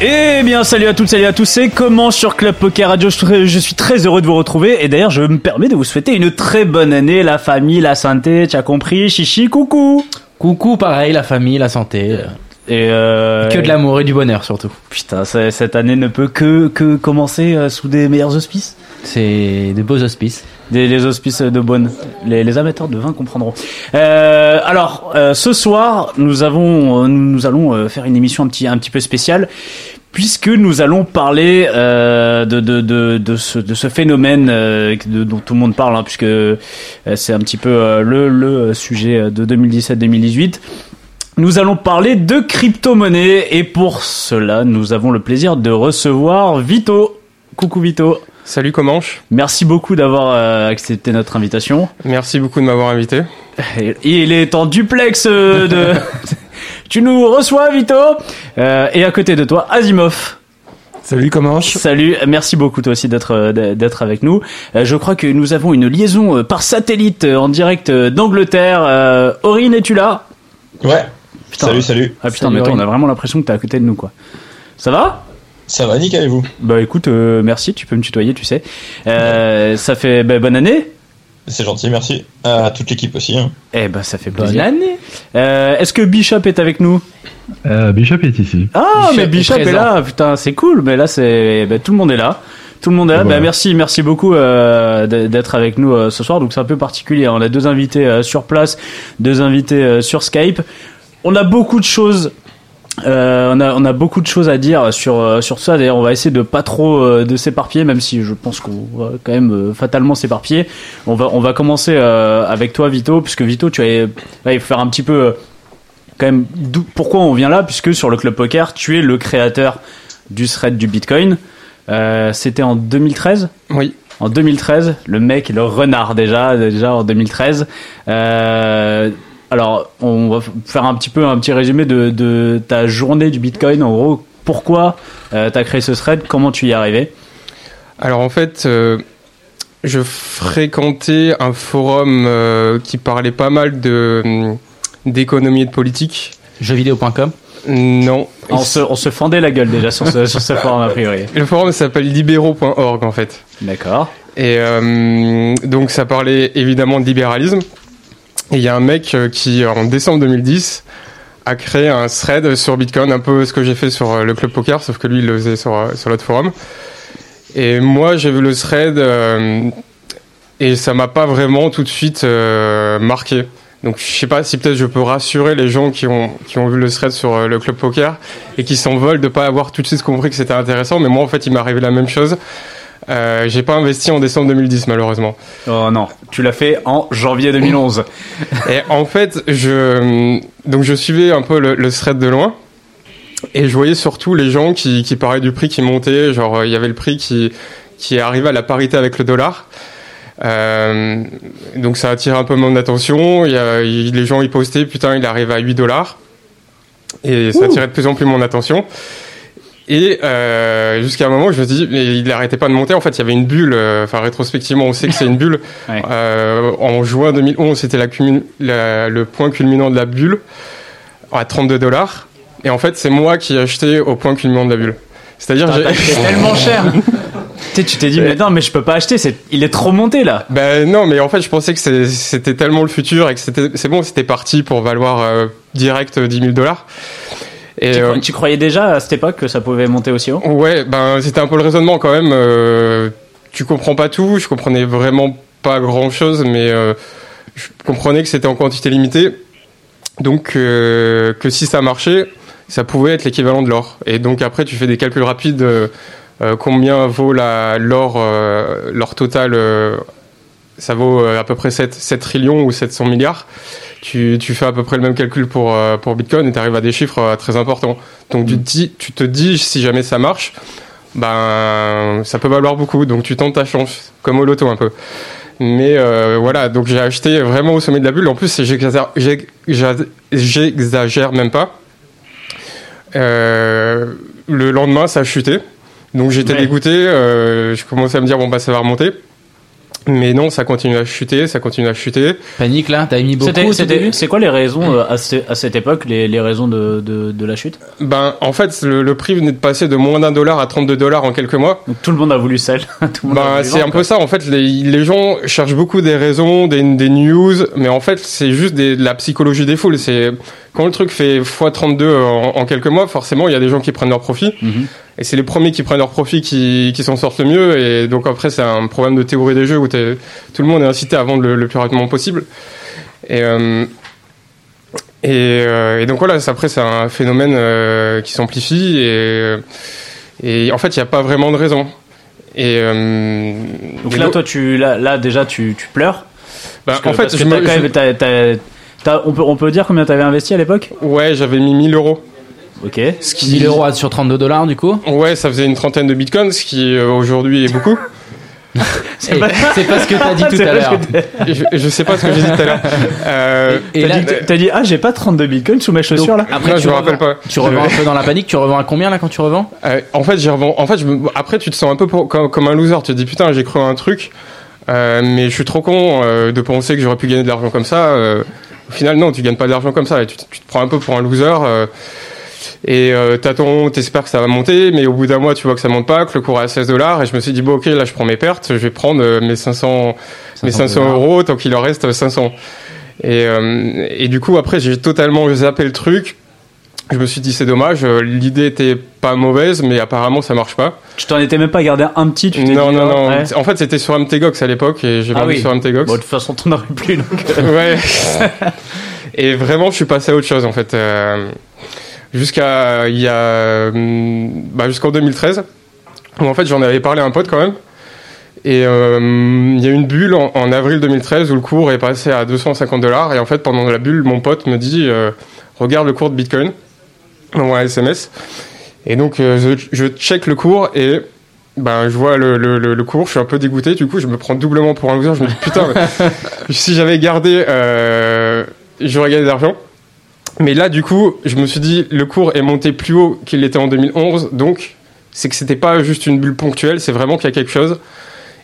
Eh bien, salut à toutes, salut à tous, c'est comment sur Club Poker Radio je, suis très- heureux de vous retrouver et d'ailleurs je me permets de vous souhaiter une très bonne année, la famille, la santé, tu as compris, chichi, coucou Coucou, pareil, la famille, la santé. Et euh, Que de l'amour et du bonheur surtout. Putain, cette année ne peut que, que commencer euh, sous des meilleurs auspices C'est des beaux auspices. Des, les auspices de bonne. Les, les amateurs de vin comprendront. Euh, alors, euh, ce soir, nous avons, euh, nous, allons euh, faire une émission un petit, un petit peu spéciale, puisque nous allons parler euh, de, de, de, de, ce, de ce phénomène de- dont tout le monde parle, hein, puisque c'est un petit peu le, le sujet de 2017-2018. Nous allons parler de crypto-monnaie, et pour cela, nous avons le plaisir de recevoir Vito. Coucou Vito. Salut Comanche, Merci beaucoup d'avoir euh, accepté notre invitation. merci beaucoup de m'avoir invité. Il est en duplex euh, de... tu nous reçois, Vito Euh, Et à côté de toi, Asimov. Salut Comanche. Salut, merci beaucoup toi aussi d'être d'être avec nous. Euh, je crois que nous avons une liaison euh, par satellite en direct euh, d'Angleterre. Euh, Aurine, es-tu là? Ouais. Putain. Salut, salut. Ah putain, Salut, mais toi, on a vraiment l'impression que t'es à côté de nous, quoi. Ça va? Ça va, nickel et vous? Bah écoute, euh, merci, tu peux me tutoyer, tu sais. Euh, ça fait bah, bonne année C'est gentil, merci. À toute l'équipe aussi. hein. Eh ben ça fait Bonne plaisir. année. Euh, Est-ce que Bishop est avec nous? Euh, Bishop est ici. Ah, Bishop mais Bishop est, là, putain, c'est cool. Mais là, c'est bah, tout le monde est là. Tout le monde est là. Voilà. Bah, merci, merci beaucoup euh, d'être avec nous euh, ce soir. Donc c'est un peu particulier. On a deux invités euh, sur place, deux invités euh, sur Skype. On a beaucoup de choses. Euh, on a on a beaucoup de choses à dire sur euh, sur ça. D'ailleurs, on va essayer de pas trop euh, de s'éparpiller, même si je pense qu'on va quand même euh, fatalement s'éparpiller. On va on va commencer avec toi, Vito, puisque Vito, tu as là, il faut faire un petit peu quand même pourquoi on vient là puisque sur le club poker tu es le créateur du thread du Bitcoin c'était en 2013 Oui, en 2013 le mec le renard déjà déjà en 2013 Euh, alors on va faire un petit peu un petit résumé de, de ta journée du Bitcoin en gros pourquoi euh, tu as créé ce thread? Comment tu y es arrivé? Alors en fait, euh, je fréquentais un forum euh, qui parlait pas mal de hum, d'économie et de politique. Jeuxvideo.com. Non, on se, on se fendait la gueule déjà sur ce, sur ce forum a priori le forum s'appelle libéraux.org en fait. d'accord Et euh, donc ça parlait évidemment de libéralisme. Il y a un mec euh, qui, en décembre 2010, a créé un thread sur Bitcoin, un peu ce que j'ai fait sur euh, le club poker, sauf que lui il le faisait sur, euh, sur l'autre forum. Et moi j'ai vu le thread euh, et ça m'a pas vraiment tout de suite euh, marqué. Donc je sais pas si peut-être je peux rassurer les gens qui ont, vu le thread sur euh, le club poker et qui s'en veulent de pas avoir tout de suite compris que c'était intéressant. Mais moi en fait il m'est arrivé la même chose. Euh, j'ai pas investi en décembre 2010 malheureusement. oh non tu l'as fait en janvier 2011 Et en fait, je donc je suivais un peu le, le thread de loin et je voyais surtout les gens qui, qui parlaient du prix qui montait. Genre, euh, il y avait le prix qui qui arrivait à la parité avec le dollar. Euh, donc ça attirait un peu mon attention. Il y a, il- les gens y postaient, putain, il arrive à 8 dollars. Et ça attirait de plus en plus mon attention. Et euh, jusqu'à un moment, je me dis, mais il n'arrêtait pas de monter. En fait, il y avait une bulle. euh, Enfin, rétrospectivement, on sait que c'est une bulle. Ouais. Euh, en juin 2011, c'était la cumul- la- le point culminant de la bulle à 32 dollars. Et en fait, c'est moi qui ai acheté au point culminant de la bulle. C'est-à-dire, j'ai- C'est tellement cher. tu sais, tu t'es dit, mais non, mais je peux pas acheter, il est trop monté là. Ben non, mais en fait, je pensais que c'était tellement le futur et que c'était, c'est bon, c'était parti pour valoir direct 10 000 dollars. Et Tu, euh, tu croyais déjà à cette époque que ça pouvait monter aussi haut Ouais, ben c'était un peu le raisonnement quand même. euh, tu comprends pas tout, je comprenais vraiment pas grand chose, mais euh, je comprenais que c'était en quantité limitée. Donc euh, que si ça marchait, ça pouvait être l'équivalent de l'or. Et donc après tu fais des calculs rapides, combien vaut l'or l'or total ça vaut à peu près 7, 7 trillions ou 700 milliards. Tu, tu fais à peu près le même calcul pour, euh, pour Bitcoin et tu arrives à des chiffres euh, très importants. Donc tu, te dis, tu te dis, si jamais ça marche, ben ça peut valoir beaucoup. Donc tu tentes ta chance, comme au loto un peu. Mais euh, voilà, donc j'ai acheté vraiment au sommet de la bulle. En plus, j'exagère j'ex- j'exagère même pas. Euh, le lendemain, ça a chuté. Donc j'étais Ouais. dégoûté. euh, je commençais à me dire, bon, bah ça va remonter. Mais non, ça continue à chuter, ça continue à chuter. Panique là, t'as mis beaucoup C'était- C'est quoi les raisons euh, à, ce- à cette époque, les, les raisons de, de, de la chute? Ben, en fait, le, le prix venait de passer de moins d'un dollar à 32 dollars en quelques mois. Donc tout le monde a voulu sell. Tout le monde a Ben, c'est un quoi. peu ça. En fait, les, les gens cherchent beaucoup des raisons, des, des news, mais en fait, c'est juste des- de la psychologie des foules. C'est quand le truc fait x32 en, en quelques mois, forcément, il y a des gens qui prennent leur profit. Mhm. Et c'est les premiers qui prennent leur profit qui, qui s'en sortent le mieux. Et donc après, c'est un problème de théorie des jeux où tout le monde est incité à vendre le, le plus rapidement possible. Et, euh, et, euh, et donc voilà, après, c'est un phénomène euh, qui s'amplifie. Et, et en fait, il n'y a pas vraiment de raison. Et, euh, Donc et là, toi, tu, là, là déjà, tu, tu pleures. bah, Parce que- en fait, parce que je me, quand je- même- t'as- on, peut, on peut dire combien t'avais investi à l'époque ouais, j'avais mis 1000 euros. Ok. Ce qui, 1000 euros sur 32 dollars du coup Ouais, ça faisait une trentaine de bitcoins, ce qui euh, aujourd'hui est beaucoup. C'est pas... ce que t'as dit tout à l'heure. je, je sais pas ce que j'ai dit tout à l'heure. Euh, Et T'as dit, ah, j'ai pas 32 bitcoins sous mes chaussures là après, non, tu je me revends- rappelle pas. Tu revends un peu dans la panique, tu revends à combien là quand tu revends Euh, en fait, j'ai revend- En fait, je après, tu te sens un peu pour- comme, comme un loser. Tu te dis putain, j'ai cru à un truc, euh, mais je suis trop con euh, de penser que j'aurais pu gagner de l'argent comme ça. euh, au final, non, tu gagnes pas d'argent comme ça. Et tu, te- tu te prends un peu pour un loser. euh, et euh, t'attends, t'espères que ça va monter, mais au bout d'un mois, tu vois que ça monte pas, que le cours est à 16 dollars. Et je me suis dit bon, ok, là, je prends mes pertes, je vais prendre euh, mes 500, mes 500 dollars. euros tant qu'il en reste 500. Et, euh, et du coup, après, j'ai totalement zappé le truc. Je me suis dit c'est dommage. euh, L'idée était pas mauvaise, mais apparemment ça marche pas. Tu t'en étais même pas gardé un petit, tu Non, dit, non, oh, non. ouais. En fait, c'était sur MTGOX à l'époque et j'ai Ah vendu oui. sur MTGOX. Bon, de toute façon, t'en aurais plus donc. euh, ouais. et vraiment, je suis passé à autre chose en fait. Euh, jusqu'à il y a hum, bah, jusqu'en 2013 où en fait j'en avais parlé à un pote quand même. Et euh, il y a eu une bulle en, en avril 2013 où le cours est passé à 250 dollars et en fait pendant la bulle, mon pote me dit euh, regarde le cours de Bitcoin, envoie un SMS. Et donc euh, je, je check le cours et ben je vois le, le, le, cours, je suis un peu dégoûté. Du coup, je me prends doublement pour un loser. Je me dis putain, si j'avais gardé, euh, j'aurais gagné de l'argent. Mais là, du coup, je me suis dit le cours est monté plus haut qu'il l'était en 2011, donc c'est que c'était pas juste une bulle ponctuelle, c'est vraiment qu'il y a quelque chose.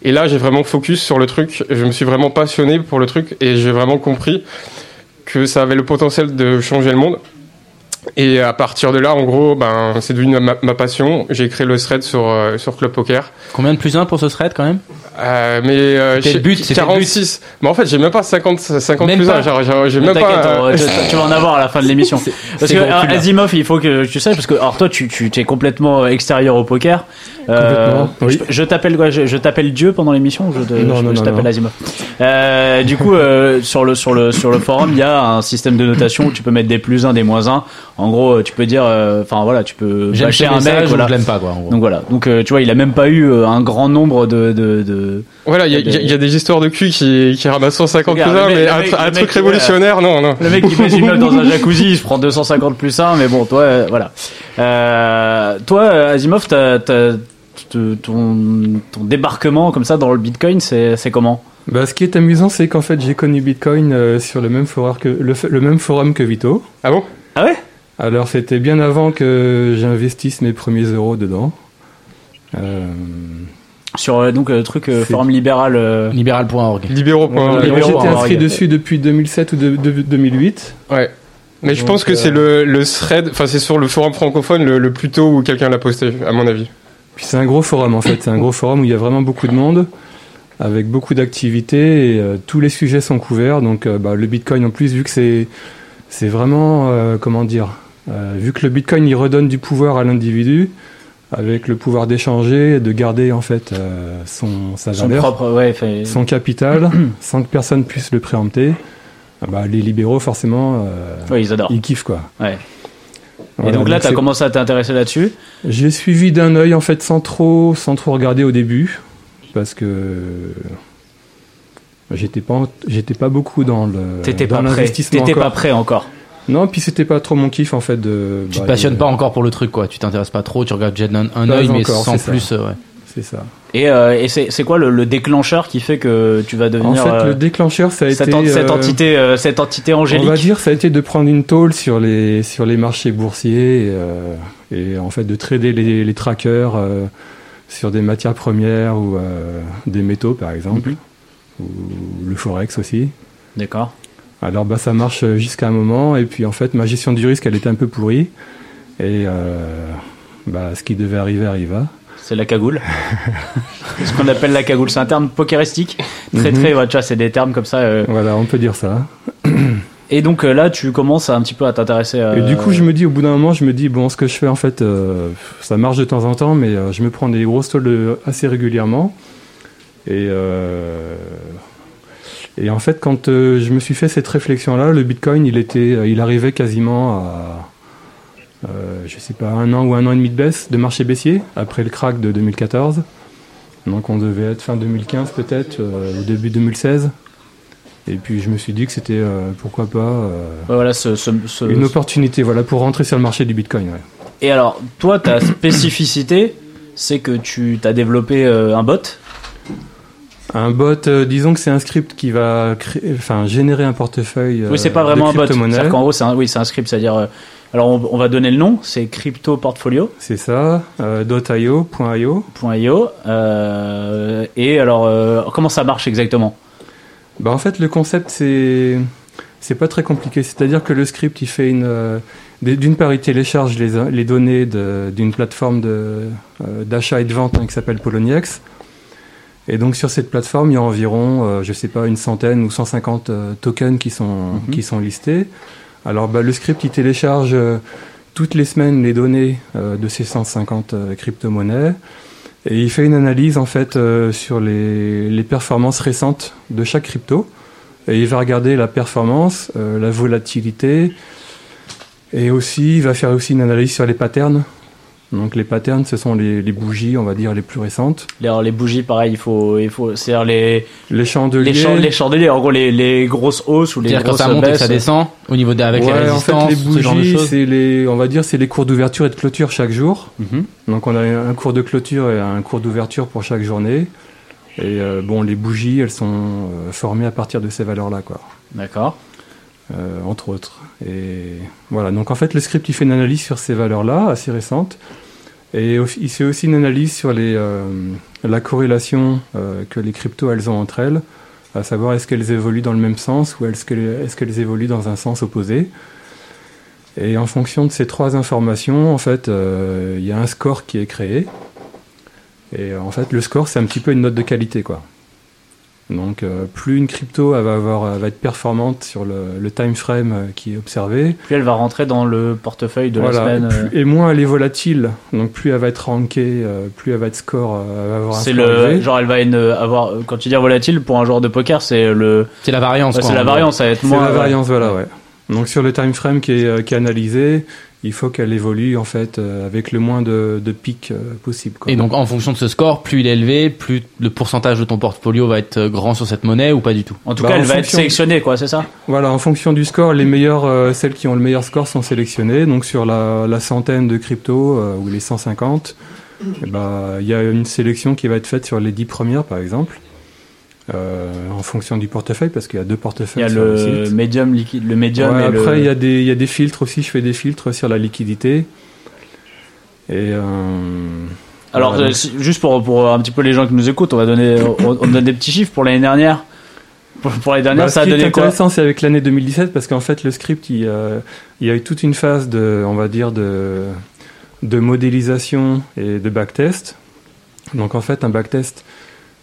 Et là, j'ai vraiment focus sur le truc. Je me suis vraiment passionné pour le truc et j'ai vraiment compris que ça avait le potentiel de changer le monde. Et à partir de là, en gros, ben, c'est devenu ma, ma passion. J'ai créé le thread sur, euh, sur Club Poker. Combien de plus 1 pour ce thread quand même Euh, mais euh, j'ai- le but, c'était le but. 46. Mais en fait, j'ai même pas 50, 50 Même plus pas. un. Genre, genre, J'ai même pas. on- euh, tu, vas en avoir à la fin de l'émission. Parce que alors, il faut que tu saches parce que alors toi, tu tu es complètement extérieur au poker. Euh, Complètement, oui. je, je t'appelle quoi Je, je t'appelle Dieu pendant l'émission ou je, te- Non, je, non, je non, t'appelle. Euh, du coup, euh, sur le sur le sur le forum, il y a un système de notation où tu peux mettre des plus 1, des moins 1. En gros, tu peux dire, euh, enfin voilà, tu peux J'aime bâcher un mec. ou Voilà. je l'aime pas quoi en gros. Donc voilà. Donc euh, tu vois, il a même pas eu euh, un grand nombre de de, de... Voilà, il y, a- y des histoires de cul qui, qui ramassent 150 plus Regarde, un, mec- mais le un, mec- truc révolutionnaire, non, non. Le mec qui met une meuf dans un jacuzzi, il se prend 250 plus 1, mais bon, toi, euh, voilà. Euh, toi, euh, Asimov, t'as, ton, ton débarquement comme ça dans le Bitcoin, c'est, c'est comment? Bah, ce qui est amusant, c'est qu'en fait, j'ai connu Bitcoin euh, sur le même, forum que, le, f- le même forum que Vito. Ah bon? Ah ouais? Alors, c'était bien avant que j'investisse mes premiers euros dedans. Euh, Sur euh, donc le truc euh, C'est- forum libéral. euh, Libéral.org. J'étais inscrit dessus depuis 2007 ou de- de- 2008. Ouais. Mais je pense que euh, c'est le, le thread, enfin c'est sur le forum francophone le, le plus tôt où quelqu'un l'a posté, à mon avis. Puis c'est un gros forum en fait, c'est un gros forum où il y a vraiment beaucoup de monde, avec beaucoup d'activités et euh, tous les sujets sont couverts. Donc euh, bah, le Bitcoin en plus, vu que c'est c'est vraiment euh, comment dire Euh, vu que le Bitcoin il redonne du pouvoir à l'individu, avec le pouvoir d'échanger et de garder en fait euh, son sa Son valeur, propre, ouais, fait- son capital, sans que personne puisse le préempter. ah bah, les libéraux forcément, euh, ils adorent. ils kiffent quoi. Ouais. Et donc là, tu as commencé à t'intéresser là-dessus? J'ai suivi d'un œil en fait sans trop, sans trop regarder au début, parce que j'étais pas, j'étais pas beaucoup dans le. T'étais pas prêt. l'investissement T'étais pas prêt encore. Non, puis c'était pas trop mon kiff en fait de. Tu bah, te passionnes de- pas encore pour le truc, quoi. Tu t'intéresses pas trop, tu regardes déjà d'un un œil, mais encore, sans c'est ça. plus. euh, ouais. C'est ça. Et, euh, et c'est quoi le, le déclencheur qui fait que tu vas En devenir fait, euh, le déclencheur, ça a cette, été. en- cette euh, entité, euh, cette entité On va angélique dire, ça a été de prendre une tôle sur les sur les marchés boursiers et, euh, et en fait de trader les, les trackers euh, sur des matières premières ou euh, des métaux par exemple, Mhm. ou le forex aussi. D'accord. Alors bah ça marche jusqu'à un moment et puis en fait ma gestion du risque elle était un peu pourrie et euh, bah ce qui devait arriver arriva. C'est la cagoule. Ce qu'on appelle la cagoule. C'est un terme pokeristique. Très, Mhm. très, ouais, tu vois, c'est des termes comme ça. euh. Voilà, on peut dire ça. Et donc euh, là, tu commences un petit peu à t'intéresser. à Et du coup, je me dis, au bout d'un moment, je me dis, bon, ce que je fais, en fait, euh, ça marche de temps en temps, mais euh, je me prends des grosses tôles euh, assez régulièrement. Et, euh, et en fait, quand euh, je me suis fait cette réflexion-là, le Bitcoin, il, était, euh, il arrivait quasiment à, euh, je sais pas, un an ou un an et demi de baisse, de marché baissier, après le crack de 2014. Donc on devait être fin 2015 peut-être, au début 2016. Et puis je me suis dit que c'était, euh, pourquoi pas... euh, Ouais, voilà, ce, ce- ce- une opportunité voilà, pour rentrer sur le marché du Bitcoin. ouais. Et alors, toi, ta spécificité, c'est que tu t'as développé euh, un bot. Un bot, euh, disons que c'est un script qui va créer, enfin, générer un portefeuille. oui, c'est euh, pas vraiment un bot. C'est-à-dire qu'en gros, c'est un, oui, c'est un script. C'est-à-dire, euh, alors on, on va donner le nom. C'est Crypto Portfolio. C'est ça, euh, .io, .io. .io. Euh, et alors, euh, comment ça marche exactement? Bah, en fait, le concept, c'est, c'est pas très compliqué. C'est-à-dire que le script, il fait une, euh, d'une part, il télécharge les, les données d'une plateforme euh, d'achat et de vente hein, qui s'appelle Poloniex. Et donc, sur cette plateforme, il y a environ, euh, je sais pas, une centaine ou 150 euh, tokens qui sont, Mhm. qui sont listés. Alors, bah, le script, il télécharge euh, toutes les semaines les données euh, de ces 150 euh, crypto-monnaies. Et il fait une analyse en fait sur les, les performances récentes de chaque crypto. Et il va regarder la performance, la volatilité, et aussi il va faire aussi une analyse sur les patterns. Donc les patterns, ce sont les, les bougies, on va dire les plus récentes. Les- Alors, les bougies, pareil, il faut, il faut, c'est-à-dire les, Les chandeliers. les, les chandeliers. En gros, les, les grosses hausses ou les C'est-à-dire quand grosses ça monte et ça descend, au niveau de, avec les Ouais, en fait, les ce genre de bougies, c'est les, on va dire, c'est les cours d'ouverture et de clôture chaque jour. Mhm. Donc on a un cours de clôture et un cours d'ouverture pour chaque journée. Et euh, bon, les bougies, elles sont euh, formées à partir de ces valeurs-là, quoi. D'accord. Euh, entre autres. Et voilà, donc en fait, le script, il fait une analyse sur ces valeurs-là, assez récentes. Et il fait aussi une analyse sur euh, la corrélation euh, que les cryptos, elles ont entre elles, à savoir est-ce qu'elles évoluent dans le même sens ou est-ce qu'elles est qu'elles évoluent dans un sens opposé. Et en fonction de ces trois informations, en fait, il y a un score qui est créé. Et en fait, le score, c'est un petit peu une note de qualité, quoi. Donc, euh, plus une crypto elle va, avoir, elle va être performante sur le, le time frame euh, qui est observé, Puis elle va rentrer dans le portefeuille de la semaine. et, euh, plus- et moins elle est volatile. Donc, plus elle va être rankée, euh, plus elle va être score, elle va avoir un C'est score le élevé. genre elle va une- avoir quand tu dis volatile pour un joueur de poker c'est le C'est la variance. ouais, c'est la variance ça va être C'est moins la variance, voilà, ouais. Donc, sur le time frame qui est, euh, qui est analysé, il faut qu'elle évolue en fait euh, avec le moins de, de pics euh, possible. Quoi. Et donc en fonction de ce score, plus il est élevé, plus le pourcentage de ton portfolio va être euh, grand sur cette monnaie ou pas du tout? en tout Bah, cas en elle va être sélectionnée quoi c'est ça? Voilà, en fonction du score, les meilleurs, euh, celles qui ont le meilleur score sont sélectionnées. Donc sur la, la centaine de cryptos euh, ou les 150, eh ben, il y a une sélection qui va être faite sur les 10 premières, par exemple, en fonction du portefeuille, parce qu'il y a deux il portefeuilles y a sur le, médium liquide le médium Ouais, et après, il y, a des- il y a des filtres aussi. Je fais des filtres sur la liquidité. Et euh, alors voilà, euh, juste pour pour un petit peu les gens qui nous écoutent on va donner on, on donne des petits chiffres pour l'année dernière pour, pour l'année dernière Bah, ça a ce qui est donné quoi intéressant, c'est avec l'année 2017, parce qu'en fait, le script, il, euh, il y a eu toute une phase de, on va dire, de, de modélisation et de backtest. Donc, en fait, un backtest,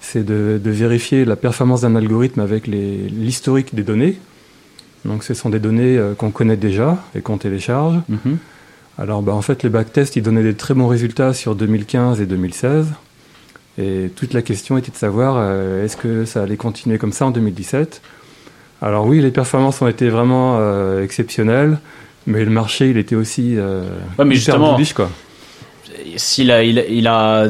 c'est de, de vérifier la performance d'un algorithme avec l'historique des données. Donc ce sont des données euh, qu'on connaît déjà et qu'on télécharge. Mhm. Alors bah, en fait les backtests ils donnaient des très bons résultats sur 2015 et 2016. Et toute la question était de savoir euh, est-ce que ça allait continuer comme ça en 2017. Alors oui les performances ont été vraiment euh, exceptionnelles, mais le marché il était aussi Ouais, mais hyper justement- bullish, quoi. S'il a, il, a- il a,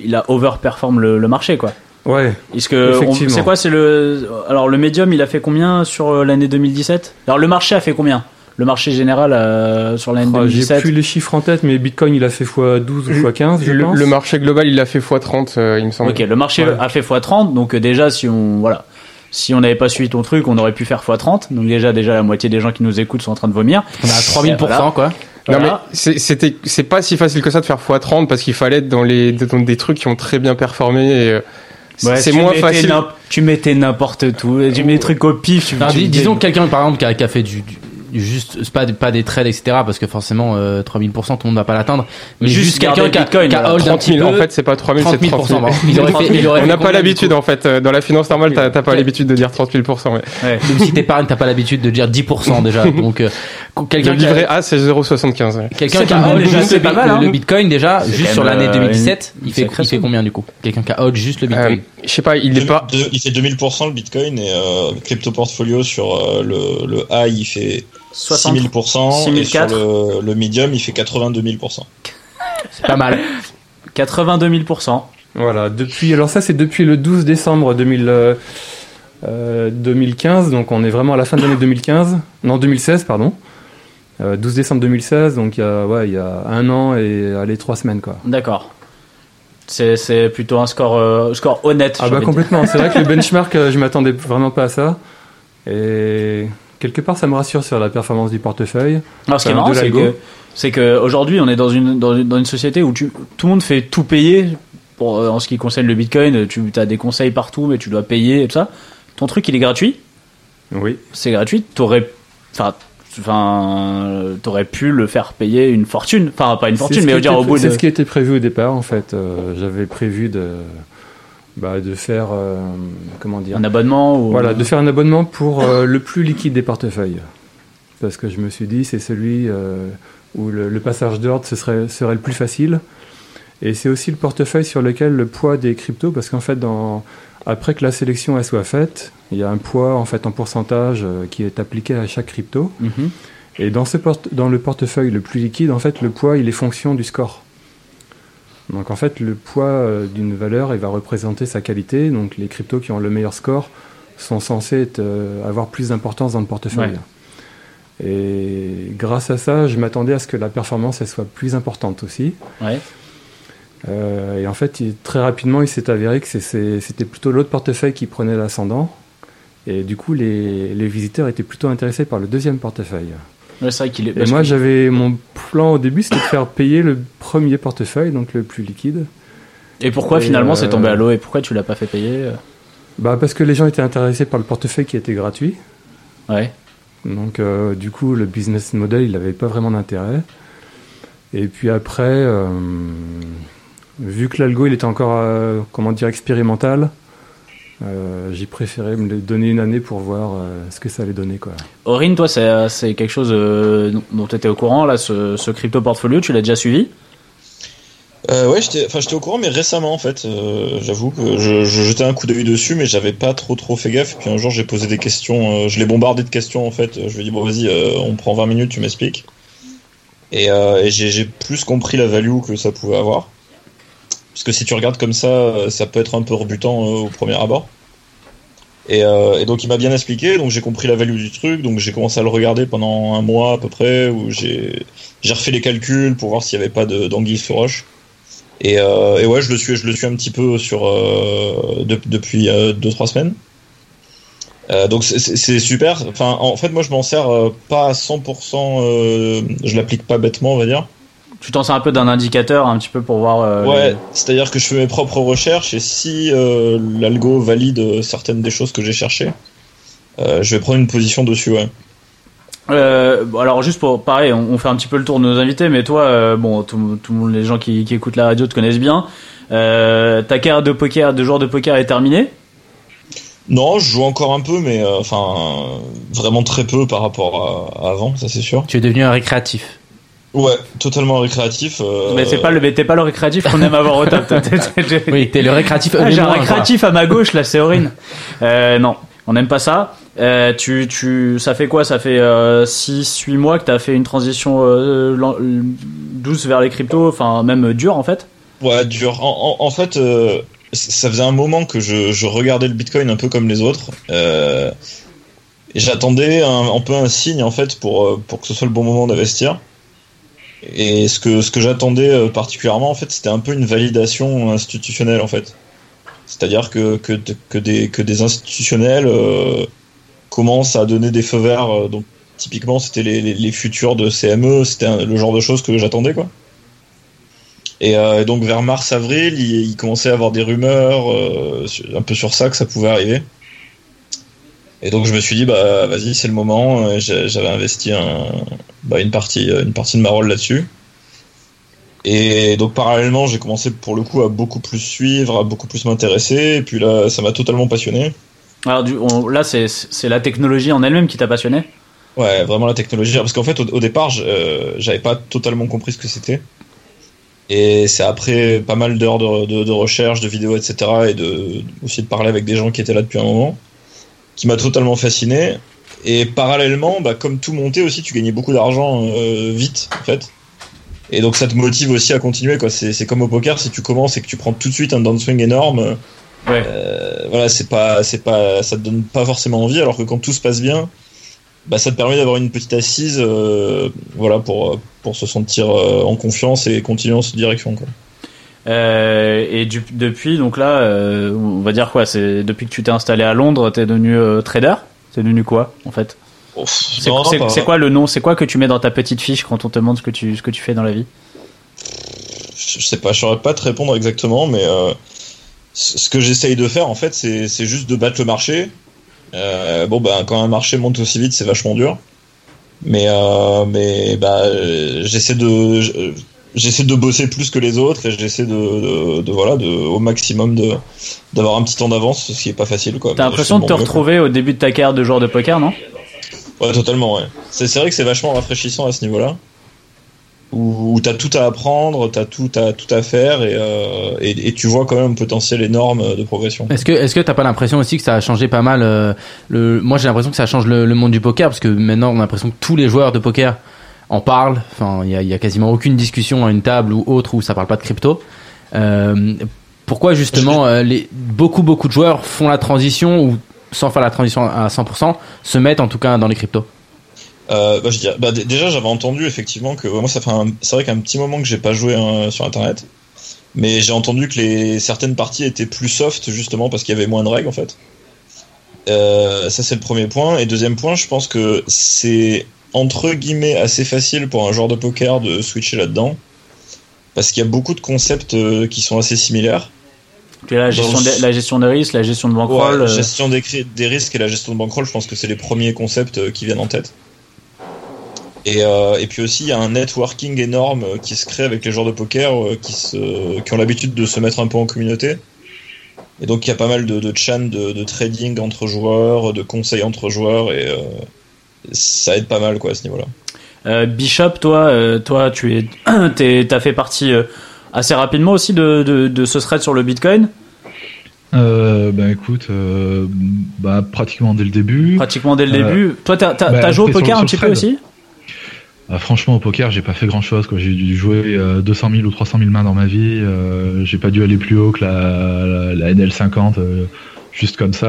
il a overperform le, le marché, quoi. Ouais, Est-ce que on- Effectivement. c'est quoi C'est le alors le médium, il a fait combien sur euh, l'année 2017 Alors le marché a fait combien? Le marché général euh, sur l'année Ah, j'ai 2017 plus les chiffres en tête, mais Bitcoin il a fait x12 ou x15, je Le, pense. le marché global, il l'a fait x30, euh, il me semble. Ok, le marché Ouais. a fait x30, donc déjà si on voilà, si on n'avait pas suivi ton truc, on aurait pu faire x30. Donc déjà déjà la moitié des gens qui nous écoutent sont en train de vomir. On est à 3000%, Voilà. quoi. Non mais Voilà. c'était c'est pas si facile que ça de faire x30 parce qu'il fallait être dans les dans des trucs qui ont très bien performé. et, euh, Ouais, c'est tu moins mettais facile. Tu mettais n'importe tout, tu mets des trucs au pif. Tu, Non, tu- dis- disons quelqu'un par exemple qui a, qui a fait du juste c'est pas des- pas des trades etc parce que forcément euh, 3000% tout le monde va pas l'atteindre mais Juste juste, quelqu'un qui a, qui a hold un 30 petit 000, peu en fait, c'est pas 30 000, c'est 30 30 000. 000%. Il aurait fait, il aurait On n'a pas l'habitude en fait. euh, Dans la finance normale, t'as pas l'habitude de dire 30 000 ouais. Ouais. Même si t'épargnes, t'as pas l'habitude de dire 10% déjà. Donc, euh, Le quelqu'un qui livret a, A, c'est 0,75. ouais. quelqu'un C'est qui a hold déjà, juste le, pas bi- mal, le- hein. le Bitcoin déjà, juste sur l'année euh, 2017, une il fait, il fait combien du coup? Quelqu'un qui a hold juste le Euh, Bitcoin. je sais pas, il est pas. il fait 2000% le Bitcoin et euh, crypto portfolio sur euh, le, le high il fait 60. 6000% et sur 6004. le, le medium il fait 82 000%. C'est pas mal. 82 000%. Voilà, depuis, alors ça c'est depuis le 12 décembre 2000, euh, euh, 2015, donc on est vraiment à la fin de l'année 2015, non 2016 pardon, Euh, 12 décembre 2016, donc il y a, ouais, il y a un an et allez trois semaines quoi. D'accord. C'est, c'est plutôt un score, euh, score honnête. Ah bah complètement, c'est vrai que le benchmark, euh, je m'attendais vraiment pas à ça, et quelque part ça me rassure sur la performance du portefeuille. Alors, ce qui est marrant, c'est que, c'est que aujourd'hui, on est dans une, dans une, dans une société où tu, tout le monde fait tout payer. Pour, euh, en ce qui concerne le Bitcoin, tu as des conseils partout, mais tu dois payer et tout ça. Ton truc, il est gratuit. Oui. C'est gratuit. T'aurais, enfin, enfin, t'aurais pu le faire payer une fortune. Enfin, pas une fortune, mais dire, au bout de. C'est ce qui était prévu au départ en fait. Euh, J'avais prévu de, bah, de faire, euh, comment dire, Un abonnement ou. Voilà, de faire un abonnement pour euh, le plus liquide des portefeuilles. Parce que je me suis dit, c'est celui euh, où le, le passage d'ordre ce serait, serait le plus facile. Et c'est aussi le portefeuille sur lequel le poids des cryptos, parce qu'en fait, dans, après que la sélection elle soit faite, il y a un poids en fait en pourcentage qui est appliqué à chaque crypto. Mhm. Et dans, ce porte- dans le portefeuille le plus liquide, en fait, le poids, il est fonction du score. Donc en fait, le poids euh, d'une valeur, il va représenter sa qualité. Donc les cryptos qui ont le meilleur score sont censés être, euh, avoir plus d'importance dans le portefeuille. Et grâce à ça, je m'attendais à ce que la performance elle soit plus importante aussi. Ouais. Euh, et en fait, il- très rapidement, il s'est avéré que c'était plutôt l'autre portefeuille qui prenait l'ascendant. Et du coup, les, les visiteurs étaient plutôt intéressés par le deuxième portefeuille. Ouais, c'est vrai qu'il est. Et moi, que- j'avais mon plan au début, c'était de faire payer le premier portefeuille, donc le plus liquide. Et pourquoi Et, finalement c'est euh, tombé à l'eau et pourquoi tu l'as pas fait payer euh Bah, parce que les gens étaient intéressés par le portefeuille qui était gratuit. Ouais. Donc, euh, du coup, le business model, il n'avait pas vraiment d'intérêt. Et puis après, euh, vu que l'algo, il était encore, comment dire, expérimental, euh, j'ai préféré me donner une année pour voir euh, ce que ça allait donner, quoi. Aurine, toi, c'est, c'est quelque chose euh, dont tu étais au courant, là, ce, ce crypto portfolio, tu l'as déjà suivi? Euh, ouais, j'étais, enfin, j'étais au courant, mais récemment en fait. Euh, j'avoue que je, je jetais un coup d'œil dessus, mais j'avais pas trop trop fait gaffe. Puis un jour, j'ai posé des questions. euh, je l'ai bombardé de questions en fait. Je lui ai dit bon, vas-y, euh, on prend 20 minutes, tu m'expliques. Et, euh, et j'ai, j'ai plus compris la value que ça pouvait avoir. Parce que si tu regardes comme ça, euh, ça peut être un peu rebutant euh, au premier abord. Et, euh, et donc il m'a bien expliqué, donc j'ai compris la value du truc, donc j'ai commencé à le regarder pendant un mois à peu près, où j'ai refait les calculs pour voir s'il n'y avait pas d'anguille sur roche. Et, ouais, je le suis, je le suis un petit peu sur de- depuis 2-3 semaines. Donc c'est- super. En fait, moi je m'en sers pas à 100%. euh, je l'applique pas bêtement, on va dire. Tu t'en sers un peu d'un indicateur, un petit peu pour voir. euh, Ouais, les- c'est-à-dire que je fais mes propres recherches et si euh, l'algo valide certaines des choses que j'ai cherchées, euh, je vais prendre une position dessus. Ouais. Euh, alors juste pour pareil, on, on fait un petit peu le tour de nos invités, mais toi, euh, bon, tout, tout le monde, les gens qui, qui écoutent la radio te connaissent bien. Euh, ta carrière de poker, de joueur de poker est terminée? Non, je joue encore un peu, mais euh, enfin vraiment très peu par rapport à, à avant, ça c'est sûr. Tu es devenu un récréatif. Ouais, totalement récréatif. euh, Mais c'est pas le, mais t'es pas le récréatif qu'on aime avoir au top. Oui, t'es le récréatif. Ah, j'ai un récréatif à ma gauche là, c'est Aurine. Euh, non, on n'aime pas ça. Euh, tu, tu, ça fait quoi? Ça fait 6-8 mois que t'as fait une transition douce vers les cryptos, enfin même dure en fait? Ouais, dur. En, en- en fait, euh, ça faisait un moment que je, je regardais le Bitcoin un peu comme les autres. Euh, et j'attendais un, un peu un signe en fait pour, pour que ce soit le bon moment d'investir. Et ce que, ce que j'attendais euh, particulièrement en fait, c'était un peu une validation institutionnelle en fait. C'est-à-dire que, que, que, des, que des institutionnels euh, commencent à donner des feux verts. euh, donc typiquement, c'était les, les, futurs de CME, c'était le genre de choses que j'attendais quoi. Et donc vers mars-avril, il, il commençait à avoir des rumeurs un peu sur ça que ça pouvait arriver. Et donc je me suis dit bah vas-y c'est le moment. Euh, J'avais investi un, bah, une partie une partie de ma rôle là-dessus. Et donc parallèlement j'ai commencé pour le coup à beaucoup plus suivre, à beaucoup plus m'intéresser. Et puis là ça m'a totalement passionné. Alors du, on- là c'est, la technologie en elle-même qui t'a passionné? Ouais, vraiment la technologie. Parce qu'en fait, au, au départ, je- euh, j'avais pas totalement compris ce que c'était. Et c'est après pas mal d'heures de, de, de recherche, de vidéos, etc., et de aussi de parler avec des gens qui étaient là depuis un moment, qui m'a totalement fasciné. Et parallèlement, bah, comme tout montait aussi, tu gagnais beaucoup d'argent euh, vite, en fait. Et donc ça te motive aussi à continuer, quoi. C'est c'est comme au poker, si tu commences et que tu prends tout de suite un downswing énorme, Ouais. euh, voilà, c'est pas, c'est pas, ça te donne pas forcément envie. Alors que quand tout se passe bien, bah, ça te permet d'avoir une petite assise, euh, voilà, pour pour se sentir euh, en confiance et continuer dans cette direction, quoi. Euh, et du, depuis donc là, euh, on va dire quoi C'est depuis que tu t'es installé à Londres, t'es devenu euh, trader? C'est devenu quoi en fait? C'est, Non, c'est- quoi le nom C'est quoi que tu mets dans ta petite fiche quand on te demande ce que tu ce que tu fais dans la vie? Je sais pas, je saurais pas te répondre exactement, mais euh, ce que j'essaye de faire en fait, c'est c'est juste de battre le marché. Euh, bon, ben quand un marché monte aussi vite, c'est vachement dur. Mais euh, mais bah j'essaie de j'essaie de bosser plus que les autres et j'essaie de, de, de, voilà de au maximum de d'avoir un petit temps d'avance, ce qui est pas facile quoi. T'as l'impression de te quoi. retrouver au début de ta carrière de joueur de poker, non? Ouais, totalement, ouais. C'est vrai que c'est vachement rafraîchissant à ce niveau-là. Où, où t'as tout à apprendre, t'as tout à, tout à faire et, euh, et, et tu vois quand même un potentiel énorme de progression. Est-ce que est-ce que t'as pas l'impression aussi que ça a changé pas mal euh, le moi j'ai l'impression que ça change le, le monde du poker parce que maintenant on a l'impression que tous les joueurs de poker en parlent enfin il y a, il y a quasiment aucune discussion à une table ou autre où ça parle pas de crypto euh, pourquoi justement euh, les beaucoup beaucoup de joueurs font la transition ou sans faire la transition à 100% se mettent en tout cas dans les cryptos? Euh, bah, je dirais, bah, déjà, j'avais entendu effectivement que moi, ça fait c'est vrai qu'un petit moment que j'ai pas joué hein, sur Internet, mais j'ai entendu que les certaines parties étaient plus soft justement parce qu'il y avait moins de règles en fait. Euh, ça c'est le premier point. Et deuxième point, je pense que c'est entre guillemets assez facile pour un joueur de poker de switcher là-dedans parce qu'il y a beaucoup de concepts euh, qui sont assez similaires. La gestion, des, la gestion des risques, la gestion de bankroll. Ouais, euh, gestion des, risques et la gestion de bankroll, je pense que c'est les premiers concepts euh, qui viennent en tête. Et, euh, et puis aussi, il y a un networking énorme qui se crée avec les joueurs de poker qui, se, qui ont l'habitude de se mettre un peu en communauté. Et donc, il y a pas mal de, de chans de, de trading entre joueurs, de conseils entre joueurs, et euh, ça aide pas mal quoi à ce niveau-là. Euh, Bishop, toi, euh, toi, tu es, t'es- t'as fait partie euh, assez rapidement aussi de, de, de ce thread sur le Bitcoin, Euh, bah écoute, euh, bah pratiquement dès le début. pratiquement dès le Euh, début. Toi, t'as, t'as, bah, t'as joué au sur- poker sur un petit peu aussi? Ah, franchement, au poker, j'ai pas fait grand chose. Quoi. J'ai dû jouer euh, 200 000 ou 300 000 mains dans ma vie. Euh, j'ai pas dû aller plus haut que la, la, la NL50, euh, juste comme ça.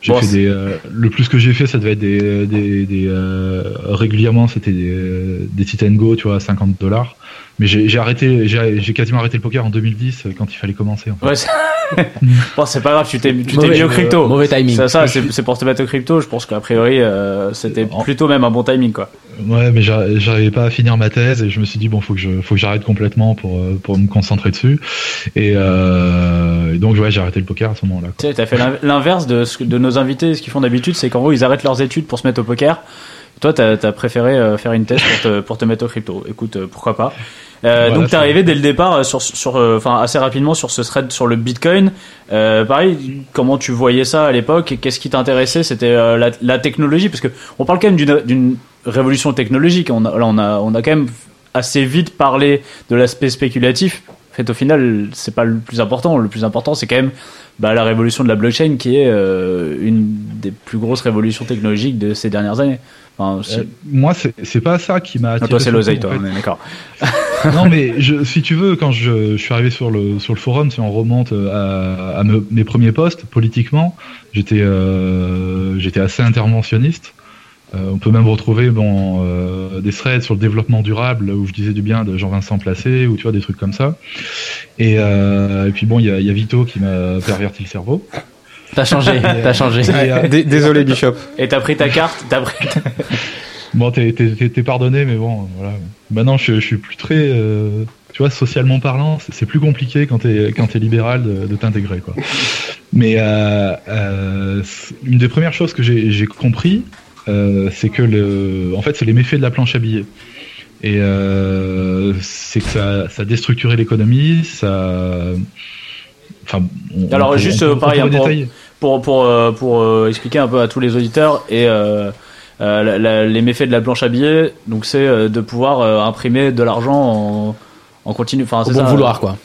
J'ai Bon, fait des, euh, le plus que j'ai fait, ça devait être des, des, des euh, régulièrement, c'était des, euh, des sit and go, tu vois, à 50 dollars. Mais j'ai arrêté, j'ai quasiment arrêté le poker en 2010 euh, quand il fallait commencer. En fait. Ouais, c'est... bon, c'est pas grave, tu t'es, mis au crypto. mauvais timing C'est ça, c'est, pour te mettre au crypto. Je pense qu'a priori, euh, c'était En- plutôt même un bon timing, quoi. Ouais, mais j'a- j'arrivais pas à finir ma thèse et je me suis dit bon, faut que je, faut que j'arrête complètement pour euh, pour me concentrer dessus. Et, euh, et donc ouais, j'ai arrêté le poker à ce moment-là. Tu sais, t'as fait l'in- l'inverse de, ce que- de nos invités. Ce qu'ils font d'habitude, c'est qu'en gros, ils arrêtent leurs études pour se mettre au poker. Toi, t'as as préféré euh, faire une thèse pour te, pour te mettre au crypto. Écoute, euh, pourquoi pas. Euh, Voilà, donc t'es arrivé dès le départ euh, sur, sur, enfin assez rapidement sur ce thread sur le Bitcoin. Euh, pareil, comment tu voyais ça à l'époque et Qu'est-ce qui t'intéressait? C'était euh, la, la technologie, parce que on parle quand même d'une d'une révolution technologique. On a, là, on a, on a quand même assez vite parlé de l'aspect spéculatif. En fait, au final, c'est pas le plus important. Le plus important, c'est quand même bah, la révolution de la blockchain, qui est euh, une des plus grosses révolutions technologiques de ces dernières années. Enfin, Euh, moi, c'est pas ça qui m'a Ah, attiré. toi, c'est l'oseille, en toi, fait. d'accord. non mais je, si tu veux, quand je, je suis arrivé sur le sur le forum, si on remonte à, à me- mes premiers postes politiquement, j'étais euh, j'étais assez interventionniste. Euh, on peut même retrouver bon euh, des threads sur le développement durable où je disais du bien de Jean-Vincent Placé ou tu vois des trucs comme ça. Et, euh, et puis bon, il y a, il y a Vito qui m'a perverti le cerveau. T'as changé, t'as changé. Et, euh, Désolé, Bishop. Et t'as pris ta carte, t'as pris. Bon, t'es, pardonné, mais bon, voilà. Maintenant, je, je suis plus très, euh, tu vois, socialement parlant, c'est, plus compliqué quand t'es, quand t'es libéral de, de t'intégrer, quoi. Mais euh, euh, une des premières choses que j'ai, j'ai compris, euh, c'est que le, en fait, c'est les méfaits de la planche à billets. Et euh, c'est que ça, ça déstructurait l'économie, ça. Enfin, on- Alors on- juste on euh, on pareil hein, pour, pour pour euh, pour euh, expliquer un peu à tous les auditeurs et euh, euh, la- la- les méfaits de la planche à billets, donc c'est euh, de pouvoir euh, imprimer de l'argent en, en continu. Enfin, Au c'est bon ça, vouloir, quoi.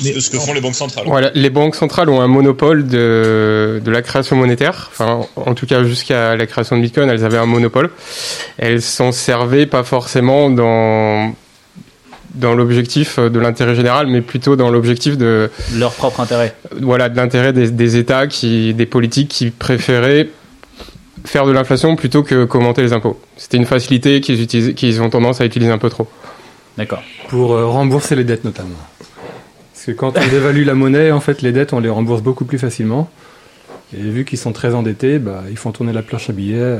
C'est ce que font les banques centrales. Voilà, les banques centrales ont un monopole de, de la création monétaire. Enfin, en tout cas, jusqu'à la création de Bitcoin, elles avaient un monopole. Elles s'en servaient pas forcément dans dans l'objectif de l'intérêt général, mais plutôt dans l'objectif de leur propre intérêt. voilà de l'intérêt des, des États qui des politiques qui préféraient faire de l'inflation plutôt que commenter les impôts. C'était une facilité qu'ils utilisaient, qu'ils ont tendance à utiliser un peu trop. D'accord. Pour euh, rembourser les dettes notamment. Parce que quand on dévalue la monnaie, en fait, les dettes, on les rembourse beaucoup plus facilement. Et vu qu'ils sont très endettés, bah, ils font tourner la planche à billets. euh,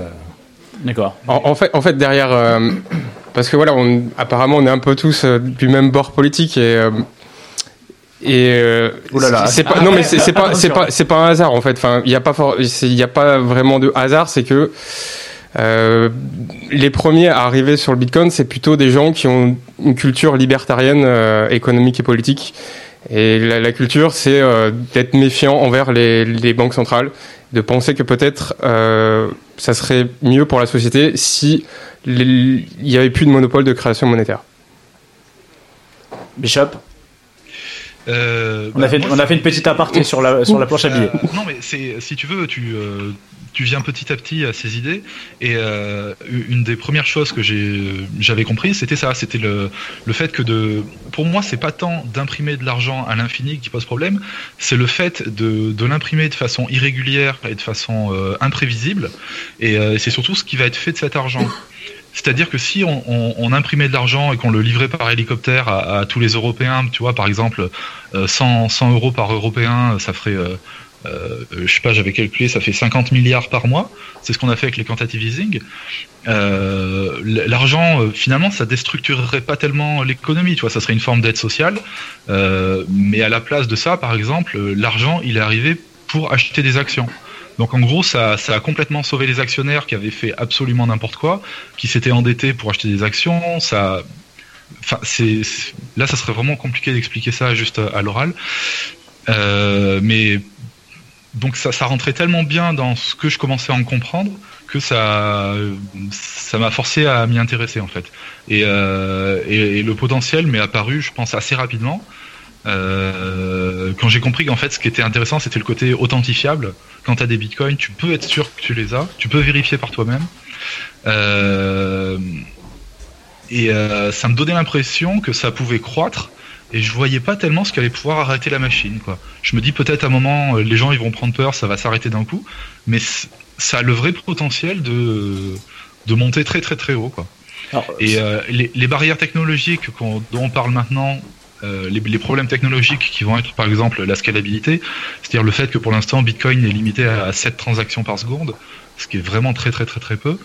D'accord. En, en fait, en fait, derrière, euh, parce que voilà, on, apparemment, on est un peu tous euh, du même bord politique et euh, et euh, Ouh là là. c'est pas non mais c'est c'est pas c'est pas c'est pas un hasard en fait. Enfin, il y a pas for- c'est- il y a pas vraiment de hasard, c'est que euh, les premiers à arriver sur le Bitcoin, c'est plutôt des gens qui ont une culture libertarienne, euh, économique et politique. Et la, la culture, c'est euh, d'être méfiant envers les, les banques centrales, de penser que peut-être euh, ça serait mieux pour la société si il n'y avait plus de monopole de création monétaire. Bishop, Euh, on a bah, fait moi, on a fait une petite aparté sur la sur la planche à billets. Euh, non, mais si tu veux, tu euh, tu viens petit à petit à ces idées. Et euh, une des premières choses que j'avais compris, c'était ça, c'était le le fait que de pour moi, c'est pas tant d'imprimer de l'argent à l'infini qui pose problème, c'est le fait de de l'imprimer de façon irrégulière et de façon euh, imprévisible. Et euh, c'est surtout ce qui va être fait de cet argent. C'est-à-dire que si on, imprimait de l'argent et qu'on le livrait par hélicoptère à, à tous les Européens, tu vois, par exemple, euh, 100, 100 euros par Européen, ça ferait, euh, je sais pas, j'avais calculé, ça fait 50 milliards par mois. C'est ce qu'on a fait avec les quantitative easing. Euh, l'argent, euh, finalement, ça déstructurerait pas tellement l'économie, tu vois, ça serait une forme d'aide sociale. Euh, mais à la place de ça, par exemple, l'argent, il est arrivé pour acheter des actions. Donc en gros, ça, ça a complètement sauvé les actionnaires qui avaient fait absolument n'importe quoi, qui s'étaient endettés pour acheter des actions. Ça, là, ça serait vraiment compliqué d'expliquer ça juste à, l'oral. Mais donc ça, ça rentrait tellement bien dans ce que je commençais à en comprendre que ça, ça m'a forcé à m'y intéresser en fait. Et, euh, le potentiel m'est apparu, je pense, assez rapidement. Euh, quand j'ai compris qu'en fait ce qui était intéressant c'était le côté authentifiable. Quand tu as des bitcoins, tu peux être sûr que tu les as, tu peux vérifier par toi-même. Euh, et euh, ça me donnait l'impression que ça pouvait croître et je voyais pas tellement ce qui allait pouvoir arrêter la machine quoi. Je me dis peut-être à un moment euh, les gens ils vont prendre peur, ça va s'arrêter d'un coup, mais ça a le vrai potentiel de de monter très très très haut quoi. Alors, Et euh, les, les barrières technologiques dont on parle maintenant, euh, les, les problèmes technologiques qui vont être par exemple la scalabilité, c'est-à-dire le fait que pour l'instant Bitcoin est limité à 7 transactions par seconde, ce qui est vraiment très très très très peu.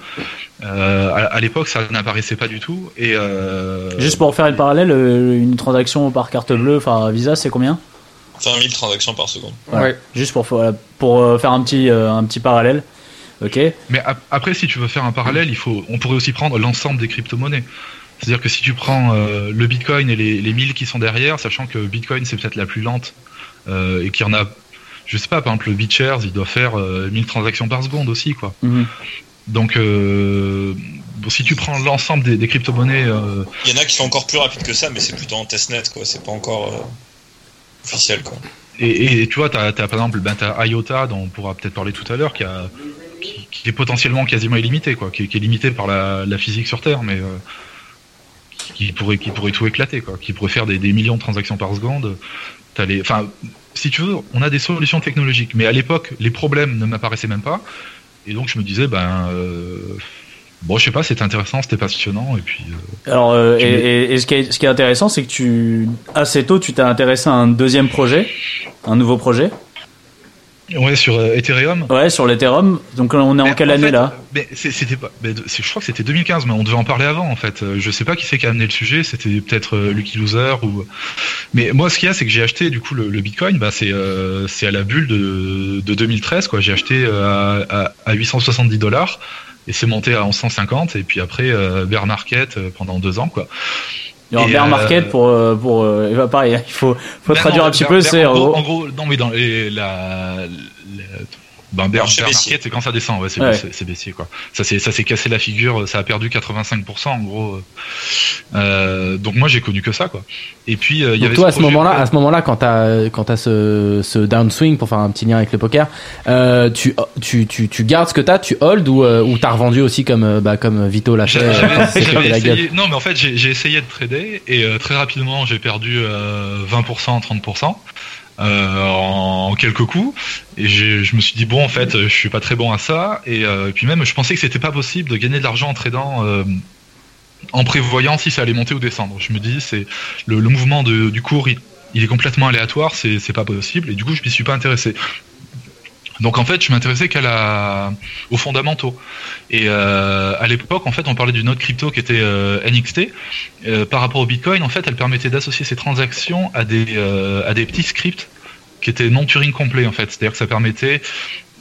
Euh, à à l'époque ça n'apparaissait pas du tout. Et euh, Juste pour faire une parallèle, euh, une transaction par carte bleue, enfin Visa, c'est combien? 20 000 transactions par seconde. Voilà. Ouais. Juste pour, pour euh, faire un petit, un petit parallèle. Ok. Mais ap- après, si tu veux faire un parallèle, il faut, on pourrait aussi prendre l'ensemble des crypto-monnaies. C'est-à-dire que si tu prends euh, le Bitcoin et les, les 1000 qui sont derrière, sachant que Bitcoin c'est peut-être la plus lente euh, et qu'il y en a, je sais pas, par exemple le BitShares, il doit faire euh, 1000 transactions par seconde aussi, quoi. Donc, euh, bon, si tu prends l'ensemble des, des crypto-monnaies, euh, Il y en a qui sont encore plus rapides que ça, mais c'est plutôt en testnet, quoi. C'est pas encore euh, officiel, quoi. et, et tu vois, t'as, t'as, par exemple, ben, t'as IOTA, dont on pourra peut-être parler tout à l'heure, qui, a, qui, qui est potentiellement quasiment illimité, quoi, qui, est- qui est limité par la, la physique sur Terre, mais euh, qui pourrait, qui pourrait tout éclater, quoi, qui pourrait faire des, des millions de transactions par seconde. T'as les, enfin, si tu veux, on a des solutions technologiques, mais à l'époque, les problèmes ne m'apparaissaient même pas, et donc je me disais, ben, euh, bon, je sais pas, c'était intéressant, c'était passionnant, et puis. euh, Alors, euh, Tu et ce, qui est, ce qui est intéressant, c'est que tu, assez tôt, tu t'es intéressé à un deuxième projet, un nouveau projet. Ouais, sur euh, Ethereum. Ouais, sur l'Ethereum. Donc, on est en quelle en année fait, là? mais c'était pas. mais je crois que c'était 2015, mais on devait en parler avant en fait. Euh, Je sais pas qui c'est qui a amené le sujet. C'était peut-être euh, Lucky Loser ou. Mais moi, ce qu'il y a, c'est que j'ai acheté du coup le, le Bitcoin. Bah, c'est euh, c'est à la bulle de, de 2013 quoi. J'ai acheté euh, à, à, à 870 dollars et c'est monté à 1150 et puis après euh, bear market euh, pendant deux ans quoi. Alors, Et, bear euh, market pour, euh, pour, euh, et bah, pareil, il faut, faut Ben traduire non, un petit bear- peu. C'est en, en gros, non mais dans les, la, la- ben, market, c'est quand ça descend, ouais, c'est Ouais. baissier quoi. Ça s'est ça s'est cassé la figure, ça a perdu 85% en gros. Euh, donc moi j'ai connu que ça quoi. Et puis euh, il y avait toi, à ce ce projet- moment-là, à ce moment-là, quand t'as quand t'as ce, ce downswing pour faire un petit lien avec le poker, euh, tu, tu tu tu gardes ce que t'as, tu hold ou euh, ou t'as revendu aussi comme bah comme Vito l'a fait. Euh, non mais en fait j'ai j'ai essayé de trader et euh, très rapidement j'ai perdu euh, 20%, 30%. Euh, en quelques coups. Et je me suis dit bon en fait je suis pas très bon à ça. Et euh, puis même je pensais que c'était pas possible de gagner de l'argent en tradant euh, en prévoyant si ça allait monter ou descendre. Je me dis c'est le, mouvement du cours il, il est complètement aléatoire c'est pas possible. Et du coup je m'y suis pas intéressé donc en fait je m'intéressais qu'à la aux fondamentaux et euh, à l'époque en fait on parlait d'une autre crypto qui était euh, NXT euh, par rapport au Bitcoin, en fait, elle permettait d'associer ces transactions à des, petits scripts qui étaient non Turing complets, en fait. C'est-à-dire que ça permettait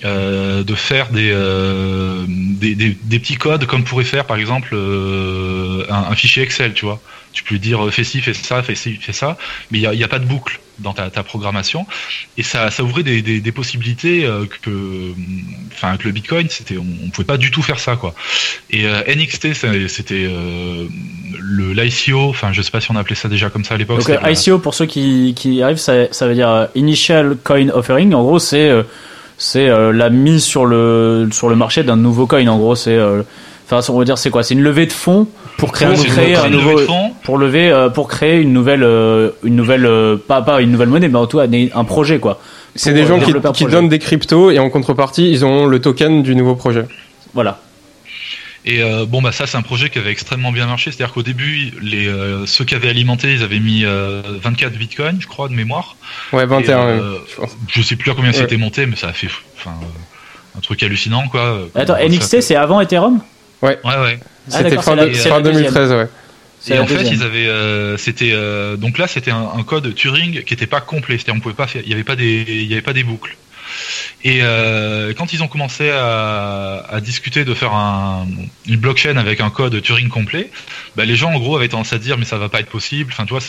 euh, de faire des, euh, des, des, des petits codes comme pourrait faire, par exemple, euh, un, un fichier Excel, tu vois. Tu peux lui dire euh, fais ci, fais ça, fais ci, fais ça, mais il n'y a, a pas de boucle dans ta, ta programmation. Et ça, ça ouvrait des, des, des possibilités euh, que, enfin, avec le Bitcoin, c'était, on, on pouvait pas du tout faire ça, quoi. Et euh, NXT, c'était euh, le l'ICO, enfin je sais pas si on appelait ça déjà comme ça à l'époque. Donc, la- ICO, pour ceux qui, qui arrivent, ça, ça veut dire Initial Coin Offering. En gros, c'est euh, c'est euh, la mise sur le, sur le marché d'un nouveau coin. En gros, c'est. euh, Enfin, on va dire, c'est quoi? C'est une levée de fonds pour créer, Ouais, pour c'est créer une- un nouveau. de fonds. Pour lever, euh, pour créer une nouvelle, euh, une nouvelle, euh, pas pas une nouvelle monnaie, mais en tout cas un- projet quoi. C'est des gens qui, qui donnent des cryptos et en contrepartie, ils ont le token du nouveau projet. Voilà. Et euh, bon bah ça c'est un projet qui avait extrêmement bien marché, c'est-à-dire qu'au début les euh, ceux qui avaient alimenté ils avaient mis euh, 24 bitcoins je crois de mémoire. Ouais, 21, Et, euh, je pense. je sais plus à combien Ouais. c'était monté mais ça a fait enfin euh, un truc hallucinant quoi. Attends, NXT, c'est avant Ethereum? Ouais, Ouais ouais. Ah, c'était fin, c'est la- de- c'est fin la deuxième. 2013, ouais. Et en fait, ils avaient, euh, c'était euh, donc là, c'était un, un code Turing qui était pas complet. C'est-à-dire, on pouvait pas faire, il y avait pas des, il y avait pas des boucles. Et euh, quand ils ont commencé à, discuter de faire un, une blockchain avec un code Turing complet, bah, les gens en gros avaient tendance à dire mais ça va pas être possible. Enfin, tu vois,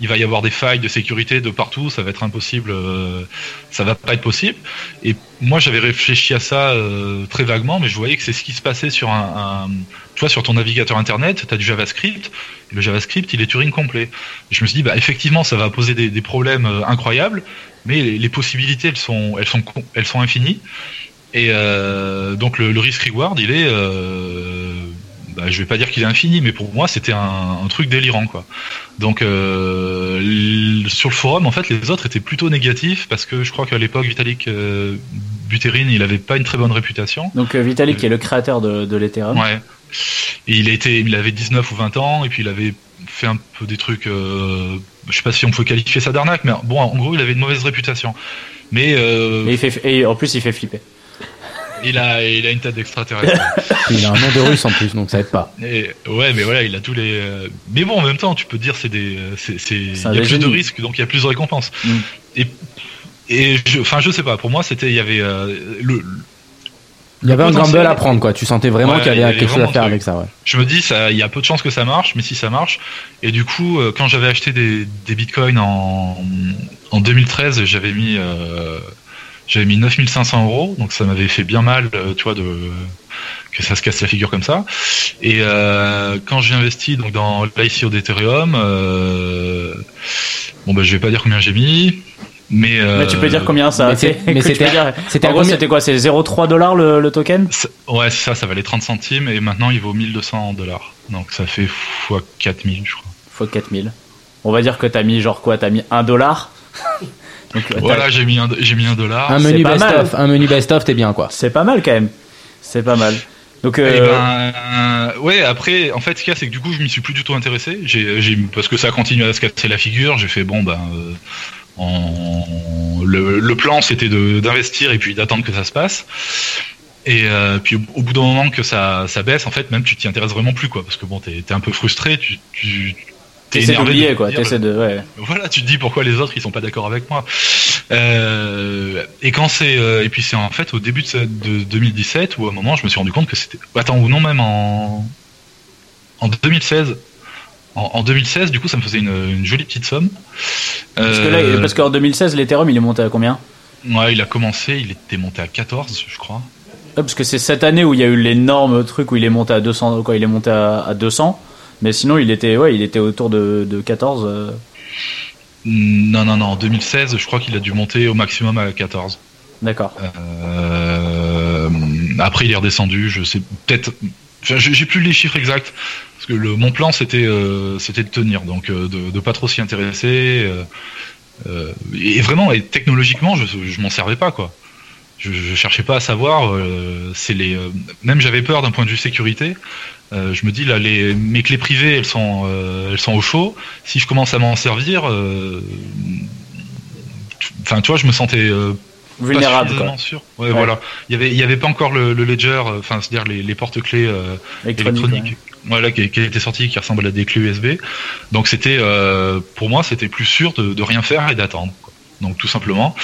il va y avoir des failles de sécurité de partout, ça va être impossible, euh, ça va pas être possible. Et moi, j'avais réfléchi à ça euh, très vaguement, mais je voyais que c'est ce qui se passait sur un, tu vois, sur ton navigateur internet, tu as du JavaScript, le JavaScript, il est Turing complet. Et je me suis dit, bah, effectivement, ça va poser des, problèmes incroyables, mais les, les possibilités, elles sont, elles sont, elles sont infinies. Et euh, donc le, le risk reward, il est, euh, bah, je vais pas dire qu'il est infini, mais pour moi, c'était un, un truc délirant, quoi. Donc euh, sur le forum, en fait, les autres étaient plutôt négatifs parce que je crois qu'à l'époque, Vitalik Buterin, il avait pas une très bonne réputation. Donc Vitalik, qui est le créateur de, de l'Ethereum. Ouais. Et il été, il avait 19 ou 20 ans, et puis il avait fait un peu des trucs, euh, je sais pas si on peut qualifier ça d'arnaque, mais bon, en gros, il avait une mauvaise réputation. Mais euh, Et, il fait, et en plus, il fait flipper. il a, il a une tête d'extraterrestre. Il a un nom de russe en plus, donc ça aide pas. Et, ouais, mais voilà, il a tous les. euh, Mais bon, en même temps, tu peux te dire, c'est des, euh, c'est, c'est, il y a un plus de risques, donc il y a plus de récompenses. Mm. Et, et je, enfin, je sais pas. Pour moi, c'était, il y avait euh, le. Il y avait un gamble potentiel- à prendre, quoi. Tu sentais vraiment Ouais, qu'il y avait quelque chose à faire avec ça, ouais. je me dis ça il y a peu de chances que ça marche mais si ça marche et du coup euh, quand j'avais acheté des, des bitcoins en, en 2013 j'avais mis euh, j'avais mis 9500 euros donc ça m'avait fait bien mal euh, tu vois de que ça se casse la figure comme ça et euh, quand j'ai investi donc dans l'ICO d'Ethereum euh, bon bah je vais pas dire combien j'ai mis mais, euh, Mais tu peux dire combien ça mais c'était- En à gros, c'était quoi C'est 0,3 dollars le, le token ouais c'est ça ça valait 30 centimes et maintenant il vaut 1200 dollars donc ça fait x 4000 je crois Fois 4000. On va dire que t'as mis genre quoi T'as mis 1 dollar Donc, Voilà, j'ai mis un, j'ai mis un dollar. Un menu best-of, un menu best-of, t'es bien, quoi. C'est pas mal quand même. C'est pas mal. Donc, Eh euh, ben, euh, ouais, après, en fait, ce qu'il y a, c'est que du coup, je m'y suis plus du tout intéressé. J'ai, parce que ça a continué à se casser la figure. J'ai fait bon, ben, euh, en- le, le plan, c'était d'investir et puis d'attendre que ça se passe. Et euh, puis au, au bout d'un moment que ça, ça baisse, en fait, même tu t'y intéresses vraiment plus, quoi, parce que bon, t'es, t'es un peu frustré, tu, tu t'es énervé de quoi. dire, de. Ouais. voilà, tu te dis pourquoi les autres ils sont pas d'accord avec moi. Euh, et quand c'est euh, et puis c'est en fait au début de 2017 où à un moment je me suis rendu compte que c'était attends ou non même en en 2016 en, en 2016 du coup ça me faisait une, une jolie petite somme. Parce que là, Euh, parce qu'en 2016, l'Ethereum il est monté à combien? Ouais, il a commencé, il était monté à 14 je crois. Ouais, Parce que c'est cette année où il y a eu l'énorme truc où il est monté à 200. Quoi, il est monté à, à 200. Mais sinon, il était, ouais, il était autour de, de 14. euh. Non non non, en 2016 je crois qu'il a dû monter au maximum à 14. D'accord. Euh, après, il est redescendu. Je sais peut-être. Enfin, j'ai plus les chiffres exacts parce que le, mon plan c'était euh, c'était de tenir, donc euh, de, de pas trop s'y intéresser. euh, et vraiment, et technologiquement, je, je m'en servais pas quoi. Je, je cherchais pas à savoir. c'est les. même j'avais peur d'un point de vue sécurité. Euh, je me dis là, les mes clés privées, elles sont euh, elles sont au chaud. Si je commence à m'en servir, euh, enfin, tu vois, je me sentais pas Vulnérable quoi. sûr. Ouais, Ouais. voilà. Il y avait, il y avait pas encore le, le ledger, enfin, c'est-à-dire les, les porte-clés euh, Électronique. Voilà, qui, qui était sorti, qui ressemblent à des clés USB. Donc c'était, euh, pour moi, c'était plus sûr de, de rien faire et d'attendre. Donc tout simplement.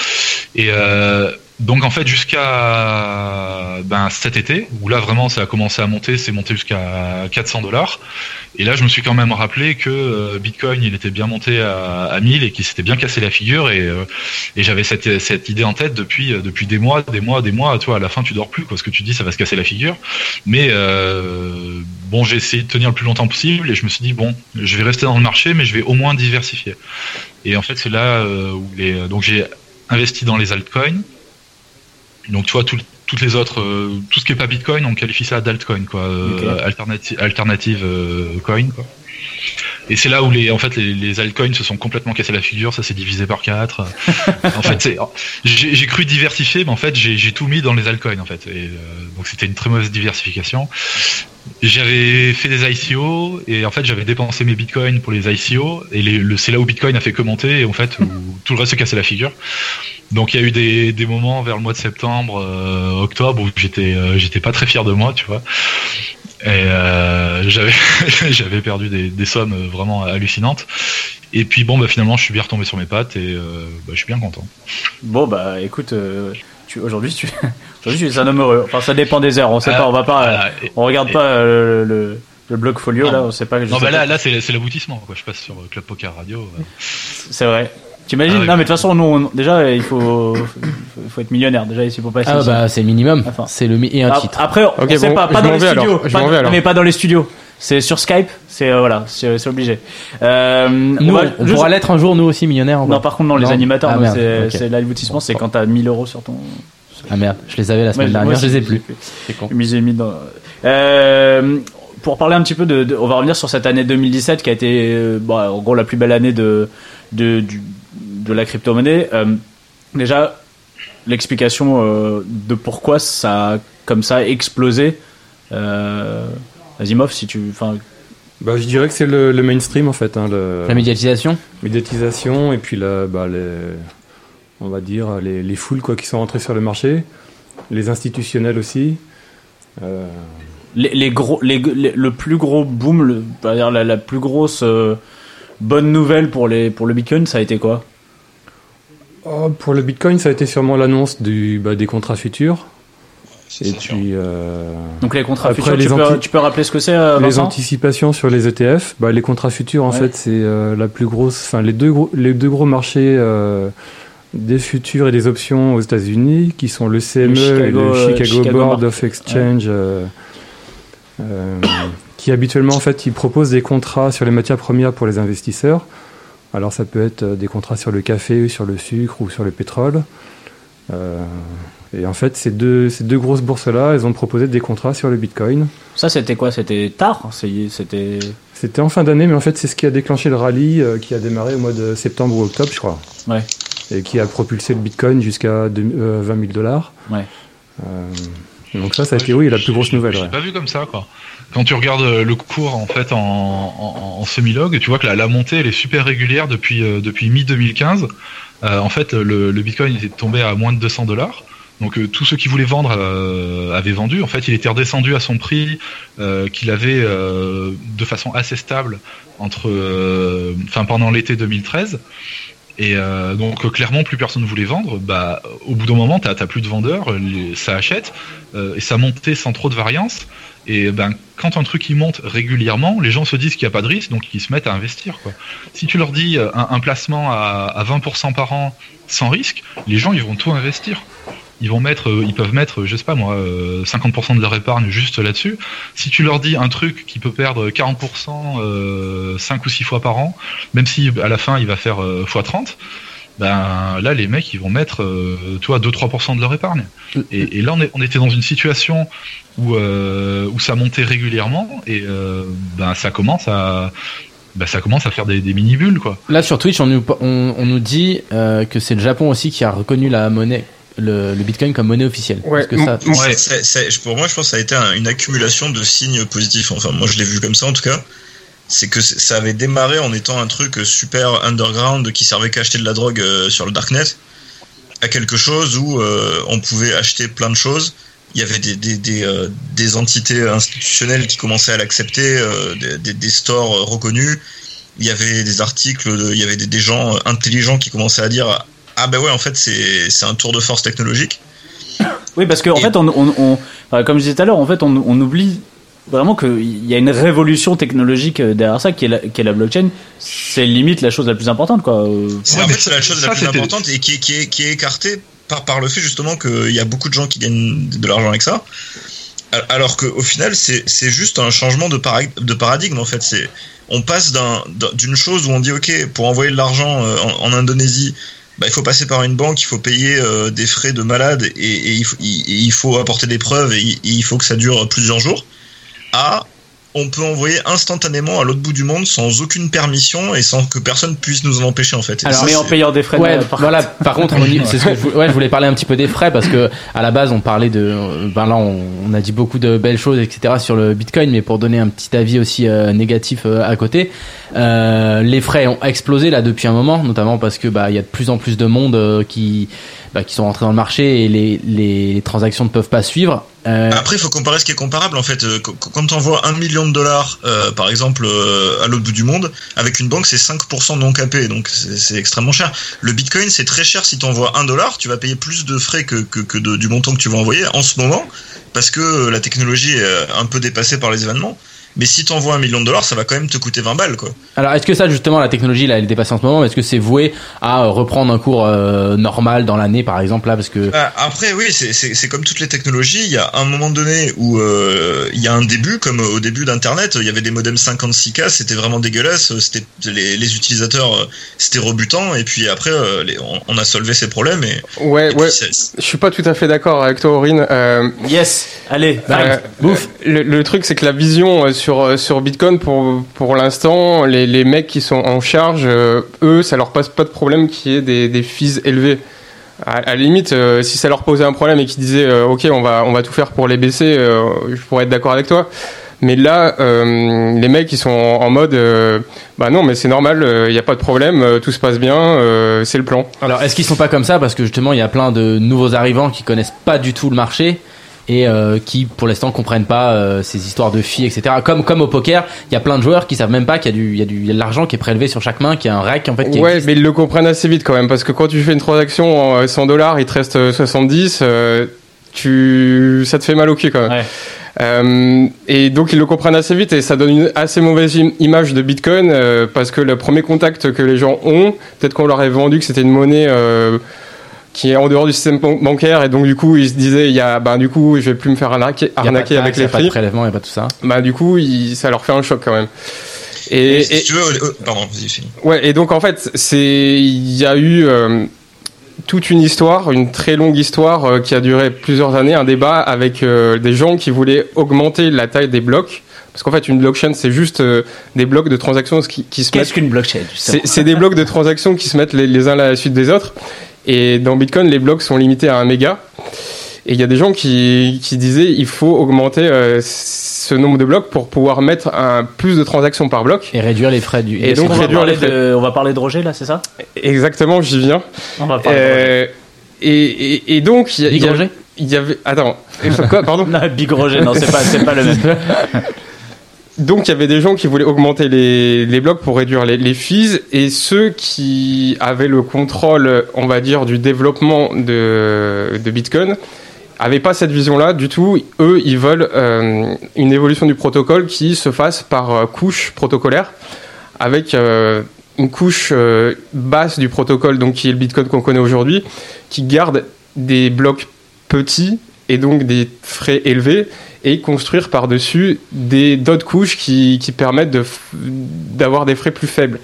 Et euh, donc en fait jusqu'à ben, cet été, où là vraiment ça a commencé à monter, c'est monté jusqu'à 400 dollars. Et là je me suis quand même rappelé que euh, Bitcoin il était bien monté à, à 1000 et qu'il s'était bien cassé la figure et, euh, j'avais cette, idée en tête depuis euh, depuis des mois, des mois, des mois. Tu vois, à la fin tu dors plus parce que tu dis ça va se casser la figure. Mais bon, j'ai essayé de tenir le plus longtemps possible et je me suis dit bon, je vais rester dans le marché, mais je vais au moins diversifier. Et en fait, c'est là où les donc j'ai investi dans les altcoins. Donc tu vois tout- toutes les autres, euh, tout ce qui est pas Bitcoin, on qualifie ça d'altcoin quoi, euh, alternative alternative euh, coin quoi. Et c'est là où les, en fait, les, les altcoins se sont complètement cassés la figure, ça s'est divisé par quatre. en fait, j'ai cru diversifier, mais en fait, j'ai tout mis dans les altcoins, en fait. Et, euh, donc c'était une très mauvaise diversification. J'avais fait des ICO, et en fait, j'avais dépensé mes bitcoins pour les ICO, et les, le, c'est là où Bitcoin a fait que monter, et en fait, où tout le reste se cassait la figure. Donc il y a eu des, des moments vers le mois de septembre, euh, octobre, où j'étais, euh, j'étais pas très fier de moi, tu vois. Et euh, j'avais j'avais perdu des, des sommes vraiment hallucinantes. Et puis bon, bah finalement, je suis bien retombé sur mes pattes et euh, bah, je suis bien content. Bon bah écoute, euh, tu, aujourd'hui tu, tu es un homme heureux. Enfin ça dépend des heures. On sait Ah, pas, on va pas, on regarde pas euh, le, le blog folio Non. là. On sait pas. Non, bah là, là c'est l'aboutissement. Quoi. Je passe sur Club Poker Radio. C'est vrai. T'imagines Ah oui. Non mais de toute façon nous on- déjà il faut, faut, faut être millionnaire déjà ici pour passer. Ah bah c'est le minimum. Enfin. C'est le mi- et un Ah, titre. Après on Ok, sait bon, pas, pas je dans m'en les vais studios, alors, je pas- m'en vais alors. mais pas dans les studios. C'est sur Skype. C'est euh, voilà, c'est c'est obligé. Euh, Nous, on va on juste- pourra l'être un jour nous aussi millionnaires. ou pas Non par contre non, les Non. animateurs, Ah, non, merde, c'est ok. c'est l'aboutissement, c'est quand t'as 1000 euros sur ton. Ah merde, je les avais la semaine moi dernière, aussi, je les ai plus. C'est con. Mis dans. Euh, pour parler un petit peu de, de- on va revenir sur cette année 2017 qui a été, euh, bon, en gros, la plus belle année de de du- de la crypto-monnaie. Euh, déjà, l'explication euh, de pourquoi ça a comme ça explosé. Euh, Asimov, si tu, enfin, Bah, je dirais que c'est le, le mainstream en fait, hein, le- La médiatisation? Médiatisation et puis la, bah, les, on va dire les, les foules quoi qui sont rentrées sur le marché, les institutionnels aussi. Euh, les, les gros, les, les- le plus gros boom, le, la, la plus grosse euh, bonne nouvelle pour les pour le Bitcoin, ça a été quoi? Oh, pour le Bitcoin, ça a été sûrement l'annonce du, bah, des contrats futurs. Ça, Et c'est sûr. puis, euh, Donc les contrats Après, futurs, les tu, peux, anti- tu peux rappeler ce que c'est, euh, les anticipations sur les ETF, bah, les contrats futurs, en Ouais. fait, c'est euh, la plus grosse, enfin, les deux gros, les deux gros marchés euh, des futurs et des options aux États-Unis, qui sont le CME et Chicago, le Chicago, Chicago Board Market. of Exchange, euh, euh, qui habituellement, en fait, ils proposent des contrats sur les matières premières pour les investisseurs. Alors, ça peut être euh, des contrats sur le café, sur le sucre ou sur le pétrole. Euh, et en fait, ces deux, ces deux grosses bourses-là, elles ont proposé des contrats sur le Bitcoin. Ça, c'était quoi? C'était tard? C'était. C'était en fin d'année, mais en fait, c'est ce qui a déclenché le rallye euh, qui a démarré au mois de septembre ou octobre, je crois. Ouais. Et qui a propulsé le Bitcoin jusqu'à deux- euh, 20 000 dollars. Ouais. donc ça, ça a été, oui, la plus grosse nouvelle. J'ai ouais. pas vu comme ça, quoi. Quand tu regardes euh, le cours en fait en, semi-log, tu vois que la, montée elle est super régulière depuis euh, mi 2015. Euh, en fait, le, le Bitcoin était tombé à moins de 200 dollars. Donc tous ceux qui voulaient vendre avaient vendu. En fait, il était redescendu à son prix qu'il avait de façon assez stable entre, enfin pendant l'été 2013. Et donc clairement plus personne ne voulait vendre. Bah au bout d'un moment t'as plus de vendeurs, ça achète et ça montait sans trop de variance. Et ben quand un truc il monte régulièrement, les gens se disent qu'il n'y a pas de risque, donc ils se mettent à investir. Si tu leur dis euh, un, placement à, à 20% par an sans risque, les gens ils vont tout investir. Ils vont mettre, euh, ils peuvent mettre, je sais pas moi, euh, 50% de leur épargne juste là-dessus. Si tu leur dis un truc qui peut perdre 40% euh, 5 ou 6 fois par an, même si à la fin il va faire euh, x30, ben là les mecs ils vont mettre euh, tu vois 2-3% de leur épargne. Et, et là on, est- on était dans une situation où, euh, où ça montait régulièrement et euh, ben ça commence à ben, ça commence à faire des, des mini bulles quoi. Là sur Twitch, on nous, on, on nous dit euh, que c'est le Japon aussi qui a reconnu la monnaie, le, le Bitcoin comme monnaie officielle. Ouais, que ça, c'est- pour moi, je pense que ça a été un- une accumulation de signes positifs. Enfin, moi, je l'ai vu comme ça en tout cas. C'est que ça avait démarré en étant un truc super underground qui servait qu'à acheter de la drogue euh, sur le darknet, à quelque chose où euh, on pouvait acheter plein de choses. Il y avait des, des, des, euh, des entités institutionnelles qui commençaient à l'accepter, euh, des, des, stores reconnus. Il y avait des articles, de- il y avait des, des gens intelligents qui commençaient à dire ah ben ouais en fait c'est c'est un tour de force technologique. Oui, parce qu'en Et- fait, on, on, on- comme je disais tout à l'heure, en fait, on, on oublie vraiment qu'il y a une révolution technologique euh, derrière ça qui est la, qui est la blockchain. C'est limite la chose la plus importante, quoi. C'est Ouais, en mais fait c'est la chose ça, la plus importante et qui est, qui est, qui est écartée par, par le fait justement qu'il y a beaucoup de gens qui gagnent de l'argent avec ça. Al- Alors qu'au final c'est c'est juste un changement de, parag- de paradigme en fait. C'est on passe d'un- d'un- d'une chose où on dit ok pour envoyer de l'argent euh, en, en Indonésie bah, il faut passer par une banque, il faut payer euh, des frais de malade et, et il, faut, il- et il faut apporter des preuves et il, et il faut que ça dure plusieurs jours. À on peut envoyer instantanément à l'autre bout du monde sans aucune permission et sans que personne puisse nous en empêcher en fait. Et Alors, ça, mais en payant des frais. de- Ouais, par- voilà. Par contre, on y- c'est ce que je, vou- ouais, je voulais parler un petit peu des frais parce que à la base, on parlait de, euh, ben là, on, on a dit beaucoup de belles choses, etc. sur le Bitcoin, mais pour donner un petit avis aussi euh, négatif euh, à côté, euh, les frais ont explosé là depuis un moment, notamment parce que bah il y a de plus en plus de monde euh, qui bah, qui sont rentrés dans le marché et les, les, transactions ne peuvent pas suivre. Euh, Après, il faut comparer ce qui est comparable en fait. Euh, qu- Quand tu envoies un million de dollars, euh, par exemple, à l'autre bout du monde, avec une banque, c'est 5% non capé, donc c'est extrêmement cher. Le Bitcoin, c'est très cher si tu envoies un dollar, tu vas payer plus de frais que, que, que du montant que tu vas envoyer en ce moment, parce que la technologie est un peu dépassée par les événements. Mais si tu envoies un million de dollars, ça va quand même te coûter 20 balles, quoi. Alors, est-ce que ça, justement, la technologie, là, elle est dépassée en ce moment Est-ce que c'est voué à euh, reprendre un cours euh, normal dans l'année, par exemple, là, parce que Ah, Après, oui, c'est- comme toutes les technologies. Il y a un moment donné où euh, il y a un début, comme au début d'Internet, il y avait des modems 56K, c'était vraiment dégueulasse. C'était les, les utilisateurs, c'était rebutant. Et puis après, euh, les- on, on a solvé ces problèmes. Et, Ouais, et ouais. Je suis pas tout à fait d'accord avec toi, Aurine. Euh, Yes. Allez. Euh, arrive. bouffe. Le, le truc, c'est que la vision euh, sur, euh, sur Bitcoin, pour, pour l'instant, les, les mecs qui sont en charge, euh, eux, ça leur pose pas de problème qu'il y ait des, des fees élevés. À, la limite, euh, si ça leur posait un problème et qu'ils disaient, OK, on va, on va tout faire pour les baisser, je pourrais être d'accord avec toi. Mais là, les mecs, ils sont en, mode, bah non, mais c'est normal, il n'y a pas de problème, tout se passe bien, c'est le plan. Alors, est-ce qu'ils sont pas comme ça? Parce que justement, il y a plein de nouveaux arrivants qui connaissent pas du tout le marché et euh, qui, pour l'instant, comprennent pas euh, ces histoires de filles, etc. Comme comme au poker, il y a plein de joueurs qui savent même pas qu'il y a du, il y a du, il y a de l'argent qui est prélevé sur chaque main, qu'il y a un rec en fait. Qui Ouais, existe. mais ils le comprennent assez vite quand même, parce que quand tu fais une transaction en euh, 100 dollars, il te reste euh, 70. euh, tu, ça te fait mal au cul quand même. Ouais. Euh, et donc ils le comprennent assez vite et ça donne une assez mauvaise im- image de Bitcoin euh, parce que le premier contact que les gens ont, peut-être qu'on leur avait vendu que c'était une monnaie euh, qui est en dehors du système ban- bancaire et donc du coup ils se disaient il y a bah du coup je vais plus me faire arnaquer, Il y a pas de arnaquer avec taxe, il y les a pas de prix. prélèvement, il a pas tout ça. Bah du coup il- ça leur fait un choc quand même. Et, Et, si et- tu veux, euh, pardon. Ouais, et donc en fait, c'est il y a eu euh, toute une histoire, une très longue histoire euh, qui a duré plusieurs années, un débat avec euh, des gens qui voulaient augmenter la taille des blocs. Parce qu'en fait, une blockchain, c'est juste euh, des blocs de transactions qui, qui se Qu'est-ce mettent. qu'une blockchain c'est des blocs de transactions qui se mettent les, les uns à la suite des autres. Et dans Bitcoin, les blocs sont limités à un méga. Et il y a des gens qui, qui disaient il faut augmenter euh, ce nombre de blocs pour pouvoir mettre un, plus de transactions par bloc. Et réduire les frais du. Et donc qu'on va réduire parler les frais. de- on va parler de Roger là, c'est ça? Exactement, j'y viens. On va parler de Roger. Euh, et, et, et donc, il y, avait. Attends, quoi, pardon? Non, Big Roger, non, c'est pas, c'est pas le même. Donc, il y avait des gens qui voulaient augmenter les, blocs pour réduire les, fees, et ceux qui avaient le contrôle, on va dire, du développement de, Bitcoin avaient pas cette vision-là du tout. Eux, ils veulent euh, une évolution du protocole qui se fasse par euh, couche protocolaire, avec euh, une couche basse du protocole, donc qui est le Bitcoin qu'on connaît aujourd'hui, qui garde des blocs petits et donc des frais élevés et construire par-dessus des d'autres couches qui, qui permettent d'avoir des frais plus faibles.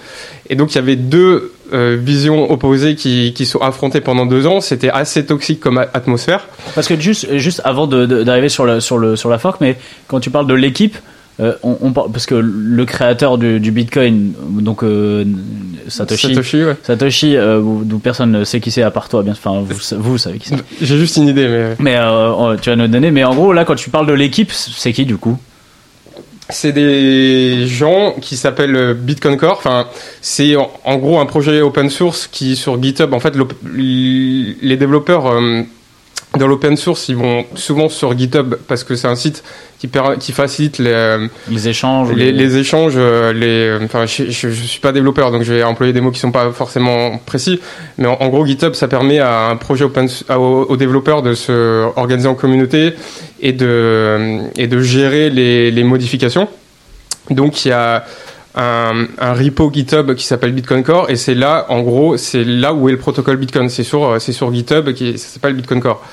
Et donc il y avait deux euh, visions opposées qui, qui sont affrontées pendant deux ans. C'était assez toxique comme atmosphère. Parce que juste, juste avant d'arriver sur, le, sur, le, sur la fork, mais quand tu parles de l'équipe, euh, on, parce que le créateur du, du Bitcoin, donc euh, Satoshi, Satoshi, ouais. Satoshi, euh, d'où personne ne sait qui c'est à part toi, bien, enfin vous, vous savez qui c'est. J'ai juste une idée, mais Mais euh, tu vas nous donner. Mais en gros, là, quand tu parles de l'équipe, c'est qui du coup? C'est des gens qui s'appellent Bitcoin Core. Enfin, c'est en, en gros un projet open source qui sur GitHub. En fait, les développeurs dans l'open source, ils vont souvent sur GitHub parce que c'est un site qui, qui facilite les, euh, Les échanges. les, les échanges. euh, Les, enfin, je, je, je suis pas développeur, donc je vais employer des mots qui sont pas forcément précis. Mais en, en gros, GitHub, ça permet à un projet open, à- aux, aux développeurs de se organiser en communauté et de et de gérer les, les modifications. Donc il y a un, repo GitHub qui s'appelle Bitcoin Core et c'est là, en gros, c'est là où est le protocole Bitcoin. C'est sur, euh, c'est sur GitHub qui ça s'appelle Bitcoin Core.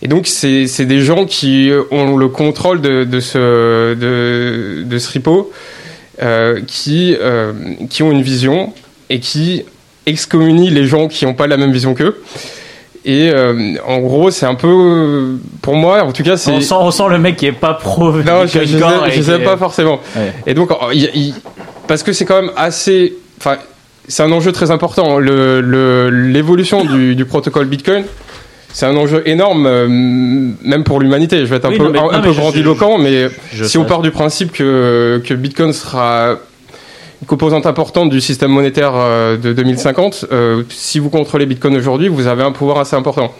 Et donc c'est des gens qui ont le contrôle de, de ce de, ce repo, euh, qui euh, qui ont une vision et qui excommunient les gens qui n'ont pas la même vision qu'eux. Et euh, en gros, c'est un peu, pour moi, en tout cas, c'est. On sent, on sent le mec qui est pas pro. Non, je, je, sais, je pas forcément. Ouais. Et donc, il- il- parce que c'est quand même assez. Enfin, c'est un enjeu très important. Le- le- L'évolution du, du protocole Bitcoin, c'est un enjeu énorme, euh, même pour l'humanité. Je vais être un Oui, peu, non, mais- un, non, un mais peu je- grandiloquent, mais Je si on part du principe que, que Bitcoin sera une composante importante du système monétaire euh, de 2050, euh, si vous contrôlez Bitcoin aujourd'hui, vous avez un pouvoir assez important.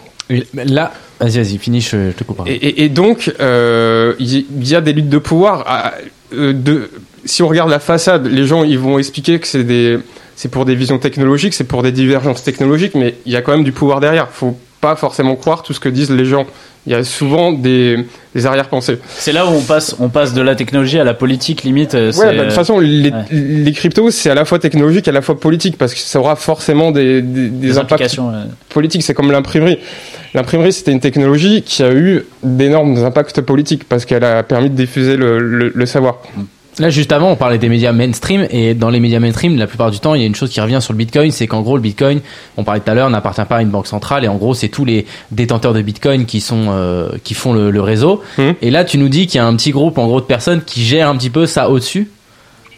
Là, vas-y, vas-y, finis, je, te coupe. Et, et- et donc, euh, il y, a des luttes de pouvoir. à- de, si on regarde la façade, les gens ils vont expliquer que c'est des, c'est pour des visions technologiques, c'est pour des divergences technologiques, mais il y a quand même du pouvoir derrière. Faut pas forcément croire tout ce que disent les gens. Il y a souvent des, des arrière-pensées. C'est là où on passe, on passe de la technologie à la politique limite. euh, Ouais, bah, de toute façon, les, ouais. les cryptos, c'est à la fois technologique et à la fois politique, parce que ça aura forcément des, des, impacts implications. euh, politique, c'est comme l'imprimerie. L'imprimerie, c'était une technologie qui a eu d'énormes impacts politiques parce qu'elle a permis de diffuser le, le- le savoir. Là, juste avant, on parlait des médias mainstream, et dans les médias mainstream, la plupart du temps, il y a une chose qui revient sur le Bitcoin, c'est qu'en gros, le Bitcoin, on parlait tout à l'heure, n'appartient pas à une banque centrale, et en gros, c'est tous les détenteurs de Bitcoin qui sont euh, qui font le, le réseau. Mhm. Et là, tu nous dis qu'il y a un petit groupe, en gros, de personnes qui gèrent un petit peu ça au-dessus.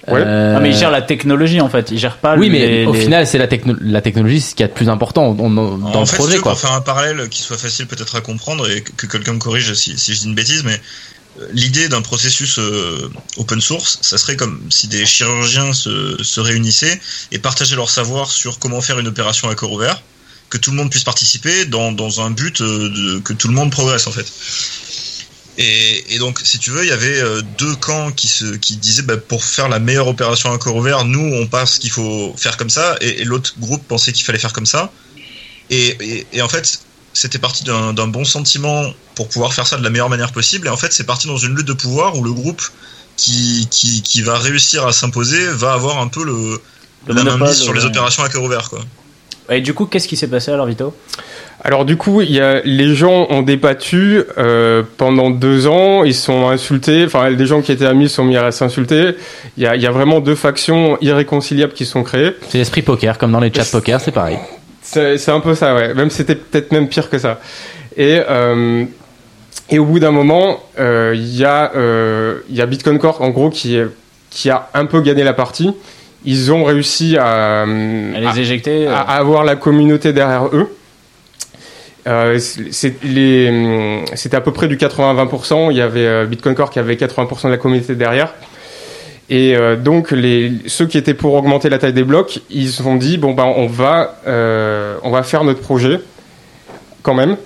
Ouais. Euh, Ah, mais ils gèrent la technologie en fait. Ils gèrent pas. Oui, mais au les- final, c'est la, techno la technologie, c'est ce qu'il y a de plus important dans, en le fait, projet, quoi. pour faire un parallèle qui soit facile peut-être à comprendre et que, que quelqu'un me corrige si, si je dis une bêtise, mais l'idée d'un processus euh, open source, ça serait comme si des chirurgiens se, se réunissaient et partageaient leur savoir sur comment faire une opération à corps ouvert, que tout le monde puisse participer dans, dans un but euh, que tout le monde progresse en fait. Et, et donc, si tu veux, il y avait euh, deux camps qui se qui disaient bah, pour faire la meilleure opération à corps ouvert, nous on pense qu'il faut faire comme ça, et, et l'autre groupe pensait qu'il fallait faire comme ça. Et, et en fait, c'était parti d'un bon sentiment pour pouvoir faire ça de la meilleure manière possible. Et en fait, c'est parti dans une lutte de pouvoir où le groupe qui, qui, qui va réussir à s'imposer va avoir un peu le, Le la main monopole, mise sur les opérations à cœur ouvert. Quoi. Et du coup, qu'est-ce qui s'est passé alors, Vito? Alors du coup, il y a, les gens ont débattu euh, pendant deux ans, ils sont insultés, enfin des gens qui étaient amis sont mis à s'insulter. Il y a, il y a vraiment deux factions irréconciliables qui sont créées. C'est l'esprit poker, comme dans les chats poker, c'est pareil. C'est un peu ça, ouais. Même c'était peut-être même pire que ça. Et euh, et au bout d'un moment, euh, il y a euh, il y a Bitcoin Core en gros qui est- qui a un peu gagné la partie. Ils ont réussi à, À les éjecter euh, à, à avoir la communauté derrière eux. Euh, c'est- les, C'était à peu près du 80-20%. Il y avait euh, Bitcoin Core qui avait 80% de la communauté derrière. Et euh, donc les, ceux qui étaient pour augmenter la taille des blocs, ils se sont dit bon ben on va euh, on va faire notre projet quand même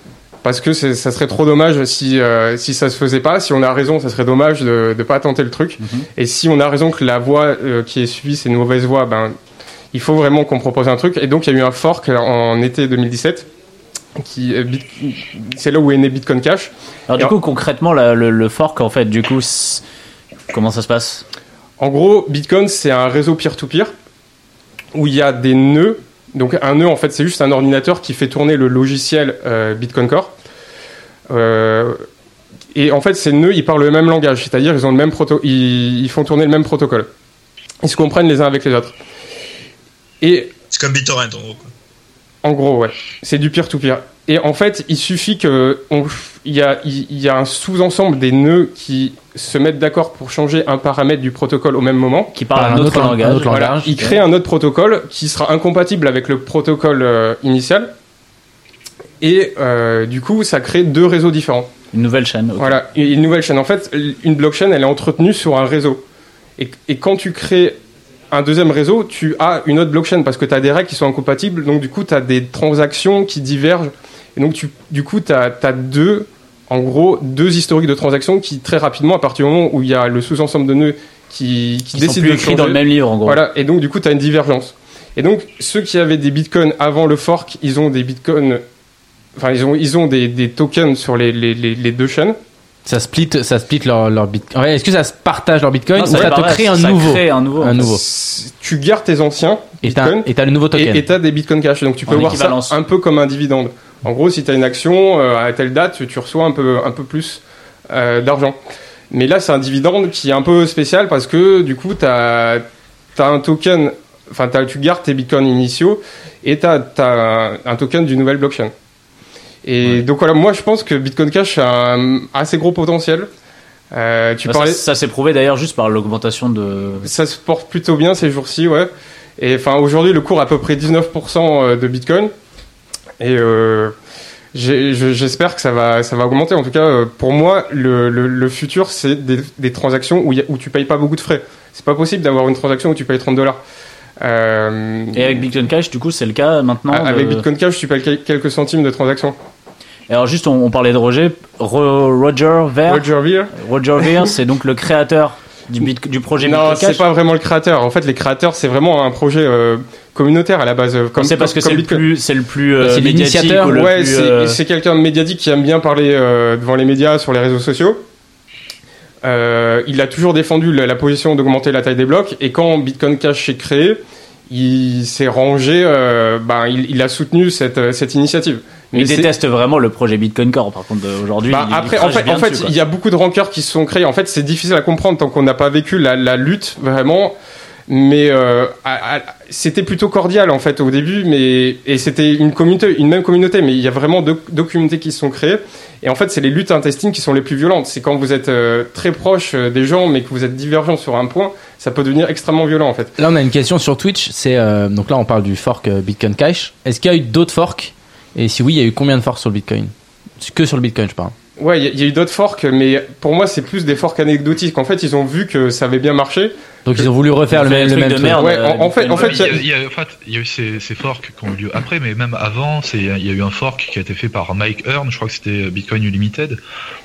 parce que ça serait trop dommage si euh, si ça se faisait pas. Si on a raison, ça serait dommage de ne pas tenter le truc. Et si on a raison que la voie euh, qui est suivie c'est une mauvaise voie, ben il faut vraiment qu'on propose un truc. Et donc il y a eu un fork en été 2017 qui euh, Bit- c'est là où est né Bitcoin Cash. Alors du coup, concrètement, la- le, le fork, en fait, du coup, comment ça se passe? En gros, Bitcoin, c'est un réseau peer-to-peer où il y a des nœuds. Donc, un nœud, en fait, c'est juste un ordinateur qui fait tourner le logiciel euh, Bitcoin Core. Euh, et en fait, ces nœuds, ils parlent le même langage, c'est-à-dire ils ont le même proto ils, font tourner le même protocole. Ils se comprennent les uns avec les autres. C'est comme BitTorrent en gros. En gros, ouais. C'est du peer-to-peer. Et en fait, il suffit que il y a, il il y a un sous-ensemble des nœuds qui se mettent d'accord pour changer un paramètre du protocole au même moment. Qui parle Par un, un autre, un langage. autre Voilà, langage. il crée un autre protocole qui sera incompatible avec le protocole euh, initial. Et euh, du coup, ça crée deux réseaux différents. Une nouvelle chaîne. Voilà, une une nouvelle chaîne. En fait, une blockchain, elle est entretenue sur un réseau. Et, et quand tu crées un deuxième réseau, tu as une autre blockchain parce que tu as des règles qui sont incompatibles. Donc, du coup, tu as des transactions qui divergent. Et donc, tu, du coup, tu as, deux, en gros, deux historiques de transactions qui, très rapidement, à partir du moment où il y a le sous-ensemble de nœuds qui, qui Qui sont plus de écrits dans le même livre, en gros. voilà, et donc du coup, tu as une divergence. Et donc, ceux qui avaient des bitcoins avant le fork, ils ont des bitcoins. Enfin, ils ont, ils ont des, des tokens sur les, les, les, les deux chaînes. Ça split, ça split leur, leur bitcoin. Ouais, Est-ce que ça se partage leur bitcoin Non, ou ça te crée un ça nouveau crée un nouveau. Un nouveau. Tu gardes tes anciens Et t'as bitcoins et t'as le nouveau token. et tu as des bitcoins cash. Donc, tu peux En voir ça un peu comme un dividende. En gros, si tu as une action, euh, à telle date, tu, reçois un peu, un peu plus euh, d'argent. Mais là, c'est un dividende qui est un peu spécial parce que du coup, tu as, un token, enfin, t'as- tu gardes tes bitcoins initiaux et tu as, un, un token d'une nouvelle blockchain. Et donc voilà, moi je pense que Bitcoin Cash a un assez gros potentiel. Euh, tu Bah, parlais, ça, ça s'est prouvé d'ailleurs juste par l'augmentation de. ça se porte plutôt bien ces jours-ci, ouais. Et enfin, aujourd'hui, le cours est à peu près 19% de Bitcoin. Et euh, j'espère que ça va, ça va augmenter. En tout cas, euh, pour moi, le, le, le futur, c'est des, des transactions où, y a- où tu payes pas beaucoup de frais. C'est pas possible d'avoir une transaction où tu payes 30 dollars. Euh, Et avec Bitcoin Cash, du coup, c'est le cas maintenant. avec de- Bitcoin Cash, tu payes quel- quelques centimes de transaction. Et alors juste, on, on parlait de Roger, Ro- Roger Ver. Roger Ver Roger Ver, c'est donc le créateur du, bit- du projet Non, Bitcoin c'est pas vraiment le créateur. En fait, les créateurs, c'est vraiment un projet euh, communautaire à la base. euh, Comme C'est parce que comme c'est le Bitcoin. plus, c'est le plus euh, Bah, c'est médiatique l'initiateur. ou le ouais, plus, c'est euh, c'est quelqu'un de médiatique qui aime bien parler euh, devant les médias, sur les réseaux sociaux. Euh, il a toujours défendu la, la position d'augmenter la taille des blocs. Et quand Bitcoin Cash s'est créé, il s'est rangé. euh, ben, il, il a soutenu cette, euh, cette initiative. Mais il c'est- déteste vraiment le projet Bitcoin Core, par contre, aujourd'hui. bah, après, en fait, bien en fait, dessus, quoi. il y a beaucoup de rancœurs qui se sont créées. En fait, c'est difficile à comprendre tant qu'on n'a pas vécu la, la lutte vraiment. Mais euh, c'était plutôt cordial en fait au début, mais et c'était une communauté, une même communauté. Mais il y a vraiment deux, deux communautés qui se sont créées. Et en fait, c'est les luttes intestines qui sont les plus violentes. C'est quand vous êtes euh, très proche euh, des gens, mais que vous êtes divergent sur un point, ça peut devenir extrêmement violent en fait. Là, on a une question sur Twitch. C'est euh, donc là, on parle du fork Bitcoin Cash. Est-ce qu'il y a eu d'autres forks Et si oui, il y a eu combien de forks sur le Bitcoin? Que sur le Bitcoin, je parle. Ouais, il y, a- il y a eu d'autres forks, mais pour moi, c'est plus des forks anecdotiques. En fait, ils ont vu que ça avait bien marché. Donc ils ont voulu refaire le même, truc même de truc. merde. Ouais, euh, en, en fait, en fait, il y a, il y a- en fait, il y a eu ces, ces forks qui ont eu lieu après, mais même avant, c'est- il y a eu un fork qui a été fait par Mike Hearn, je crois que c'était Bitcoin Unlimited,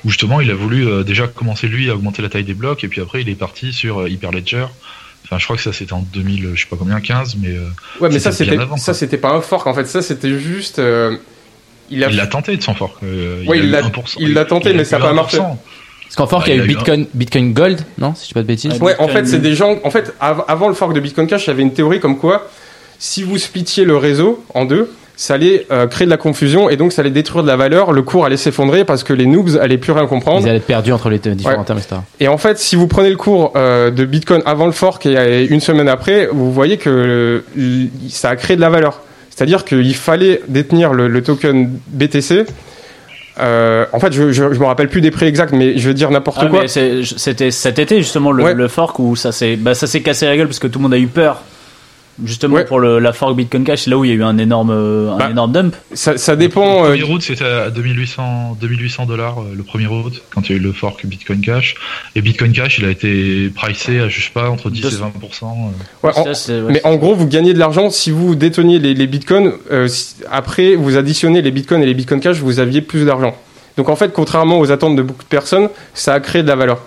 où justement il a voulu euh, déjà commencer lui à augmenter la taille des blocs, et puis après il est parti sur euh, Hyperledger. Enfin, je crois que ça c'était en 2000, je sais pas combien, 15, mais euh, Ouais, mais ça C'était c'était bien avant, ça c'était pas un fork en fait, ça c'était juste euh, Il a- tenté de son fork. euh, Ouais, a il l'a- 1%, il l'a tenté, a mais ça a pas marché. 1%. Parce qu'en fork, Ouais, il y a eu Bitcoin, Bitcoin Gold, non Si je dis pas de bêtises. Ouais, en fait, Bitcoin- c'est des gens. En fait, av- avant le fork de Bitcoin Cash, il y avait une théorie comme quoi, si vous splittiez le réseau en deux, ça allait euh, créer de la confusion et donc ça allait détruire de la valeur. Le cours allait s'effondrer parce que les noobs allaient plus rien comprendre. Ils allaient être perdus entre les deux différents Ouais. termes, etc. Et en fait, si vous prenez le cours euh, de Bitcoin avant le fork et une semaine après, vous voyez que euh, ça a créé de la valeur. C'est-à-dire qu'il fallait détenir le, le token BTC. Euh, en fait, je, je, je me rappelle plus des prix exacts, mais je veux dire n'importe Ah, quoi. c'était cet été justement le, Ouais. le fork où ça s'est bah, ça s'est cassé la gueule parce que tout le monde a eu peur. Justement Ouais. pour le, la fork Bitcoin Cash, c'est là où il y a eu un énorme un Bah, énorme dump. Ça, ça dépend. Le euh, premier route, c'était à 2800 2800 dollars euh, le premier route quand il y a eu le fork Bitcoin Cash. Et Bitcoin Cash, il a été pricé à, je sais pas, entre 10 et 20%. euh. ouais, en- Ça, c'est- ouais, Mais en gros, vous gagnez de l'argent si vous déteniez les, les bitcoins. euh, après, vous additionnez les bitcoins et les bitcoin cash, vous aviez plus d'argent. Donc en fait, contrairement aux attentes de beaucoup de personnes, ça a créé de la valeur.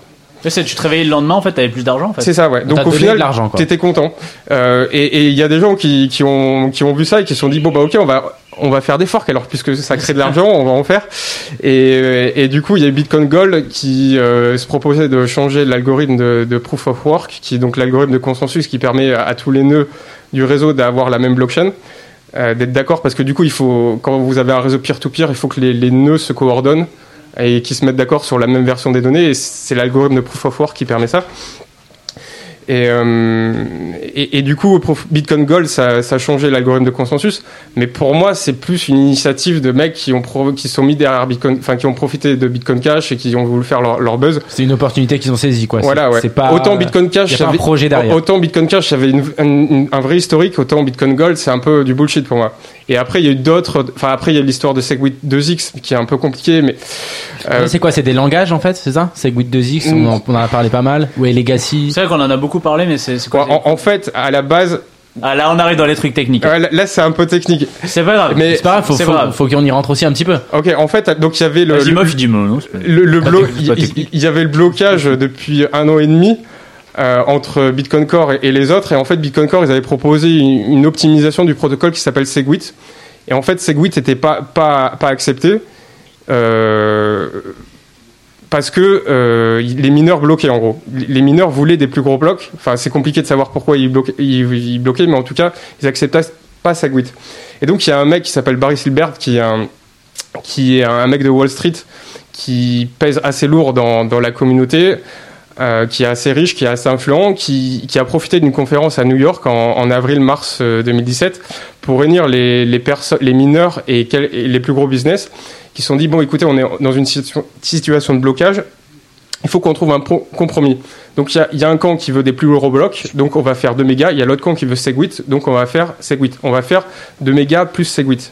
C'est- tu te réveillais le lendemain en fait, t'avais plus d'argent en fait. C'est ça, ouais. Donc au final, t'étais content. Euh, et il y a des gens qui, qui, ont, qui ont vu ça et qui se sont dit bon bah ok, on va on va faire des forks alors puisque ça crée de l'argent, on va en faire. Et, et du coup, il y a Bitcoin Gold qui euh, se proposait de changer l'algorithme de, de proof of work, qui est donc l'algorithme de consensus qui permet à, à tous les nœuds du réseau d'avoir la même blockchain. euh, d'être d'accord parce que du coup il faut quand vous avez un réseau peer-to-peer il faut que les, les nœuds se coordonnent et qu'ils se mettent d'accord sur la même version des données et c'est l'algorithme de proof of work qui permet ça et, euh, et, et du coup, Bitcoin Gold, ça, ça a changé l'algorithme de consensus. Mais pour moi, c'est plus une initiative de mecs qui ont pro- qui sont mis derrière Bitcoin, enfin qui ont profité de Bitcoin Cash et qui ont voulu faire leur, leur buzz. C'est une opportunité qu'ils ont saisie, quoi. Voilà, ouais. C'est pas autant Bitcoin Cash, a pas un avait- projet derrière. autant Bitcoin Cash, avait une- un vrai historique, autant Bitcoin Gold, c'est un peu du bullshit pour moi. Et après, il y a eu d'autres. Enfin, après, il y a l'histoire de Segwit 2x qui est un peu compliquée, mais euh, C'est quoi C'est des langages en fait, c'est ça? Segwit 2x, on, en, on en a parlé pas mal. Ouais, Legacy. C'est vrai qu'on en a beaucoup parlé, mais c'est quoi en, en fait, à la base, Ah là, on arrive dans les trucs techniques. euh, là, c'est un peu technique. C'est pas grave. Mais C'est pas grave, faut, qu'on y rentre aussi un petit peu. Ok, en fait, donc il y avait le, le, il dit non, le, le il- technique. il y avait le blocage depuis un an et demi euh, entre Bitcoin Core et, les autres. Et en fait, Bitcoin Core, ils avaient proposé une, optimisation du protocole qui s'appelle Segwit. Et en fait, Segwit n'était pas, accepté euh, parce que euh, les mineurs bloquaient en gros. Les mineurs voulaient des plus gros blocs. Enfin, c'est compliqué de savoir pourquoi ils bloquaient, mais en tout cas, ils acceptaient pas Segwit. Et donc, il y a un mec qui s'appelle Barry Silbert qui est un, mec de Wall Street qui pèse assez lourd dans la communauté, euh, qui est assez riche, qui est assez influent, qui, qui a profité d'une conférence à New York en, avril-mars euh, 2017 pour réunir les, mineurs et, les plus gros business qui se sont dit bon écoutez on est dans une situ- situation de blocage il faut qu'on trouve un pro- compromis. Donc il y y a un camp qui veut des plus gros blocs, donc on va faire 2 mégas. Il y a l'autre camp qui veut Segwit, donc on va faire Segwit. On va faire 2 mégas plus Segwit.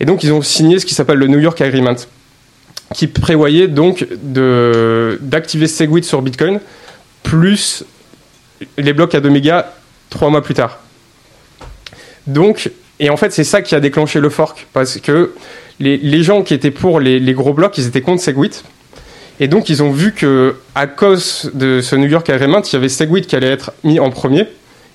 Et donc ils ont signé ce qui s'appelle le New York Agreement, qui prévoyait donc d'activer Segwit sur Bitcoin plus les blocs à 2 mégas 3 mois plus tard. Donc, et en fait c'est ça qui a déclenché le fork, parce que les, gens qui étaient pour les, les gros blocs, ils étaient contre Segwit. Et donc ils ont vu que à cause de ce New York Agreement, il y avait Segwit qui allait être mis en premier,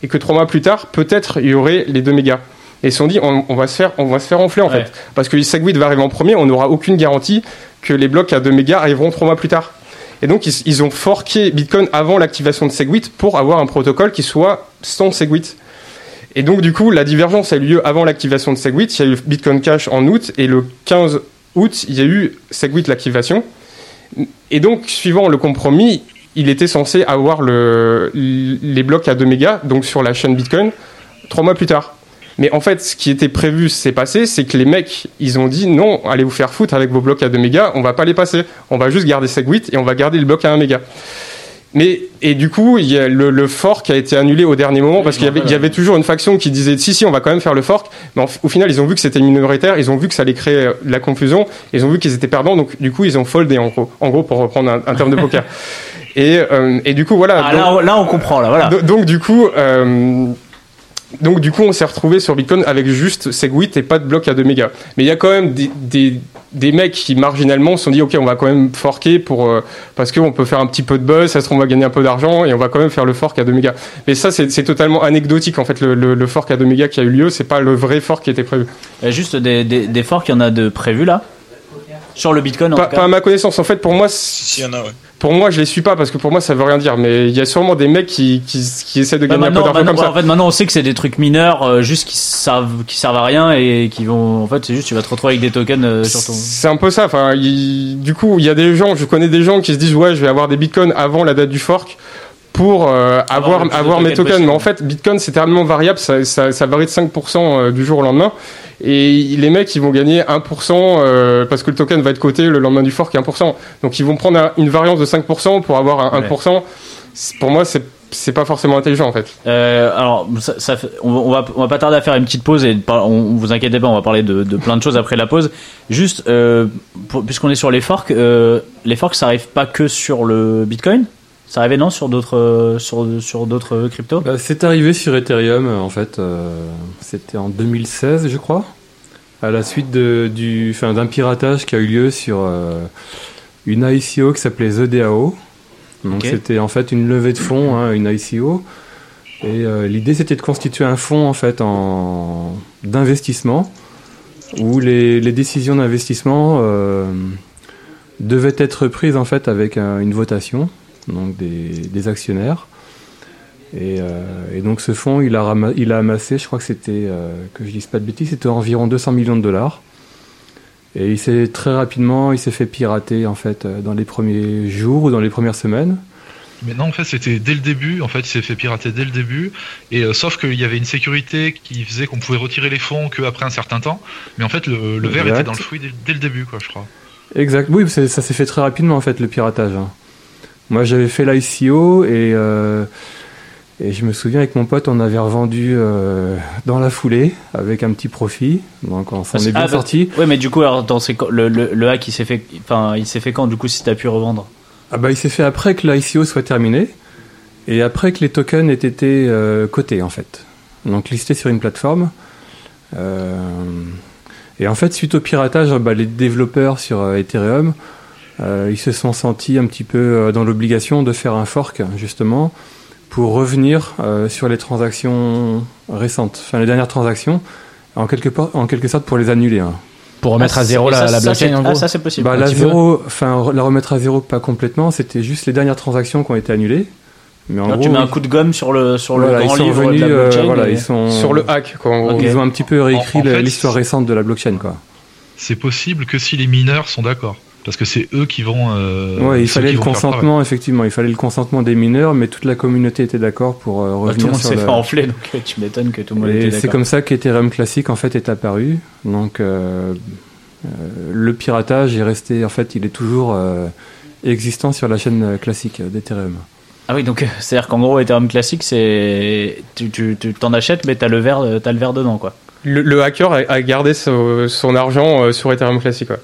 et que trois mois plus tard, peut-être il y aurait les 2 mégas. Et ils se sont dit, on, on va se faire, on va se faire enfler en Ouais. fait, parce que Segwit va arriver en premier, on n'aura aucune garantie que les blocs à 2 mégas arriveront trois mois plus tard. Et donc ils, ils ont forqué Bitcoin avant l'activation de Segwit pour avoir un protocole qui soit sans Segwit. Et donc du coup, la divergence a eu lieu avant l'activation de Segwit. Il y a eu Bitcoin Cash en août et le 15 août, il y a eu Segwit l'activation. Et donc, suivant le compromis, il était censé avoir le, les blocs à 2 mégas, donc sur la chaîne Bitcoin, trois mois plus tard. Mais en fait, ce qui était prévu s'est passé, c'est que les mecs, ils ont dit non, allez vous faire foutre avec vos blocs à 2 mégas, on va pas les passer. On va juste garder Segwit et on va garder le bloc à 1 méga. Mais, et du coup, il y a le, le fork a été annulé au dernier moment parce qu'il y avait, il y avait toujours une faction qui disait si, si, on va quand même faire le fork. Mais en- au final, ils ont vu que c'était minoritaire, ils ont vu que ça allait créer euh, de la confusion, ils ont vu qu'ils étaient perdants, donc du coup, ils ont foldé en gros, en gros pour reprendre un, un terme de poker. Et, euh, et du coup, voilà. Ah, donc- là, on- là, on comprend, là, voilà. do- donc, du coup, euh, donc du coup, on s'est retrouvé sur Bitcoin avec juste Segwit et pas de bloc à 2 mégas. Mais il y a quand même des, des, des mecs qui marginalement se sont dit ok on va quand même forker pour euh, parce qu'on peut faire un petit peu de buzz, ça se trouve on va gagner un peu d'argent et on va quand même faire le fork à 2 mégas. Mais ça c'est totalement anecdotique en fait le, le, fork à 2 mégas qui a eu lieu, c'est pas le vrai fork qui était prévu. Juste des, des, des forks, il y en a de prévus là? Sur le Bitcoin en Pas, tout cas pas à ma connaissance en fait pour moi Si, y en a, ouais. pour moi je les suis pas parce que pour moi ça veut rien dire mais il y a sûrement des mecs qui qui, qui essaient de Bah, gagner un peu d'argent maintenant- comme ça. En fait, maintenant, on sait que c'est des trucs mineurs, euh, juste qui servent, qui servent à rien et qui vont. En fait, c'est juste tu vas te retrouver avec des tokens euh, sur ton. C'est un peu ça. Enfin, du coup, il y a des gens, je connais des gens qui se disent ouais, je vais avoir des bitcoins avant la date du fork pour euh, avoir plus de avoir mes tokens. Mais en fait, bitcoin c'est tellement variable, ça, ça, ça varie de 5% euh, du jour au lendemain. Et les mecs, ils vont gagner 1% euh, parce que le token va être coté le lendemain du fork 1%. Donc ils vont prendre un- une variance de 5% pour avoir un Ouais. 1%. C'est- Pour moi, c'est c'est pas forcément intelligent en fait. Euh, alors, ça, ça fait- on, on va, on va pas tarder à faire une petite pause et par- on, vous inquiétez pas, on va parler de, de plein de choses après la pause. Juste, euh, puisqu'on est sur les forks, euh, les forks, ça arrive pas que sur le Bitcoin? Ça arrivait non sur d'autres euh, sur sur d'autres cryptos? Bah, c'est arrivé sur Ethereum, en fait. euh, C'était en 2016, je crois. À la suite de, du, enfin, d'un piratage qui a eu lieu sur euh, une ICO qui s'appelait The DAO. Donc c'était en fait une levée de fonds, hein, une ICO. Et euh, l'idée c'était de constituer un fonds en fait en d'investissement où les, les décisions d'investissement euh, devaient être prises en fait avec un- une votation donc des, des actionnaires. Et, euh, et donc ce fonds, il a, il a amassé, je crois que c'était, euh, que je dise pas de bêtises, c'était environ 200 millions de dollars. Et il s'est très rapidement, il s'est fait pirater en fait euh, dans les premiers jours ou dans les premières semaines. Mais non, en fait, c'était dès le début. En fait, il s'est fait pirater dès le début. Et euh, sauf qu'il y avait une sécurité qui faisait qu'on pouvait retirer les fonds qu'après un certain temps. Mais en fait, le, le verre était dans le fruit dès, dès le début, quoi, je crois. Exact, oui, ça s'est fait très rapidement en fait le piratage. hein. Moi j'avais fait l'ICO et, euh, et je me souviens avec mon pote on avait revendu euh, dans la foulée avec un petit profit, donc on s'en est bien Ah, bah, sorti. Ouais, mais du coup, alors, dans ces, le, le, le hack, il s'est fait, enfin, il s'est fait quand, du coup, si t'as pu revendre? Ah bah il s'est fait après que l'ICO soit terminé et après que les tokens aient été euh, cotés en fait. Donc listés sur une plateforme. Et en fait suite au piratage, bah, les développeurs sur Ethereum, euh, ils se sont sentis un petit peu euh, dans l'obligation de faire un fork justement pour revenir euh, sur les transactions récentes, enfin les dernières transactions, en quelque, part- en quelque sorte pour les annuler. hein. Pour remettre Ah, à zéro la, ça, la ça, blockchain c'est- en Ah, gros. ça, c'est possible. Bah, la, zéro, enfin, la remettre à zéro, pas complètement, c'était juste les dernières transactions qui ont été annulées. Mais en Alors, gros, tu mets un coup de gomme sur le, sur le grand ils sont livre revenus, de la euh, blockchain. voilà, et- ils sont Sur le hack, quoi. en gros. Ok. Ils ont un petit peu réécrit En- en la- fait, l'histoire récente de la blockchain, quoi. C'est possible que si les mineurs sont d'accord. Parce que c'est eux qui vont. euh, ouais, il fallait le consentement, effectivement, il fallait le consentement des mineurs, mais toute la communauté était d'accord pour euh, Bah, revenir tout le monde sur s'est fait enfler, donc euh, tu m'étonnes que tout le monde Et était c'est d'accord. comme ça qu'Ethereum classique en fait est apparu. Donc euh, euh, le piratage est resté, en fait, il est toujours euh, existant sur la chaîne classique d'Ethereum. Ah oui, donc c'est-à-dire qu'en gros, Ethereum classique, c'est tu tu tu t'en achètes, mais t'as le verre, t'as le verre dedans, quoi. Le, le hacker a, a gardé son, son argent euh, sur Ethereum classique. ouais.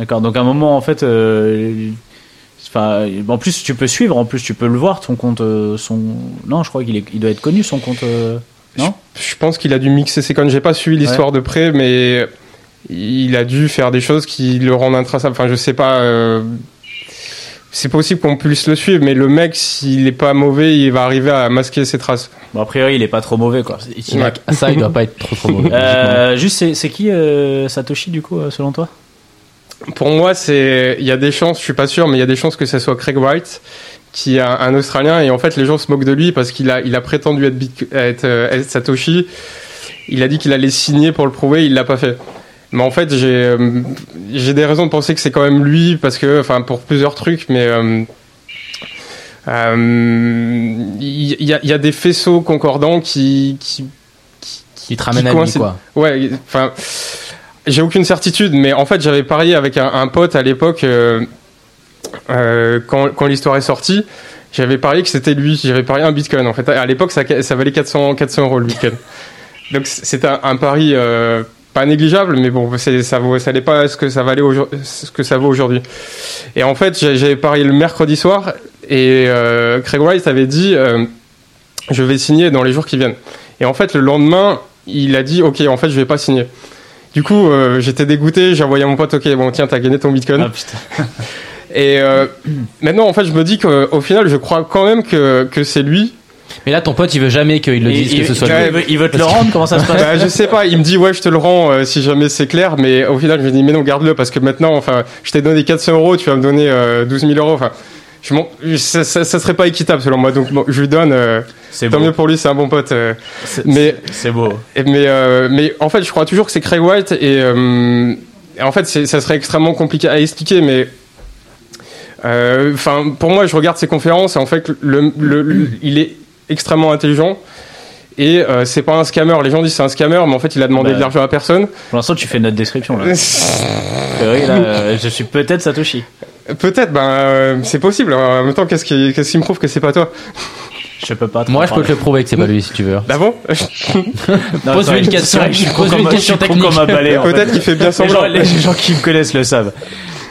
D'accord. Donc à un moment, en fait, euh, enfin, en plus tu peux suivre, en plus tu peux le voir ton compte, euh, son. Non, je crois qu'il est, il doit être connu son compte. euh, Non? Je pense qu'il a dû mixer ses connes. J'ai pas suivi l'histoire de près, mais il a dû faire des choses qui le rendent intraçable. Enfin, je sais pas. euh, C'est possible qu'on puisse le suivre, mais le mec, s'il est pas mauvais, il va arriver à masquer ses traces. Bon, a priori, il est pas trop mauvais, quoi. Il a- Ça, il doit pas être trop trop mauvais. Euh, juste, c'est, c'est qui euh, Satoshi du coup, euh, selon toi? Pour moi, c'est, il y a des chances, je suis pas sûr, mais il y a des chances que ce soit Craig Wright, qui est un, Australien, et en fait, les gens se moquent de lui parce qu'il a, il a prétendu être, Bit- être, euh, être Satoshi. Il a dit qu'il allait signer pour le prouver, il l'a pas fait. Mais en fait, j'ai, euh, j'ai des raisons de penser que c'est quand même lui parce que, enfin, pour plusieurs trucs, mais euh, euh, il y, a, il y a des faisceaux concordants qui, qui, Il te ramène à lui, quoi. Ouais, enfin, j'ai aucune certitude, mais en fait, j'avais parié avec un, un pote à l'époque euh, euh, quand, quand l'histoire est sortie. J'avais parié que c'était lui. J'avais parié un bitcoin. En fait, à l'époque, ça, ça valait 400, 400 euros le bitcoin. Donc c'était un, un pari euh, pas négligeable, mais bon, ça vaut, ça n'est pas ce que ça valait aujourd- ce que ça vaut aujourd'hui. Et en fait, j'avais parié le mercredi soir, et Craig Wright avait dit, je vais signer dans les jours qui viennent. Et en fait, le lendemain, il a dit, ok, en fait, je vais pas signer. Du coup, euh, j'étais dégoûté. J'ai envoyé à mon pote, ok, bon, tiens, t'as gagné ton bitcoin. Ah putain. Et euh, maintenant, en fait, je me dis qu'au final, je crois quand même que, que c'est lui. Mais là, ton pote, il veut jamais qu'il le dise il- que ce soit il lui. veut, il veut te le rendre Comment ça se passe Bah, je sais pas, il me dit ouais je te le rends euh, si jamais c'est clair, mais au final je lui dis mais non garde-le parce que maintenant enfin je t'ai donné 400 euros, tu vas me donner euh, 12 000 euros, enfin je m'en- ça, ça, ça serait pas équitable selon moi donc bon, je lui donne, euh, C'est tant beau. mieux pour lui c'est un bon pote, euh, C'est- mais C'est beau. mais euh, mais en fait je crois toujours que c'est Craig White et, euh, et en fait c'est- ça serait extrêmement compliqué à expliquer mais enfin pour moi je regarde ses conférences et en fait le, le- le- il est extrêmement intelligent et c'est pas un scammer les gens disent c'est un scammer mais en fait il a demandé Bah. de l'argent à personne Pour l'instant, tu fais notre description là. oui, là, je suis peut-être Satoshi. Peut-être ben euh, c'est possible en même temps qu'est-ce qui, qu'est-ce qui me prouve que c'est pas toi? Je peux pas. te Moi, je peux te le prouver que c'est pas lui si tu veux. d'avant Non, Pose-lui une question. Pose-lui une un- question je suis con technique. comme un balai, en fait. peut-être qu'il fait bien Les gens, semblant les gens qui me connaissent le savent.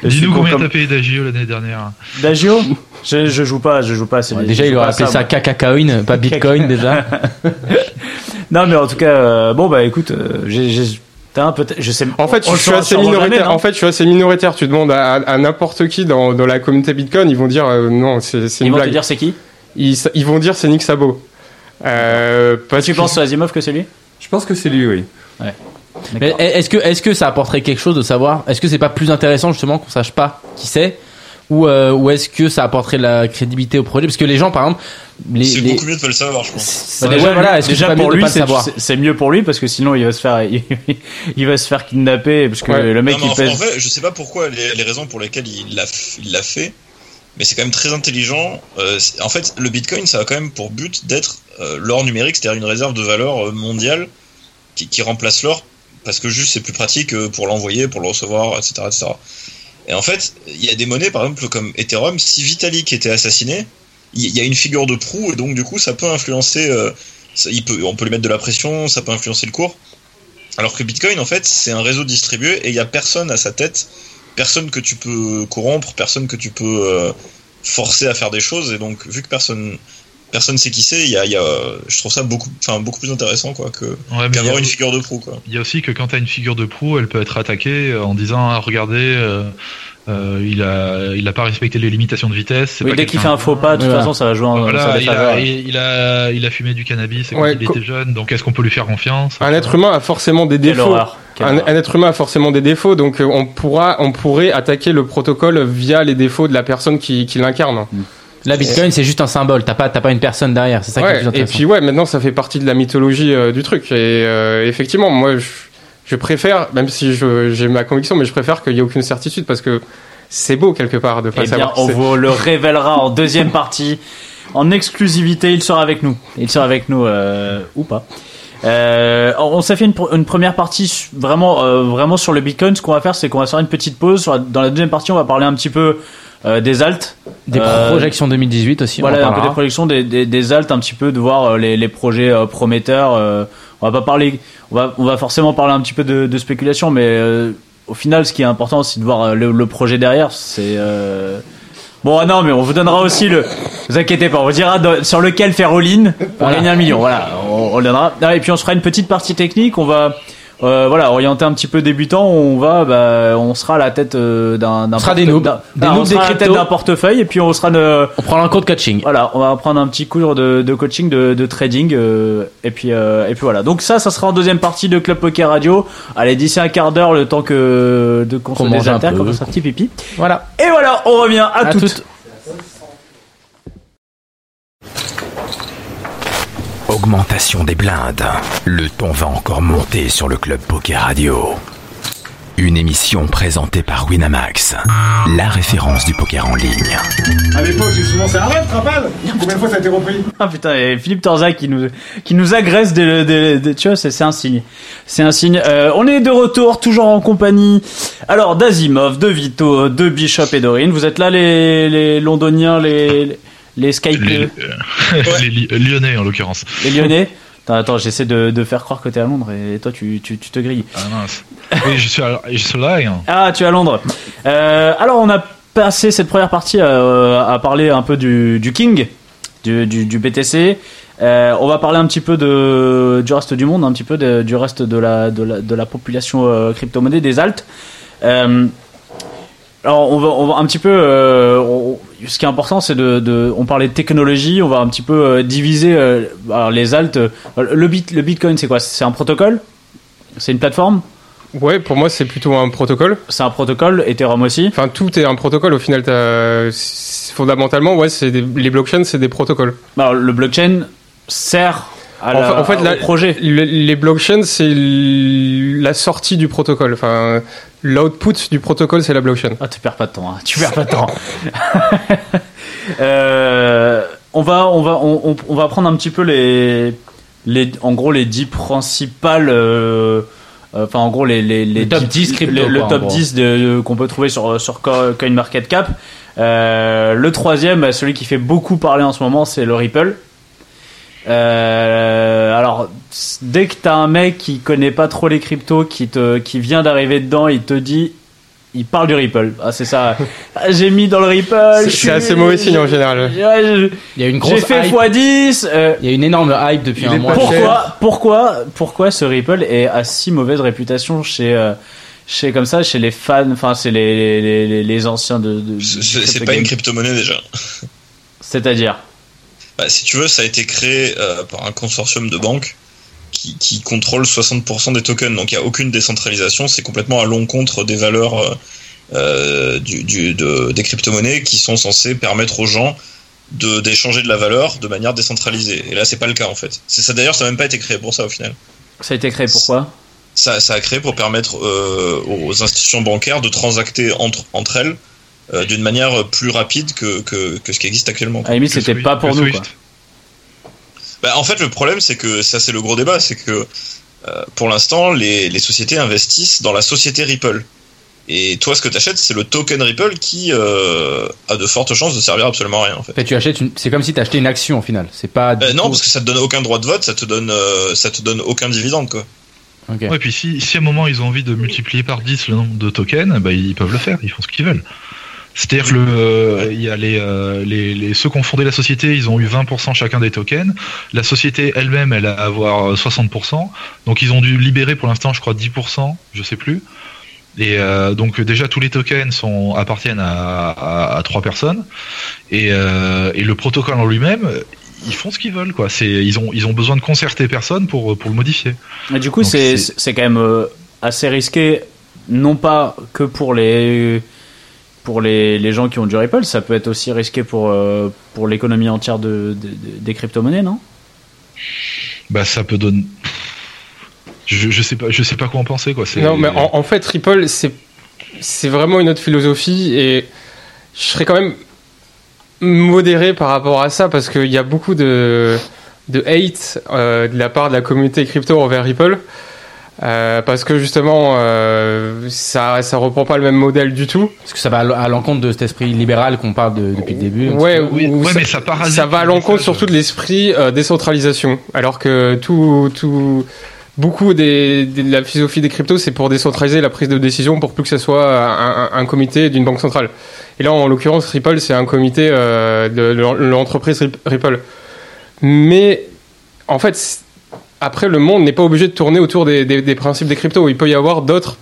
Je suis Dis-nous combien comme- t'as payé d'Agio l'année dernière. D'Agio? Je, je joue pas, je joue pas. c'est- Ouais, je déjà, joue il aurait appelé ça moi. cacacoin, pas bitcoin déjà. Non, mais en tout cas, euh, bon bah écoute, euh, j'ai, j'ai- je sais. en fait on je suis assez minoritaire. jamais, en fait je suis assez minoritaire. Tu demandes à, à- à n'importe qui dans, dans la communauté Bitcoin ils vont dire euh, non c'est c'est Ils une vont te dire c'est qui ils, ils vont dire c'est Nick Sabo. Euh, parce Tu que- penses Asimov que c'est lui Je pense que c'est lui, oui. Mais est-ce que, est-ce que ça apporterait quelque chose de savoir? Est-ce que c'est pas plus intéressant justement qu'on sache pas qui c'est? Ou, euh, ou est-ce que ça apporterait de la crédibilité au projet? Parce que les gens, par exemple, les, C'est les- beaucoup mieux de pas le savoir, je pense. c'est- Bah, ouais, déjà, voilà, lui- est-ce que déjà pour lui, c'est, mieux pour lui parce que sinon il va se faire, il, il va se faire kidnapper parce que Ouais. le mec Non, mais il en, fait, pèse. en fait, je sais pas pourquoi les, les raisons pour lesquelles il l'a f- il l'a fait, mais c'est quand même très intelligent. Euh, en fait, le Bitcoin, ça a quand même pour but d'être euh, l'or numérique, c'est-à-dire une réserve de valeur euh, mondiale qui, qui remplace l'or parce que juste c'est plus pratique pour l'envoyer, pour le recevoir, etc., etc. Et en fait, il y a des monnaies, par exemple comme Ethereum. Si Vitalik était assassiné, il y, a une figure de proue et donc du coup, ça peut influencer. euh, on peut lui mettre de la pression, ça peut influencer le cours. Alors que Bitcoin, en fait, c'est un réseau distribué et il y a personne à sa tête, personne que tu peux corrompre, personne que tu peux euh, forcer à faire des choses. Et donc, vu que personne, personne sait qui c'est, il y a, il y a, je trouve ça beaucoup, enfin, beaucoup plus intéressant quoi que Ouais, qu'avoir une figure de proue quoi. il y a aussi que quand t'as une figure de proue, elle peut être attaquée euh, en disant ah, regardez, euh, euh, il a il a pas respecté les limitations de vitesse. c'est Oui, pas dès qu'il fait un faux pas, de toute façon, ça va jouer en Voilà, il a, il, il a, il a fumé du cannabis quand Ouais, il était jeune, donc est-ce qu'on peut lui faire confiance? Un être humain a forcément des Quelle défauts horreur. Quelle un, horreur. un être humain a forcément des défauts, donc on pourra, on pourrait attaquer le protocole via les défauts de la personne qui, qui l'incarne. La bitcoin, c'est juste un symbole. T'as pas, t'as pas une personne derrière. C'est ça qui est Ouais, le plus et puis ouais, maintenant ça fait partie de la mythologie euh, du truc. Et euh, effectivement, moi, je, je préfère, même si j'ai ma conviction, mais je préfère qu'il y ait aucune certitude parce que c'est beau quelque part de pas Eh bien, savoir. on vous le révélera en deuxième partie. En exclusivité, il sera avec nous. Il sera avec nous, euh, ou pas. Euh, on s'est fait une, pr- une première partie vraiment, euh, vraiment sur le Bitcoin. Ce qu'on va faire, c'est qu'on va faire une petite pause. Dans la deuxième partie, on va parler un petit peu euh, des altes. Des Euh, projections 2018 aussi. on Voilà, un peu des projections, des, des, des altes, un petit peu de voir euh, les, les projets prometteurs. on va pas parler, on va, on va forcément parler un petit peu de, de spéculation, mais au final, ce qui est important, c'est de voir le, le projet derrière. C'est bon, ah non, mais on vous donnera aussi le. Vous inquiétez pas, on vous dira de- sur lequel faire all-in pour Voilà. gagner un million. Voilà, on, on le donnera. Ah, et puis on se fera une petite partie technique. On va. Euh, voilà, orienter un petit peu débutant, on va, bah, on sera à la tête euh, d'un, d'un On sera des noobs. Des on noobs des sera à la tête cryptos. d'un portefeuille et puis on sera de, On prend un cours de coaching. voilà, on va prendre un petit cours de, de coaching, de, de trading, euh, et puis euh, et puis voilà. Donc ça, ça sera en deuxième partie de Club Poker Radio. Allez, d'ici un quart d'heure, le temps que de qu'on se désaltère, qu'on fasse un petit pipi. Voilà. Et voilà, on revient à, À toutes. toutes. Augmentation des blindes. Le ton va encore monter sur le Club Poker Radio. Une émission présentée par Winamax, la référence du poker en ligne. À l'époque, j'ai souvent fait arrête, rappelles Combien de fois ça a été repris Ah putain, et Philippe Torzac qui nous qui nous agresse des, des, des- tu vois, c'est c'est un signe. C'est un signe. Euh, on est de retour, toujours en compagnie. Alors d'Azimov, de Vito, de Bishop et Dorine. Vous êtes là les les londoniens, les les Skype, Les, les, euh, les Li- Lyonnais en l'occurrence. Lyonnais. Attends, attends, j'essaie de, de faire croire que t'es à Londres et toi tu, tu, tu te grilles. Ah mince. Oui, je suis, à, je suis là. hein. Ah, tu es à Londres. Euh, alors, on a passé cette première partie à, à parler un peu du, du King. du, du, du BTC. Euh, on va parler un petit peu de, du reste du monde, un petit peu de- du reste de la, de la, de la population euh, crypto-monnaie, des alts. Euh, alors on va, on va un petit peu. euh, on- ce qui est important, c'est de, de. On parlait de technologie. On va un petit peu euh, diviser euh, alors les alts. euh, le bit, le Bitcoin, c'est quoi? C'est un protocole? C'est une plateforme? Ouais, pour moi, c'est plutôt un protocole. C'est un protocole. Ethereum aussi? Enfin, tout est un protocole au final. Fondamentalement, ouais, c'est des- les blockchains, c'est des protocoles. Alors, le blockchain sert à en, la, fait, en fait, au la- projet. le- les blockchains, c'est la sortie du protocole. Enfin, l'output du protocole, c'est la blockchain. Ah, tu perds pas de temps. hein. Tu perds pas de temps. Euh, on va, on va, on, va prendre un petit peu les, les, en gros les 10 principales. euh, euh, Enfin, en gros, les, les, les Le top 10 crypto, le, quoi, top gros. 10 de- qu'on peut trouver sur, sur Co- CoinMarketCap. Euh, le troisième, bah, celui qui fait beaucoup parler en ce moment, c'est le Ripple. Euh, alors, dès que t'as un mec qui connaît pas trop les cryptos, qui te, qui vient d'arriver dedans, il te dit, il parle du Ripple. Ah, c'est ça. Ah, J'ai mis dans le Ripple. C'est- suis- assez mauvais signe en général. Je- Il y a une J'ai grosse fait hype. x10. euh, Il y a une énorme hype depuis Il un mois. cher. pourquoi, pourquoi, pourquoi ce Ripple est à si mauvaise réputation chez, euh, chez comme ça, chez les fans, enfin, c'est les, les, les, les anciens de. de- C'est- pas game. une crypto-monnaie déjà. C'est-à-dire? Bah, si tu veux, ça a été créé euh, par un consortium de banques qui, qui contrôle 60% des tokens. Donc il n'y a aucune décentralisation. C'est complètement à l'encontre des valeurs euh, euh, du, du- de- des crypto-monnaies qui sont censées permettre aux gens de d'échanger de la valeur de manière décentralisée. Et là, c'est pas le cas en fait. C'est ça d'ailleurs, ça n'a même pas été créé pour ça au final. Ça a été créé pourquoi Ça, ça a créé pour permettre euh, aux institutions bancaires de transacter entre, entre elles euh, d'une manière plus rapide que, que, que ce qui existe actuellement. À la limite, Que c'était pas pour nous. Quoi. Bah, en fait, le problème, c'est que ça, c'est le gros débat, c'est que euh, pour l'instant, les, les sociétés investissent dans la société Ripple. Et toi, ce que tu achètes, c'est le token Ripple qui euh, a de fortes chances de servir absolument à rien, en fait. Fait, tu achètes une... c'est comme si tu achetais une action au final. C'est pas. Euh, non, parce que ça te donne aucun droit de vote, ça te donne, euh, ça te donne aucun dividende, quoi. Ok. Ouais, puis si, si à un moment ils ont envie de multiplier par 10 le nombre de tokens, bah, ils peuvent le faire, ils font ce qu'ils veulent. C'est-à-dire que le, euh, il y a les, euh, les, les- ceux qui ont fondé la société, ils ont eu 20% chacun des tokens. La société elle-même, elle a à avoir euh, 60%. Donc ils ont dû libérer pour l'instant, je crois, 10%, je sais plus. Et euh, donc déjà tous les tokens sont appartiennent à, à, à trois personnes. Et, euh, et le protocole en lui-même, ils font ce qu'ils veulent, quoi. C'est, ils ont, ils ont besoin de concerter personne pour, pour le modifier. Mais du coup, c'est c'est- quand même euh, assez risqué, non pas que pour les pour les, les gens qui ont du Ripple, ça peut être aussi risqué pour euh, pour l'économie entière de, de- de- des crypto-monnaies, non? Bah ça peut donner. Je, je sais pas, je sais pas quoi en penser quoi. Non, mais en, en fait, Ripple, c'est c'est vraiment une autre philosophie et je serais quand même modéré par rapport à ça parce qu'il y a beaucoup de, de hate euh, de la part de la communauté crypto envers Ripple. Euh, parce que justement, euh, ça, ça reprend pas le même modèle du tout. Parce que ça va à l'encontre de cet esprit libéral qu'on parle de- depuis le début. Ouais. Oui, ou ouais, ça, mais ça parasite ça va à le l'encontre surtout de l'esprit euh, décentralisation. Alors que tout, tout, beaucoup des, des- de la philosophie des cryptos, c'est pour décentraliser la prise de décision pour plus que ce soit un, un- un comité d'une banque centrale. Et là, en l'occurrence, Ripple, c'est un comité euh, de, de l'entreprise Rip- Ripple. Mais en fait, après, le monde n'est pas obligé de tourner autour des, des- des principes des cryptos. Il peut y avoir d'autres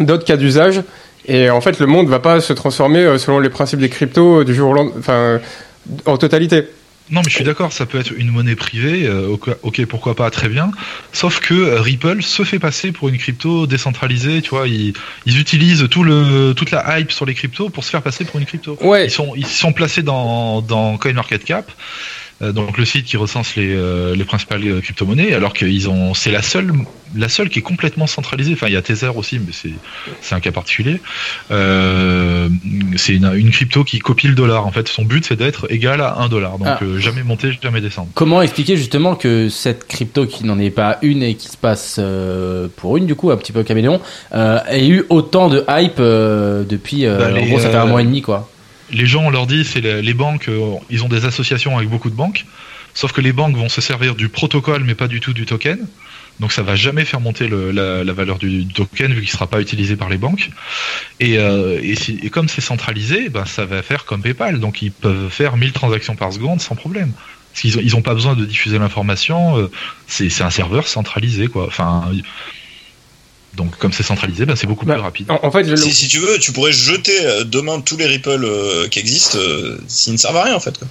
d'autres cas d'usage. Et en fait, le monde va pas se transformer euh, selon les principes des cryptos euh, du jour au lendemain, enfin, en totalité. Non, mais je suis d'accord, ça peut être une monnaie privée, euh, ok, pourquoi pas, très bien. Sauf que Ripple se fait passer pour une crypto décentralisée, tu vois, ils, ils utilisent tout le, toute la hype sur les cryptos pour se faire passer pour une crypto. Ouais. Ils sont, ils sont placés dans, dans CoinMarketCap, donc le site qui recense les, euh, les principales euh, crypto-monnaies, alors qu'ils ont, c'est la seule, la seule qui est complètement centralisée. Enfin, il y a Tether aussi, mais c'est, c'est un cas particulier. Euh, c'est une, une crypto qui copie le dollar. En fait, son but c'est d'être égal à un dollar. Donc Ah. euh, jamais monter, jamais descendre. Comment expliquer justement que cette crypto qui n'en est pas une et qui se passe euh, pour une du coup un petit peu caméléon euh, ait eu autant de hype euh, depuis euh, Bah, en gros ça fait un euh, mois et demi quoi? Les gens on leur dit c'est les, banques, euh, ils ont des associations avec beaucoup de banques. Sauf que les banques vont se servir du protocole mais pas du tout du token. Donc ça va jamais faire monter la, valeur du token vu qu'il sera pas utilisé par les banques. Et, euh, et, comme c'est centralisé, ben ça va faire comme PayPal. Donc ils peuvent faire 1000 transactions par seconde sans problème. Parce qu'ils ont, ils ont pas besoin de diffuser l'information. euh, c'est un serveur centralisé quoi. Donc comme c'est centralisé, ben c'est beaucoup plus rapide. En, en fait, je- Si, si tu veux, tu pourrais jeter euh, demain tous les Ripple euh, qui existent euh, s'ils ne servent à rien en fait. Quoi.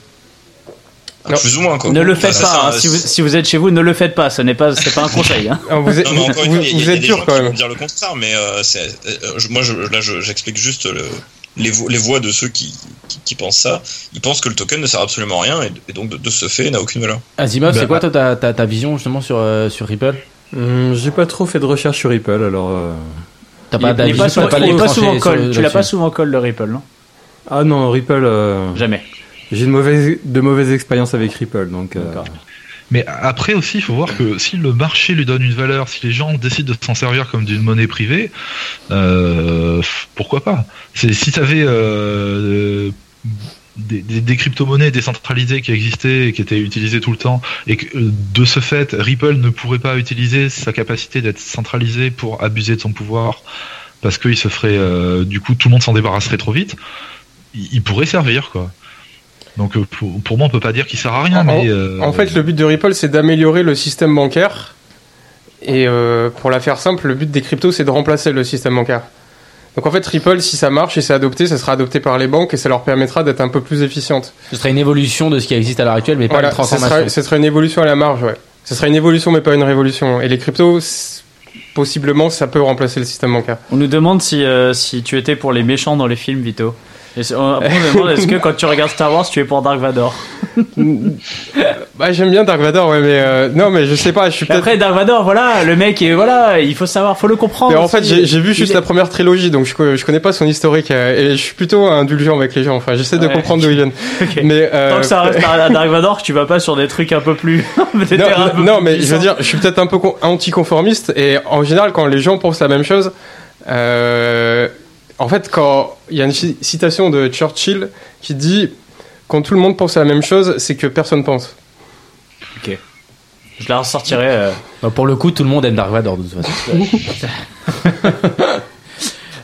Non. Plus ou moins quoi. Ne le faites pas. ça, hein. Si, vous, si vous êtes chez vous, ne le faites pas. Ce n'est pas, c'est pas un conseil. Hein. Alors, vous êtes, Non, mais encore une vous- vous êtes dur quand même. dire le contraire, mais euh, euh, je- moi, je, là, je- j'explique juste le- les, vo- les voix de ceux qui, qui, qui pensent ça. Ils pensent que le token ne sert absolument à rien et, et donc de, de ce fait n'a aucune valeur. Asimov, Bah, c'est quoi toi, ta, ta, ta vision justement sur, euh, sur Ripple? Hum, J'ai pas trop fait de recherche sur Ripple, alors. euh, T'as pas d'avis t'as souvent, pas sur- call. Tu l'as là-dessus pas souvent call le Ripple, non? Ah non, Ripple. euh, Jamais. J'ai de mauvaises expériences avec Ripple, donc. euh, D'accord. Mais après aussi, il faut voir que si le marché lui donne une valeur, si les gens décident de s'en servir comme d'une monnaie privée, euh, pourquoi pas? C'est si tu avais des, des- des crypto-monnaies décentralisées qui existaient et qui étaient utilisées tout le temps, et que euh, de ce fait, Ripple ne pourrait pas utiliser sa capacité d'être centralisé pour abuser de son pouvoir, parce qu'il se ferait, euh, du coup, tout le monde s'en débarrasserait trop vite. Il, il pourrait servir, quoi. Donc euh, pour, pour moi, on peut pas dire qu'il sert à rien, En- mais euh, En fait, le but de Ripple, c'est d'améliorer le système bancaire. Et euh, pour la faire simple, le but des cryptos, c'est de remplacer le système bancaire. Donc en fait, Ripple, si ça marche et c'est adopté, ça sera adopté par les banques et ça leur permettra d'être un peu plus efficientes. Ce serait une évolution de ce qui existe à l'heure actuelle, mais pas Voilà, une ce transformation. ce sera une évolution à la marge, ouais. Ce sera une évolution, mais pas une révolution. Et les cryptos, possiblement, ça peut remplacer le système bancaire. On nous demande si, euh, si tu étais pour les méchants dans les films, Vito. Et c'est- on, après, on nous demande est-ce que quand tu regardes Star Wars, tu es pour Dark Vador Bah, j'aime bien Dark Vador, ouais, mais euh, non, mais je sais pas, je suis peut-être. Après, Dark Vador, voilà, le mec, est, voilà, il faut savoir, faut le comprendre. Mais en fait, j'ai vu juste est- la première trilogie, donc je, je connais pas son historique euh, et je suis plutôt indulgent avec les gens. Enfin, j'essaie de comprendre d'où ils viennent. Ok. Mais euh, Tant que ça reste à Dark Vador, tu vas pas sur des trucs un peu plus. des non, un peu non, plus mais je veux dire, je suis peut-être un peu con- anticonformiste et en général, quand les gens pensent la même chose, euh, en fait, quand il y a une ci- citation de Churchill qui dit quand tout le monde pense à la même chose, c'est que personne pense. Je la ressortirai. euh, Bah, pour le coup, tout le monde aime Dark Vador de toute façon.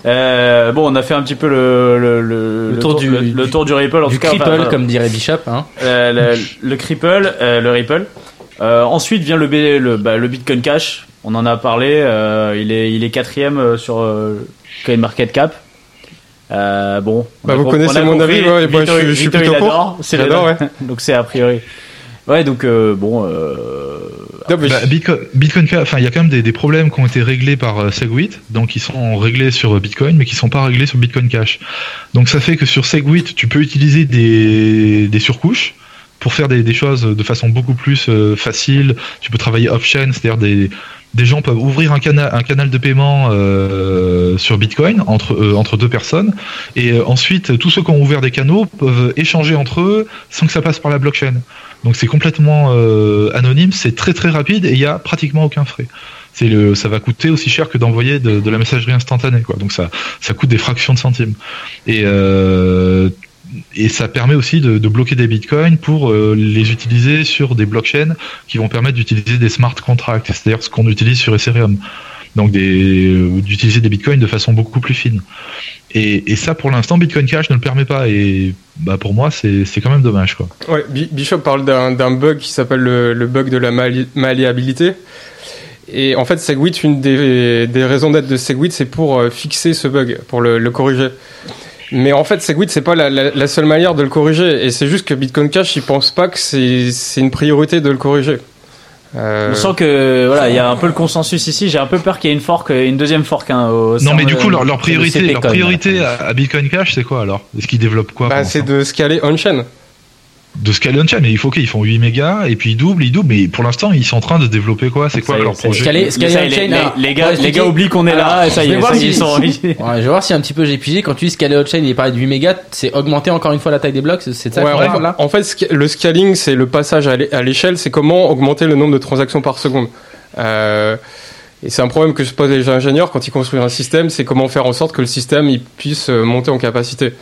Euh, bon, on a fait un petit peu le, le, le, Le tour du- le, le tour du Ripple, en du tout cas. cripple, enfin, comme dirait Bishop. Hein. euh, le, le Cripple, euh, le Ripple. Euh, ensuite vient le, B- le, bah, le Bitcoin Cash. On en a parlé. euh, il est il est quatrième euh, sur euh, CoinMarketCap. Euh, bon. on Bah, vous connaissez mon avis, ouais, bah, Victor- je- je suis plutôt pour. J'adore, le- donc c'est a priori. Ouais, donc euh, bon. Euh, Non, mais Bah, Bitcoin, Bitcoin Cash, enfin, il y a quand même des, des problèmes qui ont été réglés par euh, Segwit, donc ils sont réglés sur Bitcoin, mais qui sont pas réglés sur Bitcoin Cash. Donc ça fait que sur Segwit, tu peux utiliser des, des surcouches pour faire des, des choses de façon beaucoup plus facile. Tu peux travailler off-chain, c'est-à-dire des, des gens peuvent ouvrir un canal, de paiement euh, sur Bitcoin entre, euh, entre deux personnes, et euh, ensuite tous ceux qui ont ouvert des canaux peuvent échanger entre eux sans que ça passe par la blockchain. Donc c'est complètement anonyme, c'est très très rapide et il y a pratiquement aucun frais. Ça va coûter aussi cher que d'envoyer de, la messagerie instantanée, quoi. Donc ça, ça coûte des fractions de centimes. Et et ça permet aussi de, bloquer des bitcoins pour euh, les utiliser sur des blockchains qui vont permettre d'utiliser des smart contracts, c'est-à-dire ce qu'on utilise sur Ethereum. Donc euh, d'utiliser des bitcoins de façon beaucoup plus fine. Et, ça, pour l'instant, Bitcoin Cash ne le permet pas. Et bah, pour moi, c'est, quand même dommage, quoi. Ouais, Bi- Bishop parle d'un bug qui s'appelle le, bug de la malléabilité. Et en fait, Segwit, une des, raisons d'être de Segwit, c'est pour euh, fixer ce bug, pour le corriger. Mais en fait, Segwit, c'est pas la, la- la seule manière de le corriger. Et c'est juste que Bitcoin Cash, il pense pas que c'est une priorité de le corriger. Euh, On sent que voilà, il y a un peu le consensus ici. J'ai un peu peur qu'il y ait une fork, une deuxième fork. Hein, au Non, mais du coup, leur, leur priorité, leur priorité à, à Bitcoin Cash, c'est quoi alors? Est-ce qu'ils développent quoi bah, c'est de scaler on-chain. De scaler on-chain, mais il faut qu'ils font 8 mégas et puis ils doublent, ils doublent. Mais pour l'instant, ils sont en train de développer quoi C'est quoi leur projet Scaler, scaler Ça y est, on-chain, les- les- gars- les gars oublient qu'on est là, et ça y je vais est, ils sont- Ouais, je vais voir si un petit peu j'ai pigé. Quand tu dis scaler on-chain, il parlait de 8 mégas, c'est augmenter encore une fois la taille des blocs, c'est ça là en fait, le scaling, c'est le passage à l'é- à l'échelle, c'est comment augmenter le nombre de transactions par seconde. Euh, et c'est un problème que se posent les ingénieurs quand ils construisent un système, c'est comment faire en sorte que le système il puisse euh, monter en capacité.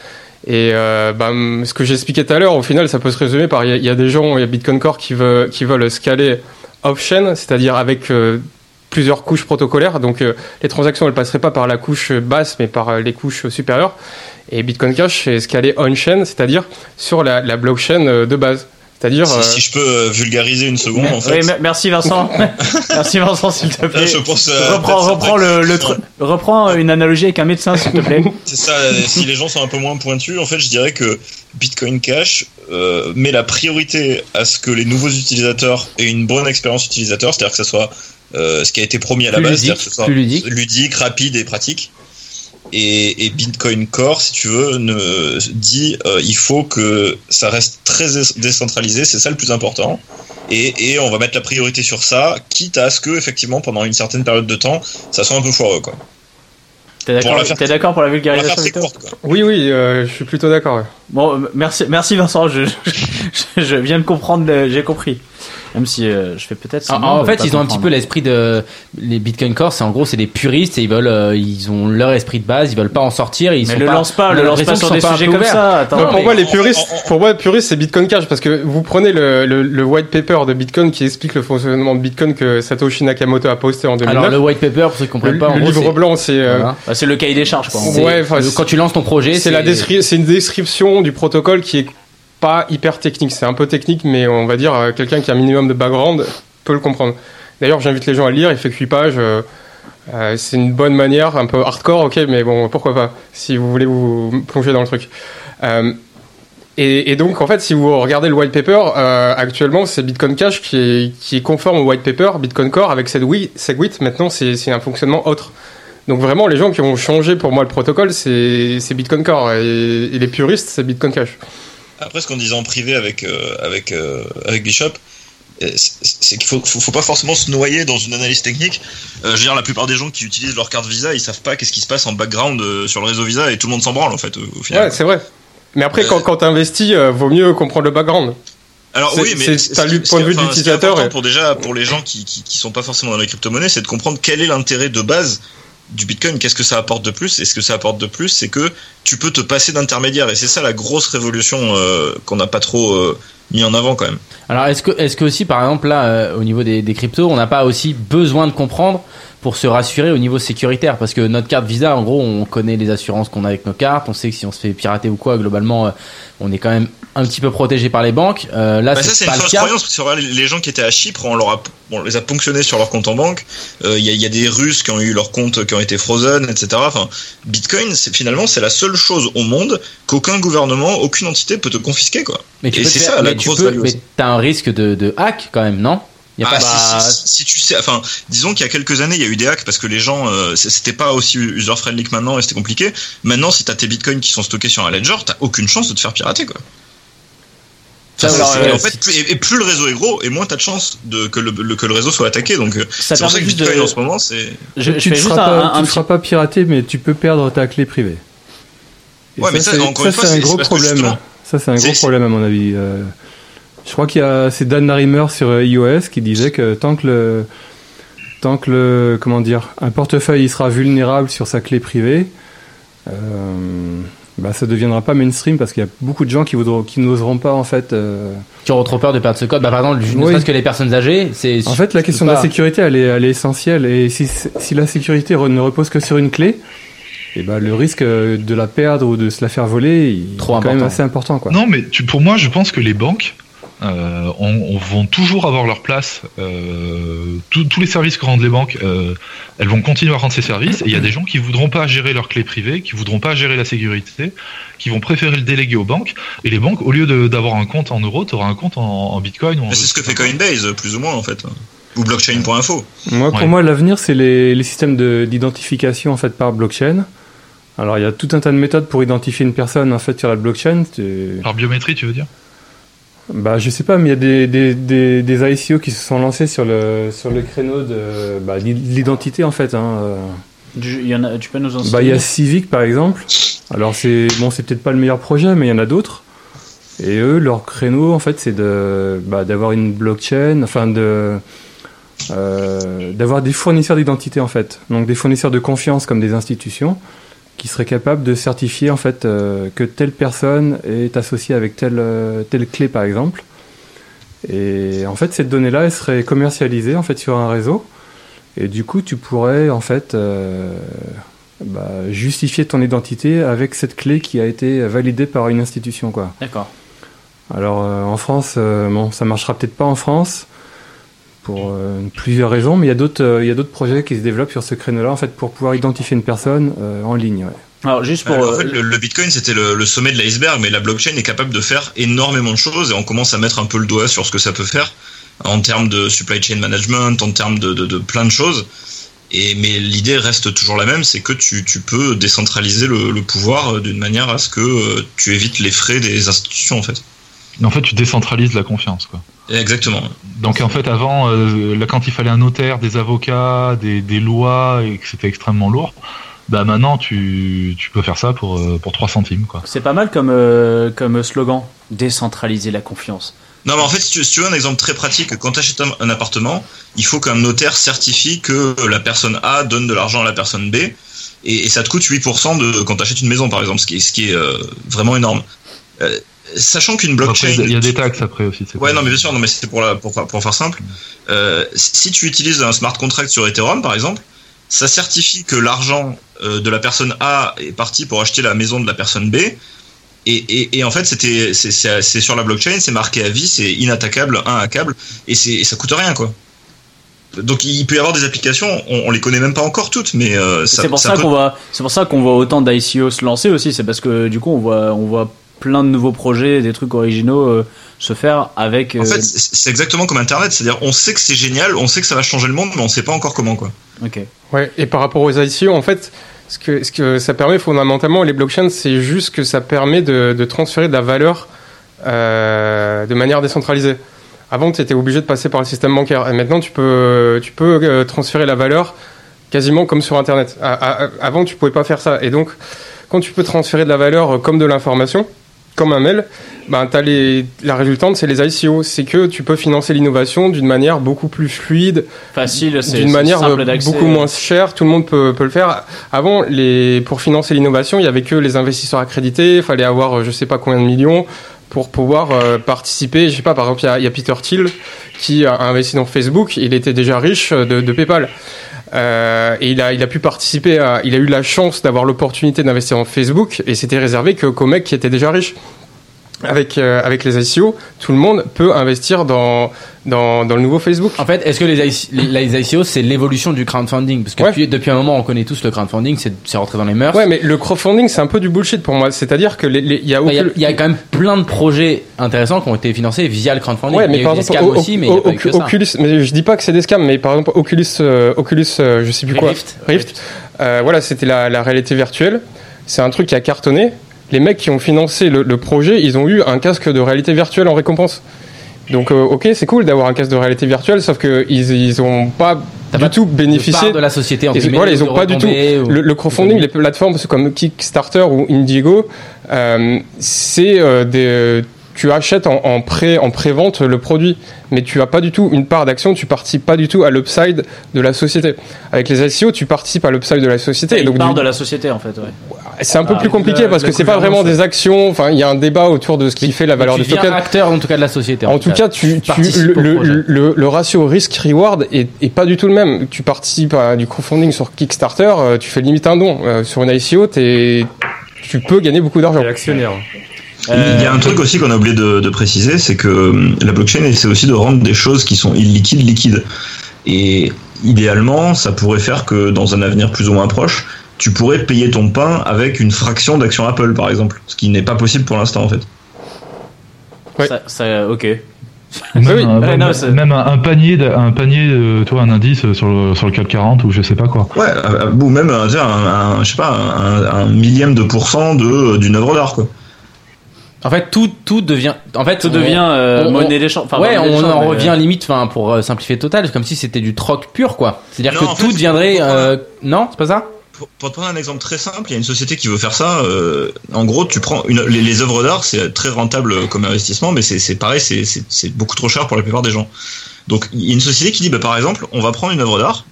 Et euh, bah, ce que j'expliquais tout à l'heure, au final, ça peut se résumer par il y, a- des gens, il y a Bitcoin Core qui veulent, scaler off-chain, c'est-à-dire avec euh, plusieurs couches protocolaires. Donc euh, les transactions elles passeraient pas par la couche basse mais par les couches supérieures. Et Bitcoin Cash est scalé on-chain, c'est-à-dire sur la, blockchain de base. C'est-à-dire Si, euh, si je peux euh, vulgariser une seconde, en fait. Oui, merci Vincent. merci Vincent, s'il te plaît. Là, je pense, euh, reprends, peut-être reprends le, le tru- reprends une analogie avec un médecin, s'il te plaît. C'est ça, si les gens sont un peu moins pointus, en fait, je dirais que Bitcoin Cash euh, met la priorité à ce que les nouveaux utilisateurs aient une bonne expérience utilisateur, c'est-à-dire que ça soit ce qui a été promis à la Plus base, ludique, c'est-à-dire que ce soit ludique, rapide et pratique. Et, et Bitcoin Core, si tu veux, ne, dit euh, il faut que ça reste très dé- décentralisé, c'est ça le plus important. Et, et on va mettre la priorité sur ça, quitte à ce que, effectivement, pendant une certaine période de temps, ça soit un peu foireux, quoi. T'es Pour d'accord la faire- t'es d'accord pour la Pour la vulgarisation faire très Victor courte, oui, oui, euh, je suis plutôt d'accord. ouais. Bon, merci, merci Vincent, je, je, je viens de comprendre, j'ai compris. Même si euh, je fais peut-être. En, semblant en de fait, ils ont un petit peu l'esprit de les Bitcoin Core. C'est en gros, c'est des puristes et ils veulent, euh, ils ont leur esprit de base. Ils veulent pas en sortir. Et ils Mais sont le pas, lance pas, le lance pas sur des sujets comme ça. Attends, Non, pour mais- moi, les en- puristes, en- en- pour moi, puriste, c'est Bitcoin Cash parce que vous prenez le, le, le white paper de Bitcoin qui explique le fonctionnement de Bitcoin que Satoshi Nakamoto a posté en 2009. Alors le white paper, pour ceux qui le, comprennent pas, en le gros, livre blanc, c'est euh, voilà. Bah, c'est le cahier des charges, quoi. en Ouais, le- quand tu lances ton projet, c'est la c'est une description du protocole qui est pas hyper technique. C'est un peu technique, mais on va dire euh, quelqu'un qui a un minimum de background peut le comprendre. D'ailleurs, j'invite les gens à lire. Il fait que 8 pages. euh, euh, c'est une bonne manière, un peu hardcore, ok, mais bon, pourquoi pas, si vous voulez vous plonger dans le truc. Et, donc, en fait, si vous regardez le white paper, actuellement, c'est Bitcoin Cash qui est, qui est conforme au white paper, Bitcoin Core, avec Segwit. Segwit maintenant, c'est un fonctionnement autre. Donc vraiment, les gens qui ont changé pour moi le protocole, c'est Bitcoin Core. Et les puristes, c'est Bitcoin Cash. Après, ce qu'on disait en privé avec, euh, avec, euh, avec Bishop, euh, c'est qu'il faut, faut, faut pas forcément se noyer dans une analyse technique. Euh, je veux dire, la plupart des gens qui utilisent leur carte Visa, ils savent pas qu'est-ce qui se passe en background sur le réseau Visa et tout le monde s'en branle en fait au, final. Ouais, c'est vrai. Mais après, quand, quand t'investis, vaut mieux comprendre le background. Alors oui, mais c'est- t'as lu point de vue de l'utilisateur Pour déjà, pour les gens qui, qui, qui sont pas forcément dans les crypto-monnaies, c'est de comprendre quel est l'intérêt de base du Bitcoin. Qu'est-ce que ça apporte de plus? Et ce que ça apporte de plus, c'est que tu peux te passer d'intermédiaire. Et c'est ça la grosse révolution euh, qu'on n'a pas trop euh, mis en avant quand même. Alors est-ce que est-ce que aussi par exemple là euh, au niveau des, des cryptos, on n'a pas aussi besoin de comprendre pour se rassurer au niveau sécuritaire? Parce que notre carte Visa en gros, on connaît les assurances qu'on a avec nos cartes, on sait que si on se fait pirater ou quoi, globalement on est quand même un petit peu protégé par les banques. Euh, là Bah, ça, c'est pas une fausse croyance parce que les gens qui étaient à Chypre, on, leur a, on les a ponctionnés sur leur compte en banque. Euh, Il y, a, il y a des Russes qui ont eu leurs comptes qui ont été frozen, etc. Enfin, Bitcoin, c'est finalement c'est la seule chose au monde qu'aucun gouvernement, aucune entité peut te confisquer, quoi. Mais tu Et c'est ça la tu grosse peux- value mais t'as un risque de, de hack quand même, non? Y a Ah, pas- si, si, si, si tu sais, enfin, disons qu'il y a quelques années, il y a eu des hacks parce que les gens, euh, c'était pas aussi user-friendly que maintenant et c'était compliqué. Maintenant, si t'as tes bitcoins qui sont stockés sur un ledger, t'as aucune chance de te faire pirater, quoi. Ça, alors, euh, en fait, plus, et, et plus le réseau est gros, et moins t'as de chances de, que, le, le- que le réseau soit attaqué. Donc, euh, c'est pour ça que Bitcoin de- en ce moment, c'est. Je, je tu ne seras, pas, un tu ne petit seras pas piraté, mais tu peux perdre ta clé privée. Et Ouais, mais ça, c'est- encore ça, une fois, c'est un gros problème. Ça, c'est un gros problème à mon avis. Euh, je crois qu'il y a, c'est Dan Larimer sur iOS qui disait que tant que le, tant que le, comment dire, un portefeuille il sera vulnérable sur sa clé privée, euh, bah, ça deviendra pas mainstream parce qu'il y a beaucoup de gens qui voudront, qui n'oseront pas en fait. euh, qui auront trop peur de perdre ce code. Bah, par exemple, ne Oui. serait-ce que les personnes âgées, c'est En fait, la question de la sécurité, elle est, elle est essentielle. Et si, si la sécurité ne repose que sur une clé, et ben le risque euh, de la perdre ou de se la faire voler il Trop est quand même important. assez important. Quoi. Non, mais tu, pour moi, je pense que les banques euh, on, on vont toujours avoir leur place. Euh, tous- tous les services que rendent les banques, euh, elles vont continuer à rendre ces services. Et il y a des gens qui voudront pas gérer leurs clés privées, qui voudront pas gérer la sécurité, qui vont préférer le déléguer aux banques. Et les banques, au lieu d'avoir un compte en euros, tu auras un compte en, en bitcoin. Ou c'est ce que fait Coinbase, plus ou moins, en fait. Ou blockchain.info. Moi, pour Ouais. moi, l'avenir, c'est les, les systèmes de- d'identification en fait par blockchain. Alors, il y a tout un tas de méthodes pour identifier une personne en fait sur la blockchain. Par biométrie, tu veux dire? Bah, je sais pas, mais il y a des, des, des, des ICO qui se sont lancés sur le, sur le créneau de bah, l'i- l'identité en fait. Hein. euh. Du- y en a- tu peux nous en Bah, il y a citer Civic par exemple. Alors, c'est bon, c'est peut-être pas le meilleur projet, mais il y en a d'autres. Et eux, leur créneau en fait, c'est de bah, d'avoir une blockchain, enfin de euh, d'avoir des fournisseurs d'identité en fait. Donc des fournisseurs de confiance comme des institutions qui seraient capables de certifier en fait euh, que telle personne est associée avec telle euh, telle clé par exemple. Et en fait cette donnée-là, elle serait commercialisée en fait sur un réseau. Et du coup, tu pourrais en fait euh, bah, justifier ton identité avec cette clé qui a été validée par une institution, quoi. D'accord. Alors euh, en France, bon, ça marchera peut-être pas en France pour euh, plusieurs raisons, mais il y a d'autres, euh, il y a d'autres projets qui se développent sur ce créneau-là, en fait, pour pouvoir identifier une personne euh, en ligne. ouais. Alors juste pour. En fait, le, le Bitcoin, c'était le, le sommet de l'iceberg, mais la blockchain est capable de faire énormément de choses et on commence à mettre un peu le doigt sur ce que ça peut faire en termes de supply chain management, en termes de, de, de plein de choses. Et mais l'idée reste toujours la même, c'est que tu, tu peux décentraliser le, le pouvoir d'une manière à ce que tu évites les frais des institutions en fait. En fait, tu décentralises la confiance, quoi. Exactement. Donc en fait, avant, euh, là, quand il fallait un notaire, des avocats, des, des lois, et que c'était extrêmement lourd, bah maintenant, tu, tu peux faire ça pour, euh, pour 3 centimes, quoi. C'est pas mal comme, euh, comme slogan. Décentraliser la confiance. Non, mais en fait, si tu, si tu veux un exemple très pratique, quand tu achètes un, un appartement, il faut qu'un notaire certifie que la personne A donne de l'argent à la personne B, et, et ça te coûte 8% de, quand tu achètes une maison, par exemple, ce qui est, ce qui est euh, vraiment énorme. Euh, sachant qu'une blockchain. Après, il y a des taxes après aussi. c'est Ouais, non, mais bien sûr, non, mais c'est pour, la, pour, pour faire simple. Euh, si tu utilises un smart contract sur Ethereum, par exemple, ça certifie que l'argent euh, de la personne A est parti pour acheter la maison de la personne B. Et, et, et en fait, c'était, c'est, sur la blockchain, c'est marqué à vie, c'est inattaquable, inhackable, et, c'est, ça coûte rien, quoi. Donc il peut y avoir des applications, on, on les connaît même pas encore toutes, mais euh, ça, C'est pour ça peut- qu'on voit, c'est pour ça qu'on voit autant d'ICO se lancer aussi. C'est parce que du coup on voit, on voit plein de nouveaux projets, des trucs originaux euh, se faire avec. En euh, fait, c'est exactement comme Internet, c'est-à-dire on sait que c'est génial, on sait que ça va changer le monde, mais on sait pas encore comment, quoi. ok. Ouais, et par rapport aux ICO, en fait, ce que, ce que ça permet fondamentalement, les blockchains, c'est juste que ça permet de, de transférer de la valeur euh, de manière décentralisée. Avant, tu étais obligé de passer par le système bancaire. Et maintenant, tu peux, tu peux euh, transférer la valeur quasiment comme sur Internet. Avant, tu pouvais pas faire ça. Et donc, quand tu peux transférer de la valeur comme de l'information, comme un mail, ben, t'as les, la résultante, c'est les ICO. C'est que tu peux financer l'innovation d'une manière beaucoup plus fluide, Facile, d'une manière euh, beaucoup moins chère, tout le monde peut, peut le faire. Avant, les, pour financer l'innovation, il y avait que les investisseurs accrédités, il fallait avoir euh, je sais pas combien de millions pour pouvoir euh, participer. Je sais pas, par exemple, il y y a Peter Thiel qui a investi dans Facebook, il était déjà riche de, de PayPal. Euh, et il a, il a pu participer à, il a eu la chance d'avoir l'opportunité d'investir en Facebook et c'était réservé que, qu'aux qui étaient déjà riches. Avec, euh, avec les ICO, tout le monde peut investir dans, dans, dans le nouveau Facebook. En fait, est-ce que les, IC les les ICO, c'est l'évolution du crowdfunding? Parce que Ouais. depuis, depuis un moment, on connaît tous le crowdfunding, c'est c'est rentré dans les mœurs. Ouais, mais le crowdfunding, c'est un peu du bullshit pour moi. C'est-à-dire que les, les- il y a Il y, a- il y a quand même plein de projets intéressants qui ont été financés via le crowdfunding. Ouais, il y mais a eu par des exemple, scams O- aussi, mais il n'y a pas ça. Oculus, mais je dis pas que c'est des scams, mais par exemple, Oculus, euh, Oculus, euh, je sais plus quoi, Rift. Rift, euh, voilà, c'était la, la réalité virtuelle. C'est un truc qui a cartonné. Les mecs qui ont financé le, le projet, ils ont eu un casque de réalité virtuelle en récompense. Donc, euh, ok, c'est cool d'avoir un casque de réalité virtuelle, sauf que ils, ont pas du pas tout de bénéficié part de la société, Ils, guillemets, voilà, ils de ont pas du tout. ou- Le, le crowdfunding, les plateformes comme Kickstarter ou Indiego, euh, c'est euh, des. Tu achètes en, en pré en prévente le produit, mais tu as pas du tout une part d'action. Tu participes pas du tout à l'upside de la société. Avec les ICO, tu participes à l'upside de la société. Et Et donc, part du- de la société en fait. Ouais. C'est un peu Ah, plus compliqué parce que c'est pas vraiment des actions. Enfin, il y a un débat autour de ce qui fait la valeur tu du token. acteur en tout cas de la société. En tout cas, tu, le, au projet. le, le, le ratio risk-reward est, est pas du tout le même. Tu participes à du crowdfunding sur Kickstarter, euh, tu fais limite un don. Euh, sur une ICO, tu peux gagner beaucoup d'argent. L'actionnaire. Il y a un truc aussi qu'on a oublié de, de préciser, c'est que euh, la blockchain essaie aussi de rendre des choses qui sont illiquides liquides. Et idéalement, ça pourrait faire que dans un avenir plus ou moins proche, tu pourrais payer ton pain avec une fraction d'action Apple, par exemple. Ce qui n'est pas possible pour l'instant, en fait. Ouais. Ça, ça- ok. Même, oui. un, Ouais, même- non, c'est- même un, un panier, un panier, de- toi, un indice sur le, sur le CAC 40 ou je sais pas quoi. Ouais, euh, ou même euh, un, un- je sais pas, un, un millième de pourcent de d'une œuvre d'art, quoi. En fait, tout, tout devient. En fait, Tout on- devient euh, on- monnaie d'échange. Ouais, on en mais- revient limite, enfin, pour euh, simplifier total, comme si c'était du troc pur, quoi. C'est-à-dire en que tout fait, deviendrait. euh, Non, c'est pas ça? Pour, pour te prendre un exemple très simple, il y a une société qui veut faire ça. euh, en gros, tu prends une, les, les œuvres d'art, c'est très rentable comme investissement, mais c'est pareil, c'est- beaucoup trop cher pour la plupart des gens. Donc, il y a une société qui dit, bah, par exemple, on va prendre une œuvre d'art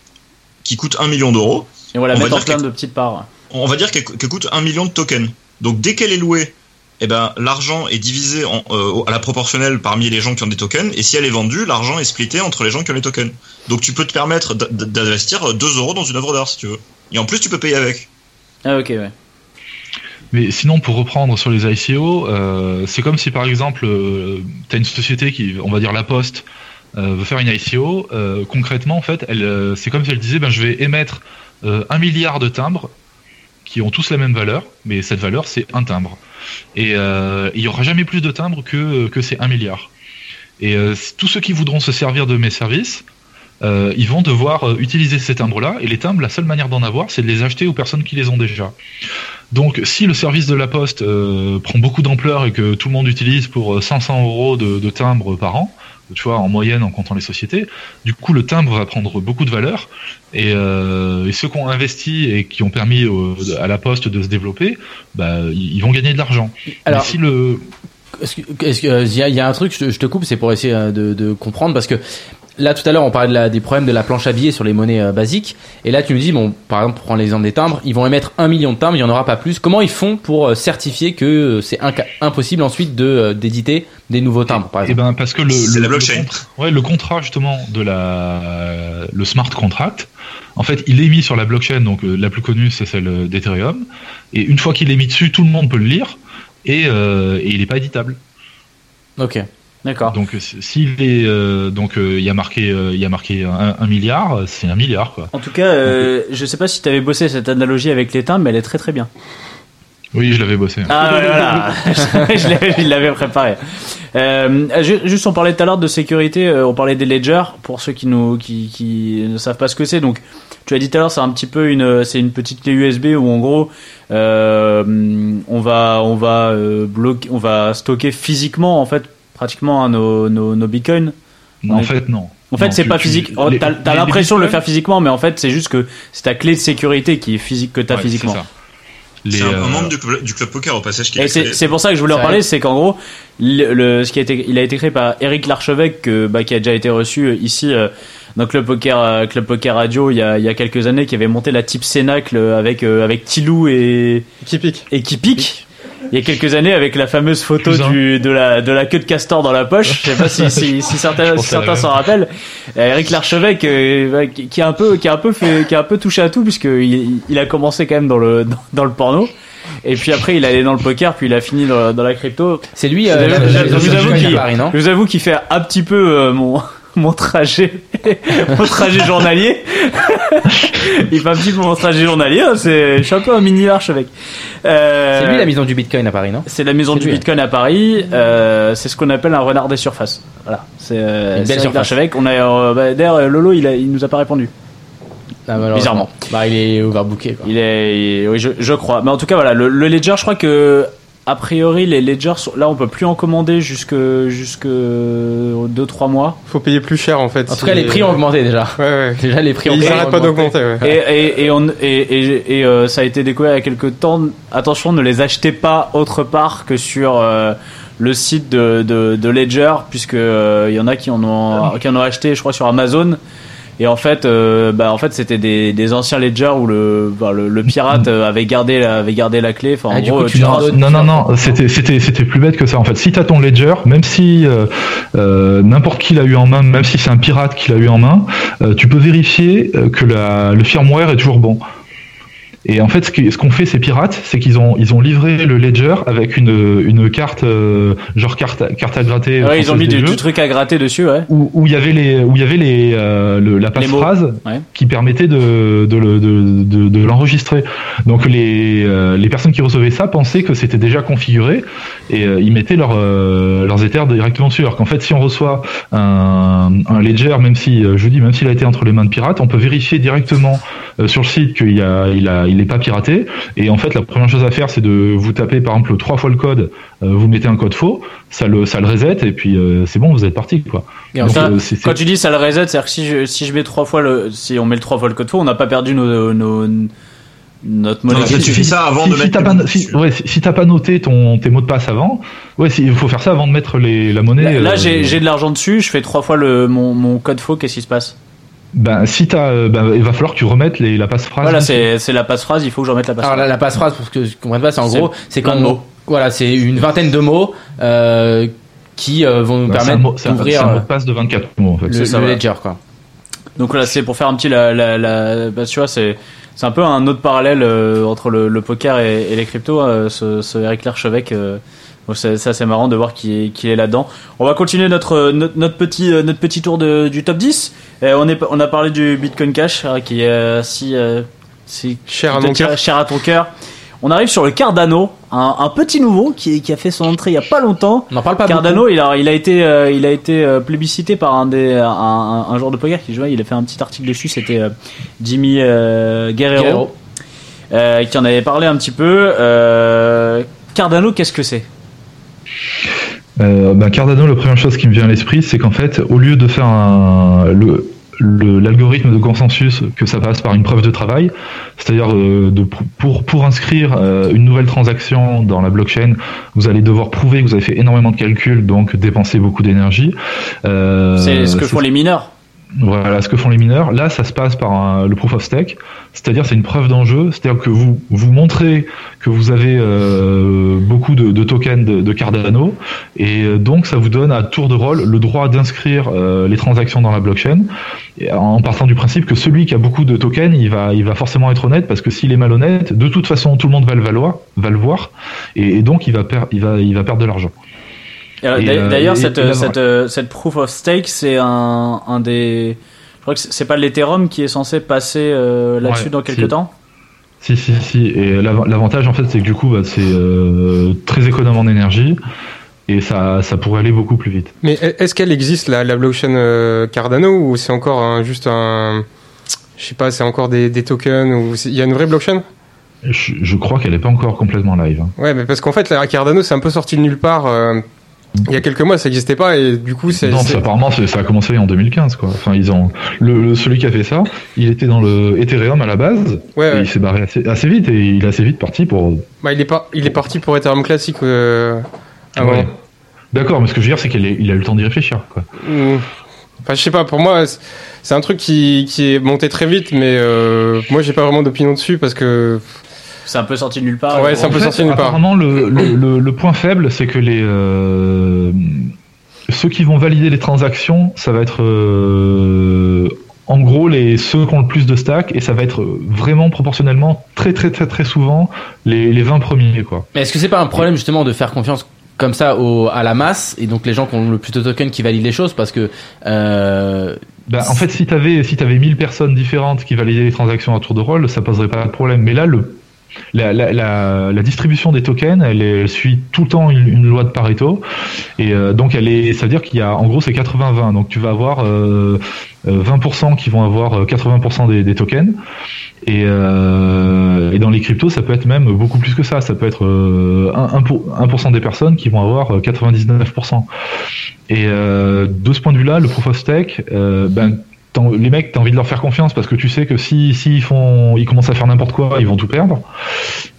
qui coûte un million d'euros. Et on va la mettre en plein de petites parts. On va dire qu'elle coûte un million de tokens. Donc, dès qu'elle est louée eh ben l'argent est divisé en, euh, à la proportionnelle parmi les gens qui ont des tokens, et si elle est vendue, l'argent est splitté entre les gens qui ont les tokens. Donc tu peux te permettre d'investir 2 euros dans une œuvre d'art si tu veux. Et en plus, tu peux payer avec. Ah ok ouais. Mais sinon, pour reprendre sur les ICO, euh, c'est comme si par exemple, tu as une société qui, on va dire La Poste, euh, veut faire une ICO. euh, concrètement, en fait, elle, euh, c'est comme si elle disait, ben, je vais émettre euh, un milliard de timbres qui ont tous la même valeur, mais cette valeur, c'est un timbre. Et euh, il y aura jamais plus de timbres que, que c'est un milliard. Et euh, tous ceux qui voudront se servir de mes services, euh, ils vont devoir euh, utiliser ces timbres-là. Et les timbres, la seule manière d'en avoir, c'est de les acheter aux personnes qui les ont déjà. Donc, si le service de la Poste euh, prend beaucoup d'ampleur et que tout le monde utilise pour euh, 500 euros de, de timbres par an, tu vois, en moyenne en comptant les sociétés, du coup, le timbre va prendre beaucoup de valeur. Et, euh, et ceux qui ont investi et qui ont permis au- à la Poste de se développer, bah, ils vont gagner de l'argent. Alors- Mais si le Est-ce que- est-ce que, il y, a- un truc, je te, coupe, c'est pour essayer de, de comprendre parce que là tout à l'heure on parlait de la- des problèmes de la planche à billets sur les monnaies euh, basiques. Et là tu me dis bon par exemple pour prendre l'exemple des timbres ils vont émettre un million de timbres il y en aura pas plus. Comment ils font pour euh, certifier que euh, c'est inca- impossible ensuite de euh, d'éditer des nouveaux timbres par Eh exemple? ben parce que le, C'est le- la blockchain. le ouais, le contrat justement de la le smart contract, en fait, il est mis sur la blockchain, donc euh, la plus connue c'est celle d'Ethereum, et une fois qu'il est mis dessus, tout le monde peut le lire et, euh, et il n'est pas éditable. ok D'accord. Donc s'il est euh, donc euh, il y a marqué euh, il y a marqué un, un milliard, c'est un milliard quoi. En tout cas, euh, je sais pas si tu avais bossé cette analogie avec timbres, mais elle est très très bien. Oui, je l'avais bossé. Ah voilà, je l'avais- préparé. Ju- juste, on parlait tout à l'heure de sécurité, on parlait des ledgers pour ceux qui nous qui, qui ne savent pas ce que c'est. Donc, tu as dit tout à l'heure, c'est un petit peu une c'est une petite clé USB où en gros euh, on va on va euh, bloquer, on va stocker physiquement en fait pratiquement hein, nos, nos nos bitcoins. En est- fait non. En fait, c'est tu- pas tu- physique. Oh, t'as les l'impression de le faire physiquement, mais en fait, c'est juste que c'est ta clé de sécurité qui est physique que t'as Ouais, physiquement. c'est un, euh, membre du club, du club poker au passage qui c'est pour ça que je voulais en parler, c'est qu'en gros, le, le- ce qui a été, il a été créé par Eric Larchevêque, que, bah, qui a déjà été reçu euh, ici euh, dans Club Poker, euh, Club Poker Radio il y, a, il y a quelques années, qui avait monté la type Cénacle avec euh, avec Tilou et Qui pique. et qui pique. Il y a quelques années, avec la fameuse photo du, de, la, de la queue de castor dans la poche, je sais pas si, si, si certains, si certains s'en rappellent. Euh, Eric Larchevêque, euh, qui, qui a un peu, qui a un peu fait, qui a un peu touché à tout, puisque il, il a commencé quand même dans le, dans, dans le porno. Et puis après, il est allé dans le poker, puis il a fini dans, dans la crypto. c'est lui Je euh, Je vous avoue qu'il fait un petit peu euh, mon, mon trajet, mon trajet journalier. il fait un petit peu mon trajet journalier. hein, C'est, je suis un peu un mini Larchevêque. Euh, c'est lui la maison du bitcoin à Paris non? C'est la maison du lui, hein. Bitcoin à Paris. Euh, c'est ce qu'on appelle un renard des surfaces. Voilà. C'est euh, Une belle surface. On a euh, bah, d'ailleurs euh, Lolo, il, a, il nous a pas répondu. Ah, malheureusement. Bizarrement. bah il est overbooké quoi. Il est, il- oui, je, je crois. Mais en tout cas, voilà, le, le Ledger, je crois que a priori les Ledgers, sont- là, on peut plus en commander jusque jusque 2-3 mois. Faut payer plus cher en fait. en tout cas les prix ont augmenté déjà Ouais, ouais. déjà les prix Et ont ils quand même arrêtent pas augmenté. d'augmenter. Et, Ouais. et, et, on, et, et, et, euh, ça a été découvert il y a quelques temps. Attention, ne les achetez pas autre part que sur euh, le site de, de, de Ledger, puisque euh, il y en a qui en ont qui en ont acheté, je crois, sur Amazon. Et en fait, euh, bah en fait, c'était des, des anciens Ledger où le, bah, le, le pirate euh, avait gardé la, avait gardé la clé. Enfin, en Ah, du gros, coup, tu tu leur traces- donnes- Non, non, non, c'était, c'était, c'était plus bête que ça. En fait, si t'as ton ledger, même si euh, euh, n'importe qui l'a eu en main, même si c'est un pirate qui l'a eu en main, euh, tu peux vérifier euh, que la, le firmware est toujours bon. Et en fait, ce qu'ont fait ces pirates, c'est qu'ils ont, ils ont livré le ledger avec une, une carte, euh, genre carte, carte à gratter. Ouais, ils ont mis des du, jeux, du truc à gratter dessus, ouais. Où, où il y avait les, où il y avait les, euh, le- la passe-phrase Ouais. qui permettait de, de, le- de, de, de l'enregistrer. Donc les, euh, les personnes qui recevaient ça pensaient que c'était déjà configuré et ils mettaient leur, leurs Ethers directement dessus. Alors qu'en fait, si on reçoit un, un ledger, même si, je vous dis, même s'il a été entre les mains de pirates, on peut vérifier directement sur le site qu'il a, il a, il est pas piraté. Et en fait, la première chose à faire, c'est de vous taper par exemple trois fois le code, euh, vous mettez un code faux, ça le, ça le reset et puis euh, c'est bon, vous êtes parti quoi. Donc, Ça, euh, c'est- c'est- Quand tu dis ça le reset, c'est-à-dire que si je, si je mets trois fois le, si on met le trois fois le code faux, on n'a pas perdu nos, nos, notre monnaie. Non, ça, tu fais ça avant si, de si mettre t'as pas, si, ouais, si, si t'as pas noté ton, tes mots de passe avant, ouais, si- il faut faire ça avant de mettre les, la monnaie. Là, là, euh, j'ai j'ai de l'argent dessus, je fais trois fois le, mon, mon code faux, qu'est-ce qui se passe? Ben, si t'as, euh, ben, il va falloir que tu remettes les, la passe-phrase. Voilà, c'est c'est la passe-phrase, il faut que je remette la Alors passe-phrase. la, la passe-phrase, pour que je comprenne pas, c'est en gros, c'est quand mots. Voilà, c'est une vingtaine de mots euh, qui euh, vont nous un permettre mot- c'est un- d'ouvrir c'est un mot de passe de 24 mots en fait. le, C'est ça, le ledger, quoi. Donc là, c'est pour faire un petit la, la, la bah, tu vois, c'est c'est un peu un autre parallèle euh, entre le, le poker et, et les cryptos. euh, ce, ce Eric Lerchevêque, euh, bon, c'est marrant de voir qu'il est, là-dedans. On va continuer notre notre, notre petit euh, notre petit tour de, du top 10. Et on est on a parlé du Bitcoin Cash euh, qui est euh, si euh, si Cher à qui te mon tient cœur. cher à ton cœur. On arrive sur le Cardano, un, un petit nouveau qui, qui a fait son entrée il y a pas longtemps. On n'en parle pas Cardano, il a, il a été, euh, il a été euh, plébiscité par un des, un, un, un joueur de poker qui jouait. Il a fait un petit article dessus. C'était euh, Jimmy euh, Guerrero, Guerrero. euh, qui en avait parlé un petit peu. Euh, Cardano, qu'est-ce que c'est? Euh, bah, Cardano, la première chose qui me vient à l'esprit, c'est qu'en fait, au lieu de faire un, le, l'algorithme de consensus, que ça passe par une preuve de travail, c'est-à-dire euh, pour inscrire euh, une nouvelle transaction dans la blockchain, vous allez devoir prouver que vous avez fait énormément de calculs, donc dépenser beaucoup d'énergie. Euh, C'est ce que font les mineurs. Voilà ce que font les mineurs. Là, ça se passe par le proof of stake, c'est-à-dire c'est une preuve d'enjeu, c'est-à-dire que vous vous montrez que vous avez euh, beaucoup de, tokens de, Cardano, et euh, donc ça vous donne à tour de rôle le droit d'inscrire euh, les transactions dans la blockchain, en partant du principe que celui qui a beaucoup de tokens, il va forcément être honnête parce que s'il est malhonnête, de toute façon tout le monde va le valoir, va le voir, et, et donc il va perdre il va il va perdre de l'argent. Euh, Et, d'a- euh, D'ailleurs, et- cette, et là, cette, euh, cette proof of stake, c'est un, un des. Je crois que c'est pas l'Ethereum qui est censé passer euh, là-dessus Ouais, dans quelques si. temps? Si, si, si. Et l'av- l'avantage, en fait, c'est que du coup, bah, c'est euh, très économe en énergie et ça, ça pourrait aller beaucoup plus vite. Mais est-ce qu'elle existe la, la blockchain euh, Cardano ou c'est encore un- juste un, je sais pas, c'est encore des, des tokens il y a une vraie blockchain? Je, je crois qu'elle n'est pas encore complètement live. hein. Ouais, mais parce qu'en fait la Cardano c'est un peu sorti de nulle part. euh, il y a quelques mois ça n'existait pas et du coup c'est. Non, ça, apparemment, c'est- ça a commencé en 2015, quoi. Enfin, ils ont le, le- celui qui a fait ça, il était dans le Ethereum à la base. Ouais, et ouais. il s'est barré assez, assez vite et il est assez vite parti pour. Bah, il est pas, il est parti pour Ethereum classique. Euh, avant. Ouais. D'accord, mais ce que je veux dire, c'est qu'il est- a eu le temps d'y réfléchir, quoi. Ou- Enfin, je sais pas, pour moi, c'est- c'est un truc qui, qui est monté très vite, mais euh, moi, j'ai pas vraiment d'opinion dessus parce que. C'est un peu sorti de nulle part. Ouais, c'est un En peu fait, sorti de nulle part. Apparemment, le, le, le- le point faible, c'est que les euh, ceux qui vont valider les transactions, ça va être euh, en gros les ceux qui ont le plus de stack et ça va être vraiment proportionnellement très très très très souvent les, les 20 premiers quoi. Mais est-ce que c'est pas un problème justement de faire confiance comme ça au, à la masse et donc les gens qui ont le plus de tokens qui valident les choses parce que euh, Bah, en fait, si t'avais si t'avais 1000 personnes différentes qui validaient les transactions à tour de rôle, ça poserait pas de problème. Mais là, le la, distribution des tokens, elle, suit tout le temps une, loi de Pareto, et euh, donc ça veut dire qu'il y a, en gros, c'est 80-20. Donc tu vas avoir euh, euh, 20% qui vont avoir euh, 80% des, tokens, et, euh, dans les cryptos, ça peut être même beaucoup plus que ça. Ça peut être euh, 1%, 1 pour- 1% des personnes qui vont avoir euh, 99%. Et euh, de ce point de vue-là, le proof of stake, euh, ben, les mecs, t'as envie de leur faire confiance parce que tu sais que si, si ils font, ils commencent à faire n'importe quoi, ils vont tout perdre.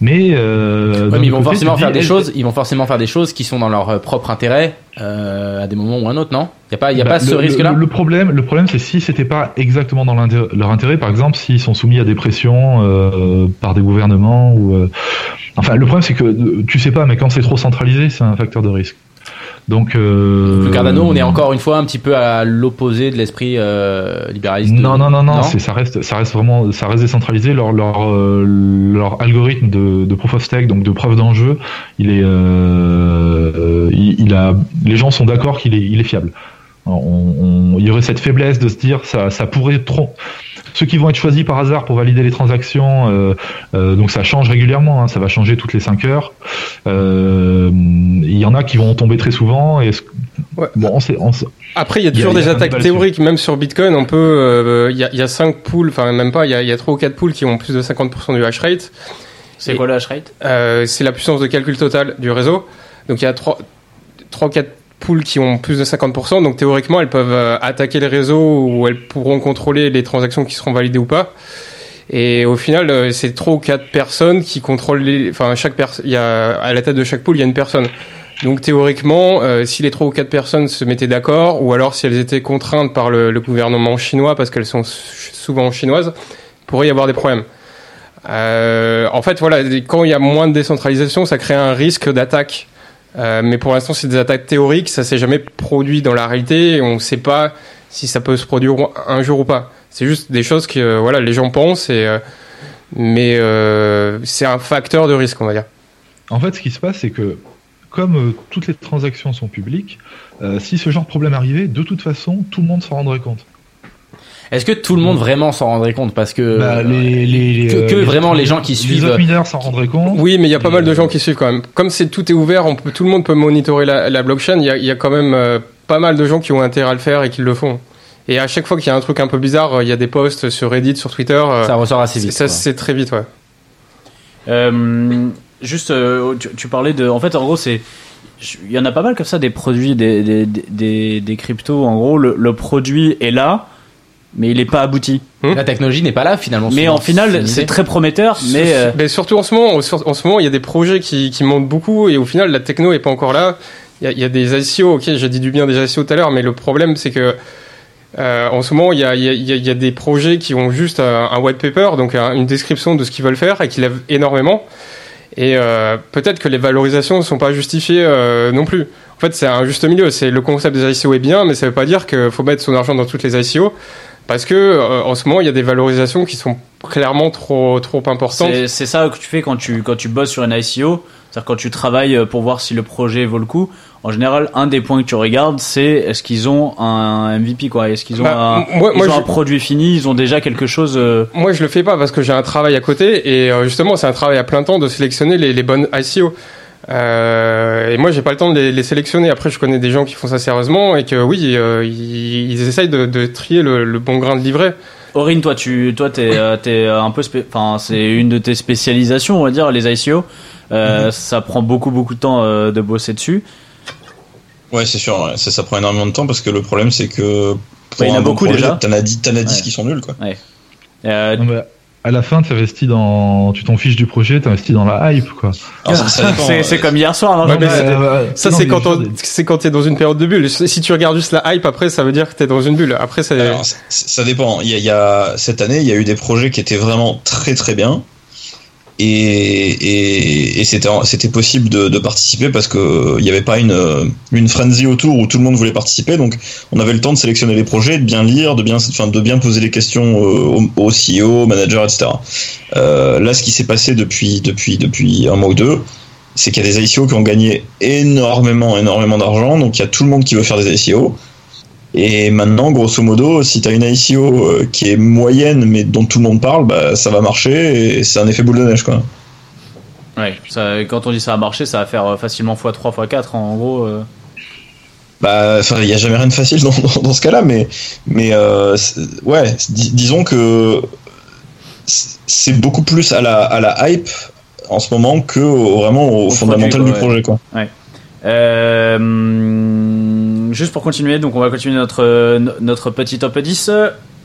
Mais, euh, ouais, mais ils vont côté, forcément faire des choses, ils vont forcément faire des choses qui sont dans leur euh, propre intérêt euh, à des moments ou un autre, non? Il y a pas, y a bah, pas ce risque-là? Le, le problème, le problème, c'est si c'était pas exactement dans leur intérêt, par exemple, s'ils sont soumis à des pressions euh, par des gouvernements ou, euh, enfin, le problème, c'est que euh, tu sais pas, mais quand c'est trop centralisé, c'est un facteur de risque. Donc, euh, Le Cardano, on est encore une fois un petit peu à l'opposé de l'esprit euh, libéraliste. de- Non, non, non, non, ça reste, ça reste vraiment, ça reste décentralisé. Leur, leur, euh, leur algorithme de, de proof of stake, donc de preuve d'enjeu, il est, euh, euh, il, il a, les gens sont d'accord qu'il est, il est fiable. Alors, on- on- il y aurait cette faiblesse de se dire, ça, ça pourrait trop. Ceux qui vont être choisis par hasard pour valider les transactions, euh, euh, donc ça change régulièrement, hein, ça va changer toutes les 5 heures. Euh, il y en a qui vont tomber très souvent. Et ce- bon, on sait, on sait- Après, il y a Il y a- toujours il y a des attaques théoriques, même sur Bitcoin, on peut, euh, il y a, il y a 5 pools, enfin même pas, il y a, il y a 3 ou 4 pools qui ont plus de 50% du hash rate. C'est quoi le hash rate? Euh, c'est la puissance de calcul totale du réseau. Donc il y a 3, 3 4 pools qui ont plus de 50%. Donc théoriquement, elles peuvent euh, attaquer le réseau ou elles pourront contrôler les transactions qui seront validées ou pas. Et au final, euh, c'est 3 ou 4 personnes qui contrôlent les. Enfin, chaque à la tête de chaque pool, il y a une personne. Donc théoriquement, euh, si les trois ou quatre personnes se mettaient d'accord, ou alors si elles étaient contraintes par le, gouvernement chinois, parce qu'elles sont souvent chinoises, pourrait y avoir des problèmes. Euh, en fait, voilà, quand il y a moins de décentralisation, ça crée un risque d'attaque. Euh, mais pour l'instant, c'est des attaques théoriques, ça s'est jamais produit dans la réalité, on ne sait pas si ça peut se produire un jour ou pas. C'est juste des choses que euh, voilà, les gens pensent, euh, mais c'est un facteur de risque, on va dire. En fait, ce qui se passe, c'est que comme toutes les transactions sont publiques, si ce genre de problème arrivait, de toute façon, tout le monde s'en rendrait compte. Est-ce que tout le monde vraiment s'en rendrait compte Parce que, Bah, les, les, les, que, euh, que les- vraiment les gens qui les suivent. autres mineurs s'en rendraient compte. Oui, mais il y a pas mal de gens qui suivent quand même. Comme c'est tout est ouvert, on peut, tout le monde peut monitorer la, la blockchain. Il y a, il y a quand même euh, pas mal de gens qui ont intérêt à le faire et qui le font. Et à chaque fois qu'il y a un truc un peu bizarre, euh, il y a des posts sur Reddit, sur Twitter. euh, Ça ressort assez vite. Ça, c'est très vite, ouais. Euh, juste, euh, tu, tu parlais de. En fait, en gros, c'est. Il y en a pas mal comme ça des produits, des, des, des, des cryptos. En gros, le, le produit est là, mais il n'est pas abouti. La technologie n'est pas là finalement. Mais en final, c'est très prometteur. Mais euh, Mais surtout en ce moment, en ce moment, il y a des projets qui, qui montent beaucoup et au final, la techno est pas encore là. Il y a, il y a des ICO, ok, j'ai dit du bien des ICO tout à l'heure, mais le problème, c'est que euh, en ce moment, il y a, il y, a, il y a- il y a des projets qui ont juste un, un white paper, donc un- une description de ce qu'ils veulent faire et qui lèvent énormément. Et euh, peut-être que les valorisations ne sont pas justifiées euh, non plus. En fait, c'est un juste milieu. C'est le concept des ICO est bien, mais ça veut pas dire qu'il faut mettre son argent dans toutes les ICO. Parce que euh, en ce moment, il y a des valorisations qui sont clairement trop trop importantes. c'est ça que tu fais quand tu, quand tu bosses sur une ICO. C'est-à-dire quand tu travailles pour voir si le projet vaut le coup. En général, un des points que tu regardes, c'est est-ce qu'ils ont un MVP, quoi. Est-ce qu'ils ont, Bah, un, moi- ils moi, ont je- un produit fini, ils ont déjà quelque chose. euh, Moi, je le fais pas parce que j'ai un travail à côté et euh, justement, c'est un travail à plein temps de sélectionner les, les bonnes ICO. Euh, et moi, j'ai pas le temps de les, les sélectionner. Après, je connais des gens qui font ça sérieusement et que oui, euh, ils, ils essayent de, de trier le, le bon grain de livret. Aurine, toi, tu, toi, t'es, euh, t'es un peu, enfin, c'est une de tes spécialisations, on va dire, les ICO. Euh, Ça prend beaucoup, beaucoup de temps euh, de bosser dessus. Ouais, c'est sûr, ouais. ça, ça prend énormément de temps parce que le problème c'est que pour Bah, il y en a bon beaucoup, projet, déjà. T'en as 10, t'en as 10 Ouais. qui sont nuls quoi. Euh, Non, mais à la fin, tu investis dans, tu t'en fiches du projet, tu investis dans la hype, quoi. Dépend, c'est, euh, comme hier soir, non Ouais, mais Ouais, c'est- ouais, ouais. Ça, c'est quand, on- dire, c'est quand t'es dans une période de bulle. Si tu regardes juste la hype, après, ça veut dire que t'es dans une bulle. Après. Alors, ça dépend. Il y, a, il y a cette année, il y a eu des projets qui étaient vraiment très très bien. Et, et, et c'était c'était possible de, de participer parce que euh, il n'y avait pas une euh, une frenzy autour où tout le monde voulait participer. Donc on avait le temps de sélectionner les projets de bien lire de bien enfin de bien poser les questions euh, au, au CEO au manager etc euh, là ce qui s'est passé depuis depuis depuis un mois ou deux c'est qu'il y a des ICO qui ont gagné énormément énormément d'argent. Donc il y a tout le monde qui veut faire des ICO et maintenant, grosso modo, si tu as une ICO euh, qui est moyenne mais dont tout le monde parle, bah, ça va marcher et c'est un effet boule de neige quoi. ouais, ça, quand on dit ça a marché, ça va faire euh, facilement x3, x4, en gros. euh. Bah, il y a jamais rien de facile dans, dans, dans ce cas-là, mais mais euh, ouais, dis- disons que c'est- beaucoup plus à la à la hype en ce moment que vraiment au, Au fondamental produit, du projet quoi. Euh, juste pour continuer, donc on va continuer notre, notre petit top 10.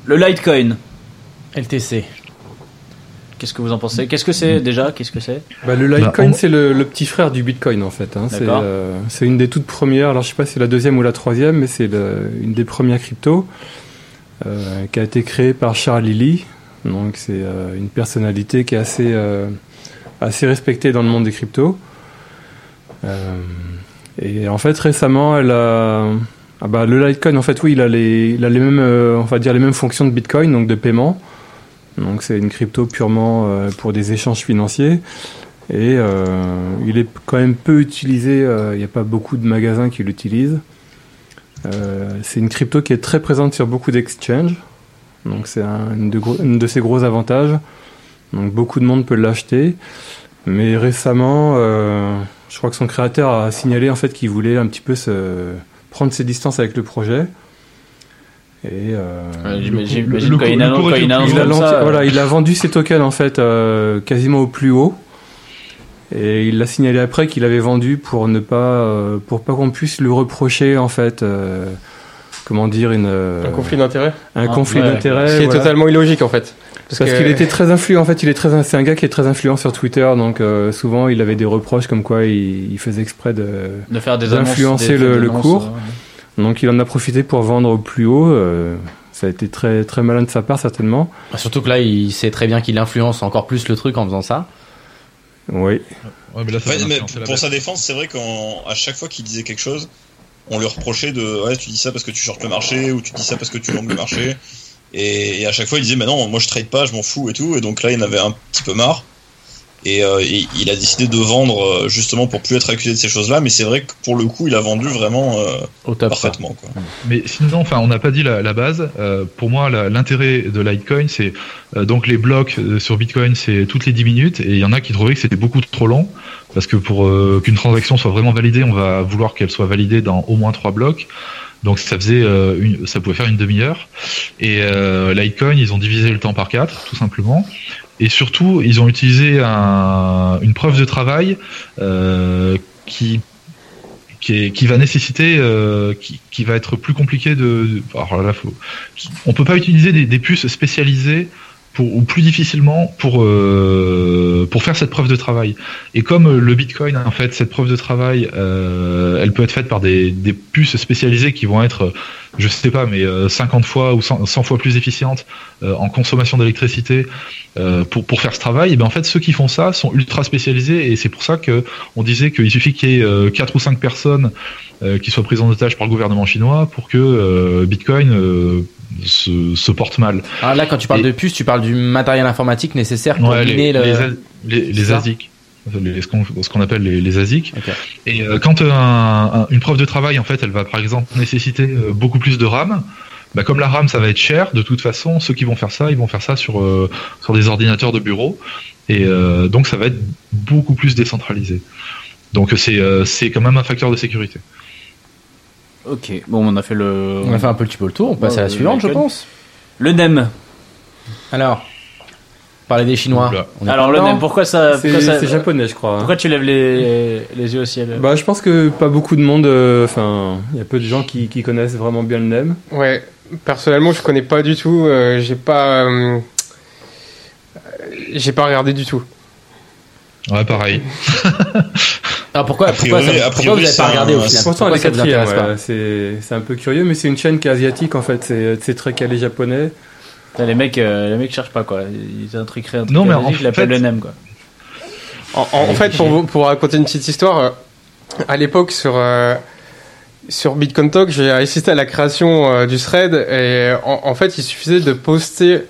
Le Litecoin, LTC. qu'est-ce que vous en pensez? Qu'est-ce que c'est déjà? Qu'est-ce que c'est? Bah, le Litecoin, Bah, on- c'est le, le petit frère du Bitcoin en fait. hein. C'est euh, c'est une des toutes premières. Alors je sais pas si c'est la deuxième ou la troisième, mais c'est le- une des premières cryptos euh, qui a été créée par Charles Lilly. Donc c'est euh, une personnalité qui est assez euh, assez respectée dans le monde des cryptos. Et en fait récemment, elle a ah bah, le Litecoin en fait oui, il a les il a les mêmes euh, on va dire les mêmes fonctions de Bitcoin donc de paiement. Donc c'est une crypto purement euh, pour des échanges financiers. Et euh, il est quand même peu utilisé, il n'y a pas beaucoup de magasins qui l'utilisent. C'est une crypto qui est très présente sur beaucoup d'exchanges. Donc c'est un de, une de ses gros avantages. Donc beaucoup de monde peut l'acheter. Mais récemment, je crois que son créateur a signalé en fait qu'il voulait un petit peu se prendre ses distances avec le projet. Et euh, J'imagine quand il a, ça, euh, voilà, il a vendu ses tokens en fait euh, quasiment au plus haut. Et il l'a signalé après qu'il avait vendu pour ne pas euh, pour pas qu'on puisse lui reprocher en fait euh, comment dire une euh, Un conflit d'intérêts. un Ah, conflit ouais. Ce qui est voilà. totalement illogique en fait. Parce qu'il était très influent en fait il est très c'est un gars qui est très influent sur Twitter donc euh, souvent il avait des reproches comme quoi il, il faisait exprès de de faire des annonces, d'influencer des- le- des le annonces, cours. euh, donc il en a profité pour vendre au plus haut euh, ça a été très très malin de sa part certainement Bah, Surtout que là, il sait très bien qu'il influence encore plus le truc en faisant ça. Oui. Ouais, mais là, ça Ouais, va mais influencer la pour sa défense, c'est vrai qu'à chaque fois qu'il disait quelque chose, on lui reprochait de ouais, tu dis ça parce que tu shortes le marché ou tu dis ça parce que tu longues le marché. Et, et à chaque fois, il disait mais non, moi je trade pas, je m'en fous et tout. Et donc là, il en avait un petit peu marre. Et, euh, et il a décidé de vendre euh, justement pour plus être accusé de ces choses-là. Mais c'est vrai que pour le coup, il a vendu vraiment euh, Au top. parfaitement. Quoi. Mais sinon, enfin, on n'a pas dit la, la base. Euh, pour moi, l'intérêt de Litecoin, c'est euh, donc les blocs sur Bitcoin, c'est toutes les 10 minutes, et il y en a qui trouvaient que c'était beaucoup trop long, parce que pour euh, qu'une transaction soit vraiment validée, on va vouloir qu'elle soit validée dans au moins trois blocs. Donc ça faisait, euh, une, ça pouvait faire une demi-heure. Et euh, Litecoin, ils ont divisé le temps par quatre, tout simplement. Et surtout, ils ont utilisé un- une preuve de travail euh, qui qui, va nécessiter, euh, qui, qui va être plus compliqué de. alors là, faut, on peut pas utiliser des puces spécialisées pour, ou plus difficilement pour euh, pour faire cette preuve de travail. Et comme euh, le Bitcoin, en fait, cette preuve de travail, euh, elle peut être faite par des, des puces spécialisées qui vont être, euh, je sais pas, mais euh, 50 fois ou 100, 100 fois plus efficientes euh, en consommation d'électricité euh, pour pour faire ce travail. Et ben en fait, ceux qui font ça sont ultra spécialisés et c'est pour ça que on disait qu'il suffit qu'il y ait euh, quatre ou cinq personnes euh, qui soient prises en otage par le gouvernement chinois pour que euh, Bitcoin euh, se, se porte mal. Ah, là, quand tu parles Et- de puces, tu parles du matériel informatique nécessaire pour Ouais, miner les, le. les, ASIC, les- ce qu'on appelle les, les ASIC. Et euh, quand un- un- une preuve de travail, en fait, elle va par exemple nécessiter euh, beaucoup plus de RAM. Bah, comme la RAM, ça va être cher. De toute façon, ceux qui vont faire ça, ils vont faire ça sur euh, sur des ordinateurs de bureau, et donc ça va être beaucoup plus décentralisé. Donc c'est c'est quand même un facteur de sécurité. Ok, bon, on a fait le. On a fait un peu le petit peu le tour. On passe Ouais, à la suivante, je pense. Le NEM. Alors, parler des Chinois. Oula. On est Alors, pas le dedans NEM, pourquoi ça. C'est pourquoi ça- c'est japonais, je crois. hein. Pourquoi tu lèves les, les yeux au ciel? Bah, je pense que pas beaucoup de monde. euh, Enfin, il y a peu de gens qui, qui connaissent vraiment bien le NEM. Ouais, personnellement, je connais pas du tout. euh, j'ai pas. euh, j'ai pas regardé du tout. Ouais, pareil. Alors pourquoi, A pourquoi, priori- ça- a pourquoi priori, vous n'avez pas regardé un- au final Pourtant, ouais, C'est c'est un peu curieux, mais c'est une chaîne qui est asiatique en fait. C'est très calé japonais. Les mecs, euh, les mecs cherchent pas quoi. Ils ont un truc un truc Non, mais en ils l'appellent fait- le NEM quoi. En, en- en fait, pour, vous- pour raconter une petite histoire, euh, à l'époque sur euh, sur Bitcoin Talk, j'ai assisté à la création euh, du thread et en, en fait, il suffisait de poster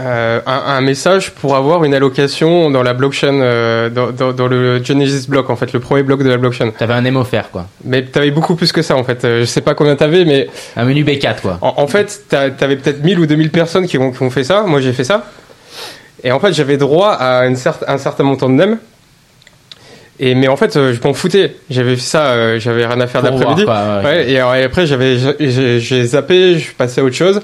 euh, un, un message pour avoir une allocation dans la blockchain, euh, dans, dans, dans le Genesis block, en fait, le premier bloc de la blockchain. T'avais un name offert quoi. Mais t'avais beaucoup plus que ça, en fait. Euh, Je sais pas combien t'avais, mais Un menu B4 quoi. en, en fait, t'avais peut-être 1000 ou 2000 personnes qui ont, qui ont fait ça. Moi, j'ai fait ça. Et en fait, j'avais droit à une cer- un certain montant de NEM. Et, mais en fait, je m'en foutais. J'avais fait ça, j'avais rien à faire d'après-midi. ouais. Ouais, et, et après, j'avais, j'ai zappé, je passais à autre chose.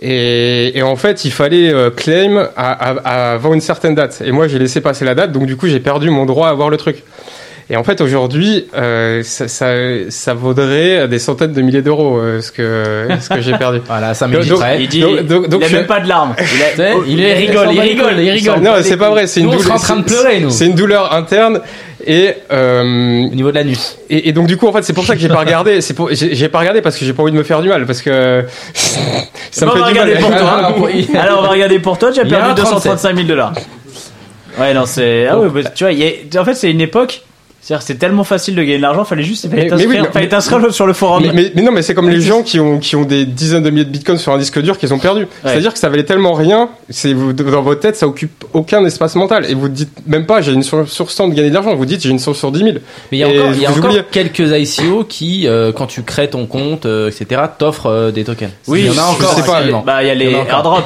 Et, en fait, il fallait euh, claim avant une certaine date. Et moi, j'ai laissé passer la date, donc du coup, j'ai perdu mon droit à avoir le truc. Et en fait, aujourd'hui, euh, ça, ça, ça vaudrait des centaines de milliers d'euros, euh, ce que, ce que j'ai perdu. Voilà, 5 Donc- minutes donc- près. Il dit, donc- donc- donc il a je- même pas de larmes. Il, a- Tu sais, il, est, rigole, il rigole, il rigole. Non, c'est pas vrai, c'est une douleur. en train de pleurer, nous. C'est une douleur interne et euh, Au niveau de l'anus. et, et donc du coup en fait c'est pour ça que j'ai pas regardé. C'est pour j'ai pas regardé parce que j'ai pas envie de me faire du mal parce que ça me on va fait du mal. regarder pour toi. Alors, on va regarder pour toi, tu as perdu un 235 000 dollars. Ouais, non, c'est. Ah bah, tu vois, il y a- en fait, c'est une époque. C'est-à-dire, c'est tellement facile de gagner de l'argent, fallait juste fallait Mais- mais oui, t'inscrire mais- fallait t'inscrire sur le forum. Mais, mais- mais non mais c'est comme les gens qui ont qui ont des dizaines de milliers de bitcoins sur un disque dur qu'ils ont perdu. C'est-à-dire que ça valait tellement rien, c'est vous dans votre tête ça occupe aucun espace mental et vous dites même pas j'ai une source sur 100 de gagner de l'argent, vous dites j'ai une source sur 10 000. Mais il y a encore, y a quelques ICO qui, euh, quand tu crées ton compte, euh, etc., t'offrent euh, des tokens. Oui, il y en a je encore. sais pas. Bah, il y a Il les airdrops.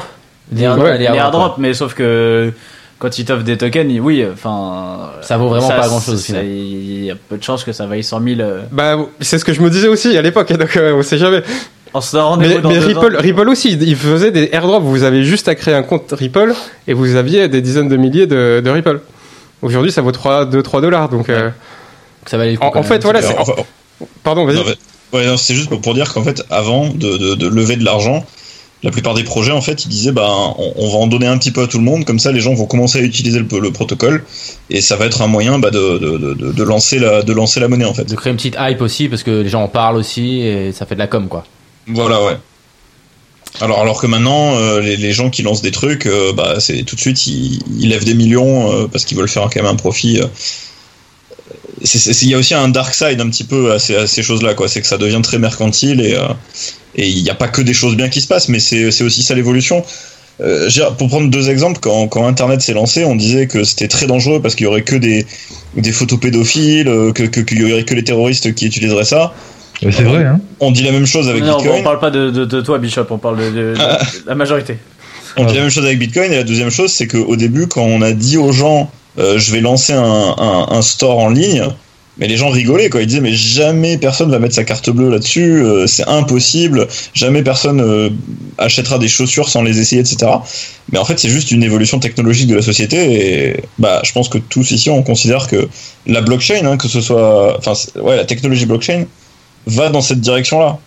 Les, airdrops, mais sauf que quand ils t'offrent des tokens, oui, enfin. Ça vaut vraiment pas ça- final. Il y a peu de chances que ça vaille 100 000. euh, Bah c'est ce que je me disais aussi à l'époque donc euh, on sait jamais. On se Mais, Ripple, ans. Ripple aussi, il faisait des airdrops. Vous avez juste à créer un compte Ripple et vous aviez des dizaines de milliers de, de Ripple. Aujourd'hui, ça vaut 3, 2, 3 dollars. Donc, euh, Ça valait le coup, en, en fait, voilà. Enfin, Pardon, vas-y. Ouais, c'est juste pour dire qu'en fait, avant de, de- de lever de l'argent, la plupart des projets, en fait, ils disaient, ben, on, on va en donner un petit peu à tout le monde, comme ça, les gens vont commencer à utiliser le, le protocole, et ça va être un moyen bah, de, de, de, de- de lancer la, de lancer la monnaie, en fait. De créer une petite hype aussi, parce que les gens en parlent aussi, et ça fait de la com, quoi. Voilà, ouais. Alors, alors que maintenant, euh, les, les gens qui lancent des trucs, euh, bah, c'est tout de suite, ils, ils lèvent des millions euh, parce qu'ils veulent faire quand même un profit. Il y a aussi un dark side un petit peu à ces, à ces choses-là, quoi. C'est que ça devient très mercantile et euh, et il n'y a pas que des choses bien qui se passent, mais c'est aussi ça l'évolution. Euh, pour prendre deux exemples, quand, quand Internet s'est lancé, on disait que c'était très dangereux parce qu'il y aurait que des, des photos pédophiles, euh, que que- qu'il y aurait que les terroristes qui utiliseraient ça. C'est vrai, hein On dit la même chose avec Non, Bitcoin. on parle pas de, de, de toi, Bishop, on parle de, de- de la majorité. On dit la même chose avec Bitcoin et la deuxième chose c'est qu'au début quand on a dit aux gens euh, je vais lancer un, un, store en ligne. Mais les gens rigolaient quoi. Ils disaient mais jamais personne va mettre sa carte bleue là-dessus euh, c'est impossible. Jamais personne euh, achètera des chaussures sans les essayer etc mais en fait c'est juste une évolution technologique de la société et bah je pense que tous ici on considère que la blockchain hein, que ce soit enfin ouais la technologie blockchain va dans cette direction là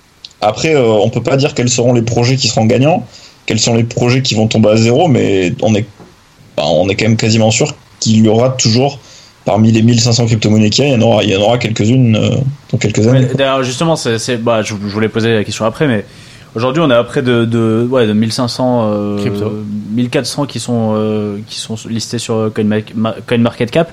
après on peut pas dire quels seront les projets qui seront gagnants quels sont les projets qui vont tomber à zéro, mais on est, bah, on est quand même quasiment sûr qu'il y aura toujours, parmi les 1500 crypto-monnaies qu'il y a, il y en aura, il y en aura quelques-unes euh, dans quelques années. Ouais, D'ailleurs, justement, c'est, c'est- bah, je, je voulais poser la question après, mais aujourd'hui, on est à près de, de, ouais, de 1500, euh, Crypto. 1400 qui sont, euh, qui sont listés sur CoinMark- Ma- CoinMarketCap.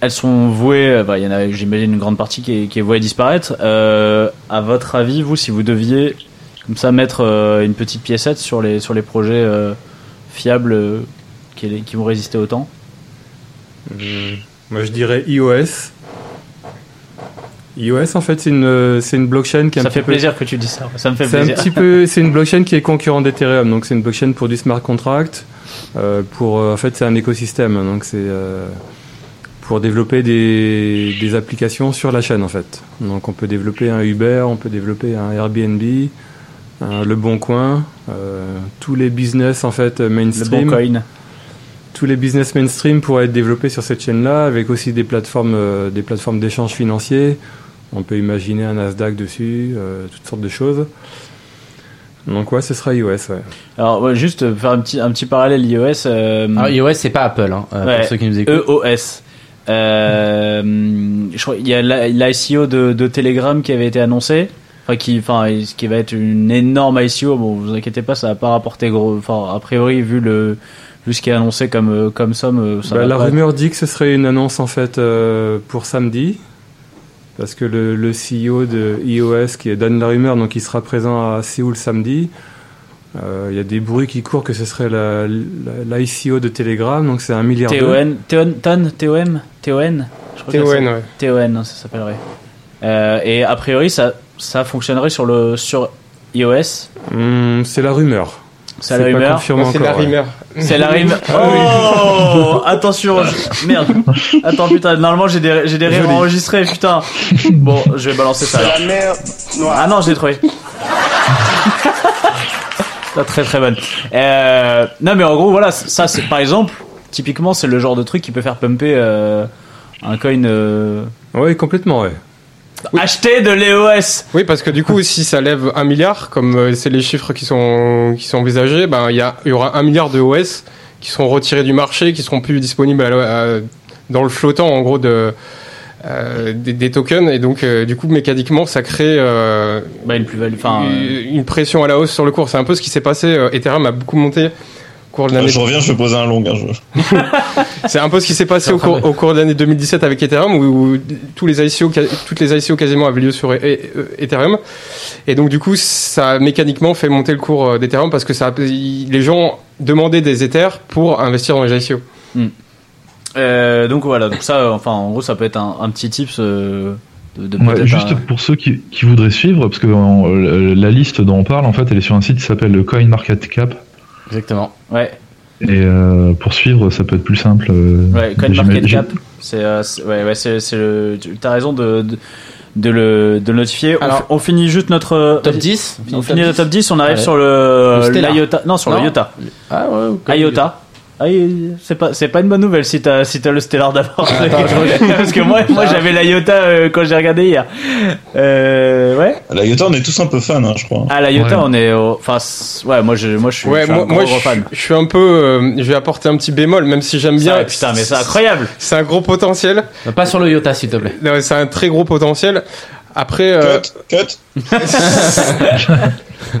Elles sont vouées, bah, il y en a, j'imagine, une grande partie qui est, qui est vouée à disparaître. Euh, à votre avis, vous, si vous deviez, comme ça, mettre euh, une petite piécette sur les, sur les projets euh, fiables euh, qui, qui vont résister au temps? Moi, je dirais iOS. iOS, en fait, c'est une, c'est une blockchain qui est un Ça petit fait peu- plaisir que tu dis ça. Ça me fait C'est un plaisir. petit peu, c'est une blockchain qui est concurrent d'Ethereum. Donc c'est une blockchain pour du smart contract. Euh, pour, euh, en fait, c'est un écosystème. Donc c'est euh, pour développer des, des applications sur la chaîne en fait. Donc on peut développer un Uber, on peut développer un Airbnb, un Le Bon Coin, euh, tous les business en fait Le mainstream. bon coin. Tous les business mainstream pourraient être développés sur cette chaîne-là, avec aussi des plateformes, euh, des plateformes d'échange financier. On peut imaginer un Nasdaq dessus, euh, toutes sortes de choses. Donc ouais, ce sera iOS, ouais. Alors, ouais, juste euh, faire un petit, un petit parallèle iOS. Euh, Alors, iOS, c'est pas Apple, hein, euh, ouais, pour ceux qui nous écoutent. EOS. Euh, je crois il y a l'ICO de, de Telegram qui avait été annoncé. Enfin, qui, enfin, ce qui va être une énorme ICO. Bon, vous inquiétez pas, ça va pas rapporter gros. Enfin, a priori, vu le, vu ce qui est annoncé comme, euh, comme somme, euh, ça Bah, la rumeur dit que ce serait une annonce en fait euh, pour samedi, parce que le, le CEO de iOS qui est Dan la rumeur, donc il sera présent à Séoul samedi. Euh, Il y a des bruits qui courent que ce serait la, la- l'ICO de Telegram, donc c'est un milliard. TON, TON, TON, TOM, TON. Je crois que TON, ouais. TON, ça s'appellerait. Euh, et a priori, ça, ça fonctionnerait sur le, sur iOS. Hmm, c'est la rumeur. C'est la rumeur. C'est la rumeur. C'est la rime. Oh Attention, je- merde. Attends, putain, normalement j'ai des, j'ai des rimes Joli. enregistrées, putain. Bon, je vais balancer ça. alors. Ah non, je l'ai trouvé. Ah, très très bonne. Euh, non, mais en gros, voilà, ça c'est par exemple, typiquement, c'est le genre de truc qui peut faire pumper euh, un coin. Euh... Oui, complètement, ouais. Acheter de l'EOS Oui, parce que du coup, si ça lève un milliard, comme euh, c'est les chiffres qui sont, qui sont envisagés, ben, il y, a- il y aura un milliard de OS qui seront retirés du marché, qui seront plus disponibles à la- à- dans le flottant, en gros, de, euh, des, des tokens. Et donc, euh, du coup, mécaniquement, ça crée euh, Bah, une une pression à la hausse sur le cours. C'est un peu ce qui s'est passé. Ethereum a beaucoup monté cours de l'année. je reviens, je vais poser un long. hein, je- C'est un peu ce qui s'est passé au cours, au cours de l'année 2017 avec Ethereum, où, où tous les ICO, toutes les ICO quasiment avaient lieu sur E- E- Ethereum. Et donc, du coup, ça a mécaniquement fait monter le cours euh, d'Ethereum parce que ça, les gens demandaient des Ethers pour investir dans les ICO. euh, donc voilà, donc ça, euh, enfin, en gros, ça peut être un, un petit tips euh, de, de Ouais, juste un- pour ceux qui, qui voudraient suivre, parce que la liste dont on parle, en fait, elle est sur un site qui s'appelle CoinMarketCap. Exactement. Ouais, Et euh, pour suivre, ça peut être plus simple. euh, ouais, j'imagine- CoinMarketCap. C'est, euh, c'est- ouais, ouais, c'est, c'est le. tu- T'as raison de, de, de le, de le notifier. On Alors, on, finit juste notre Top vas-y. 10 On finit le top 10, on arrive Ouais. sur le, Le l'IOTA. Non, sur Non. le IOTA. Ah ouais, ok. IOTA. Ah, c'est pas, c'est pas une bonne nouvelle si t'as, si t'as le Stellar d'abord. Je- Parce que moi, moi j'avais l'IOTA euh, quand j'ai regardé hier. Euh, ouais. La Iota, on est tous un peu fans, hein, je crois. Ah, l'IOTA, Ouais. on est, enfin, ouais, moi je, moi je suis, je suis un moi, gros, moi, gros je, fan. je suis un peu, euh, je vais apporter un petit bémol, même si j'aime bien. Putain, mais c'est incroyable. C'est un gros potentiel. Pas sur le Iota, s'il te plaît. Non, C'est un très gros potentiel. Après, euh,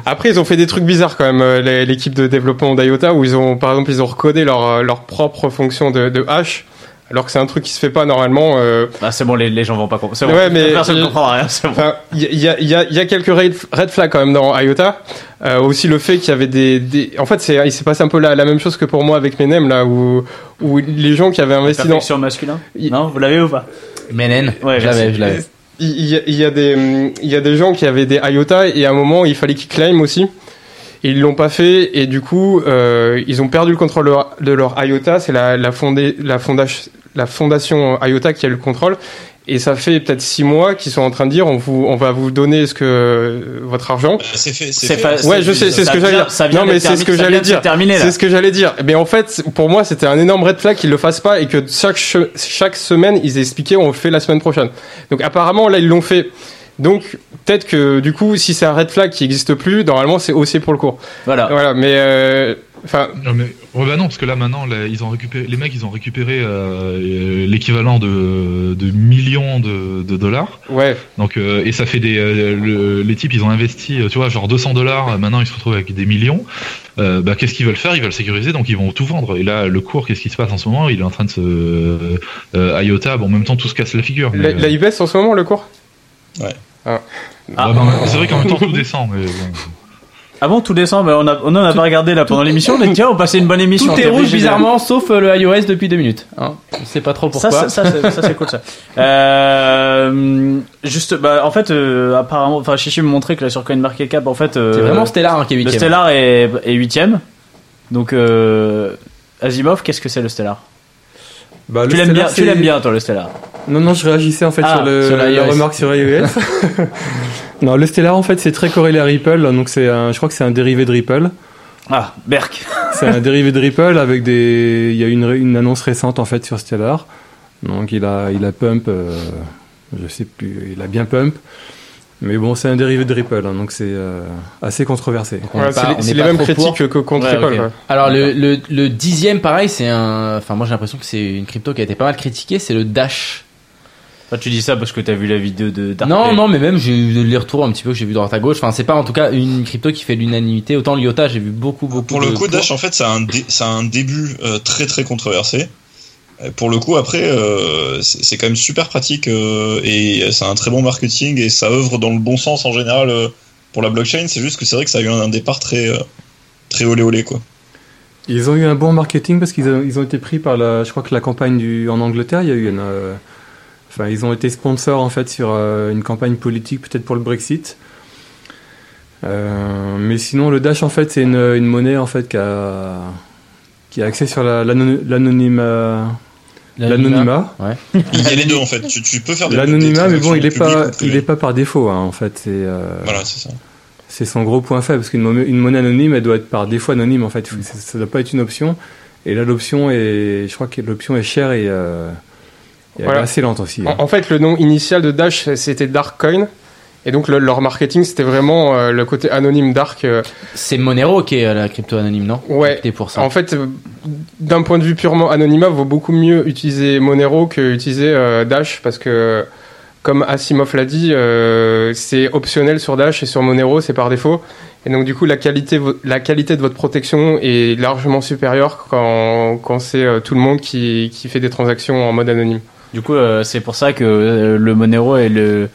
après, ils ont fait des trucs bizarres quand même. euh, L'équipe de développement d'IOTA où ils ont, par exemple, ils ont recodé leur euh, leur propre fonction de, de hash, alors que c'est un truc qui se fait pas normalement. euh, Ah, c'est bon, les, les gens vont pas comprendre. Bon. Ouais, mais personne ne comprend rien. Bon. Il y, a- il y a, il y a- y quelques red, red flags quand même dans IOTA. Euh, aussi le fait qu'il y avait des, des... en fait, c'est, il s'est passé un peu la, la même chose que pour moi avec Menem là, où, où les gens qui avaient investi dans, Perfection masculin Non, vous l'avez ou pas? Menen, Ouais, je l'avais, je l'avais. Il y, a, des, il y a des gens qui avaient des IOTA et à un moment il fallait qu'ils claiment aussi. Et ils l'ont pas fait et du coup euh, ils ont perdu le contrôle de leur, IOTA. C'est la, la, la, fondation, la fondation IOTA qui a le contrôle. Et ça fait peut-être six mois qu'ils sont en train de dire on, vous, on va vous donner ce que votre argent. C'est fait, c'est fait. fa- Ouais, je sais, c'est ce que j'allais dire. ça vient Non, mais c'est ce que j'allais dire. C'est ce que j'allais dire. Mais en fait, pour moi, c'était un énorme red flag qu'ils le fassent pas et que chaque chaque semaine, ils expliquaient on le fait la semaine prochaine. Donc apparemment, là, ils l'ont fait. Donc peut-être que du coup, si c'est un red flag qui existe plus, normalement, c'est aussi pour le cours. Voilà. Voilà, mais euh, enfin, Non mais ouais, bah non parce que là maintenant là, ils ont récupéré les mecs ils ont récupéré euh, l'équivalent de, de millions de, de dollars ouais. donc euh, et ça fait des euh, le- les types ils ont investi euh, tu vois genre 200 dollars euh, maintenant ils se retrouvent avec des millions euh, bah qu'est-ce qu'ils veulent faire? Ils veulent sécuriser donc ils vont tout vendre et là le cours qu'est-ce qui se passe en ce moment? Il est en train de se euh, IOTA bon en même temps tout se casse la figure mais, La, euh, la baisse en ce moment le cours? Ouais. Ah. ouais, bah, c'est vrai qu'en même temps tout descend mais bon. Ah bon, tout descend, mais on a, on en a pas regardé là pendant l'émission. On dit, tiens, on passait une bonne émission. Tout est T'es rouge bizarrement, sauf euh, le iOS depuis deux minutes. Hein. Je sais pas trop pourquoi. Ça, ça, ça, c'est- ça, c'est cool ça. Euh, juste, bah, en fait, euh, apparemment, enfin, Chichi me montrait que là sur CoinMarketCap, en fait, euh, c'est vraiment Stellar hein, qui est le huitième. Stellar est, est huitième. Donc, euh, Asimov, qu'est-ce que c'est le Stellar? Bah, le Tu l'aimes bien, bien toi le Stellar? Non, non, je réagissais en fait Ah, sur, le, sur la remarque sur iOS. non, le Stellar en fait c'est très corrélé à Ripple, donc c'est un, je crois que c'est un dérivé de Ripple. Ah, Berk. C'est un dérivé de Ripple avec des, il y a une, une annonce récente en fait sur Stellar. Donc il a, il a pump, euh, je sais plus, il a bien pump. Mais bon, c'est un dérivé de Ripple, hein, donc c'est euh, assez controversé. C'est les, mêmes critiques pour. que contre Ouais, Ripple. Alors le, le, le dixième, pareil, c'est un. Enfin, moi j'ai l'impression que c'est une crypto qui a été pas mal critiquée, c'est le Dash. Enfin, tu dis ça parce que t'as vu la vidéo de Dark non, Play. non, mais même j'ai eu les retours un petit peu que j'ai vu droite à gauche. Enfin, c'est pas en tout cas une crypto qui fait l'unanimité. Autant l'IOTA, j'ai vu beaucoup, beaucoup. Pour le de coup. Dash, en fait, ça a un, dé- ça a un début euh, très très controversé. Euh, Pour le coup, après, euh, c'est quand même super pratique euh, et c'est un très bon marketing et ça œuvre dans le bon sens en général euh, pour la blockchain. C'est juste que c'est vrai que ça a eu un, un départ très euh, très olé olé quoi. Ils ont eu un bon marketing parce qu'ils ont, ils ont été pris par la, je crois que la campagne du, en Angleterre, il y a eu une, euh, enfin, ils ont été sponsors en fait sur euh, une campagne politique peut-être pour le Brexit. Euh, mais sinon, le Dash en fait, c'est une, une monnaie en fait qui a, qui a accès sur la- l'ano- l'anonymat, l'anonymat, Il y a les deux en fait. Tu, tu peux faire des l'anonymat, mais bon, il est pas, il est pas par défaut hein, en fait. C'est, euh, Voilà, c'est ça. c'est son gros point faible parce qu'une monnaie, une monnaie anonyme elle doit être par défaut anonyme en fait ça, ça doit pas être une option et là l'option est je crois que l'option est chère et, euh, Voilà. assez lente aussi hein. En, en fait, le nom initial de Dash, c'était Darkcoin. Et donc, le- leur marketing, c'était vraiment euh, le côté anonyme Dark. euh, C'est Monero qui est la crypto anonyme, non? Ouais. C'était pour ça. En fait, euh, d'un point de vue purement anonymat, vaut beaucoup mieux utiliser Monero que utiliser euh, Dash parce que, comme Asimov l'a dit, euh, c'est optionnel sur Dash et sur Monero, c'est par défaut. Et donc, du coup, la qualité, la qualité de votre protection est largement supérieure quand, quand c'est euh, tout le monde qui, qui fait des transactions en mode anonyme. Du coup, euh, c'est pour ça que euh, le Monero est le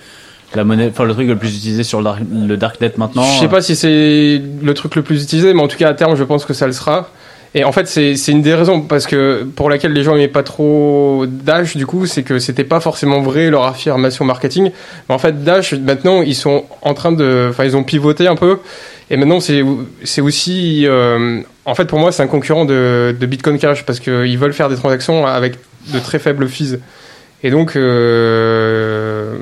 la monnaie, enfin le truc le plus utilisé sur le, dark, le darknet maintenant. Je sais pas si c'est le truc le plus utilisé, mais en tout cas à terme, je pense que ça le sera. Et en fait, c'est une des raisons parce que pour laquelle les gens n'aimaient pas trop Dash, du coup, c'est que c'était pas forcément vrai leur affirmation marketing. Mais en fait, Dash, maintenant, ils sont en train de, enfin, ils ont pivoté un peu. Et maintenant, c'est c'est aussi, euh, en fait, pour moi, c'est un concurrent de, de Bitcoin Cash parce qu'ils veulent faire des transactions avec de très faibles fees. Et donc, euh,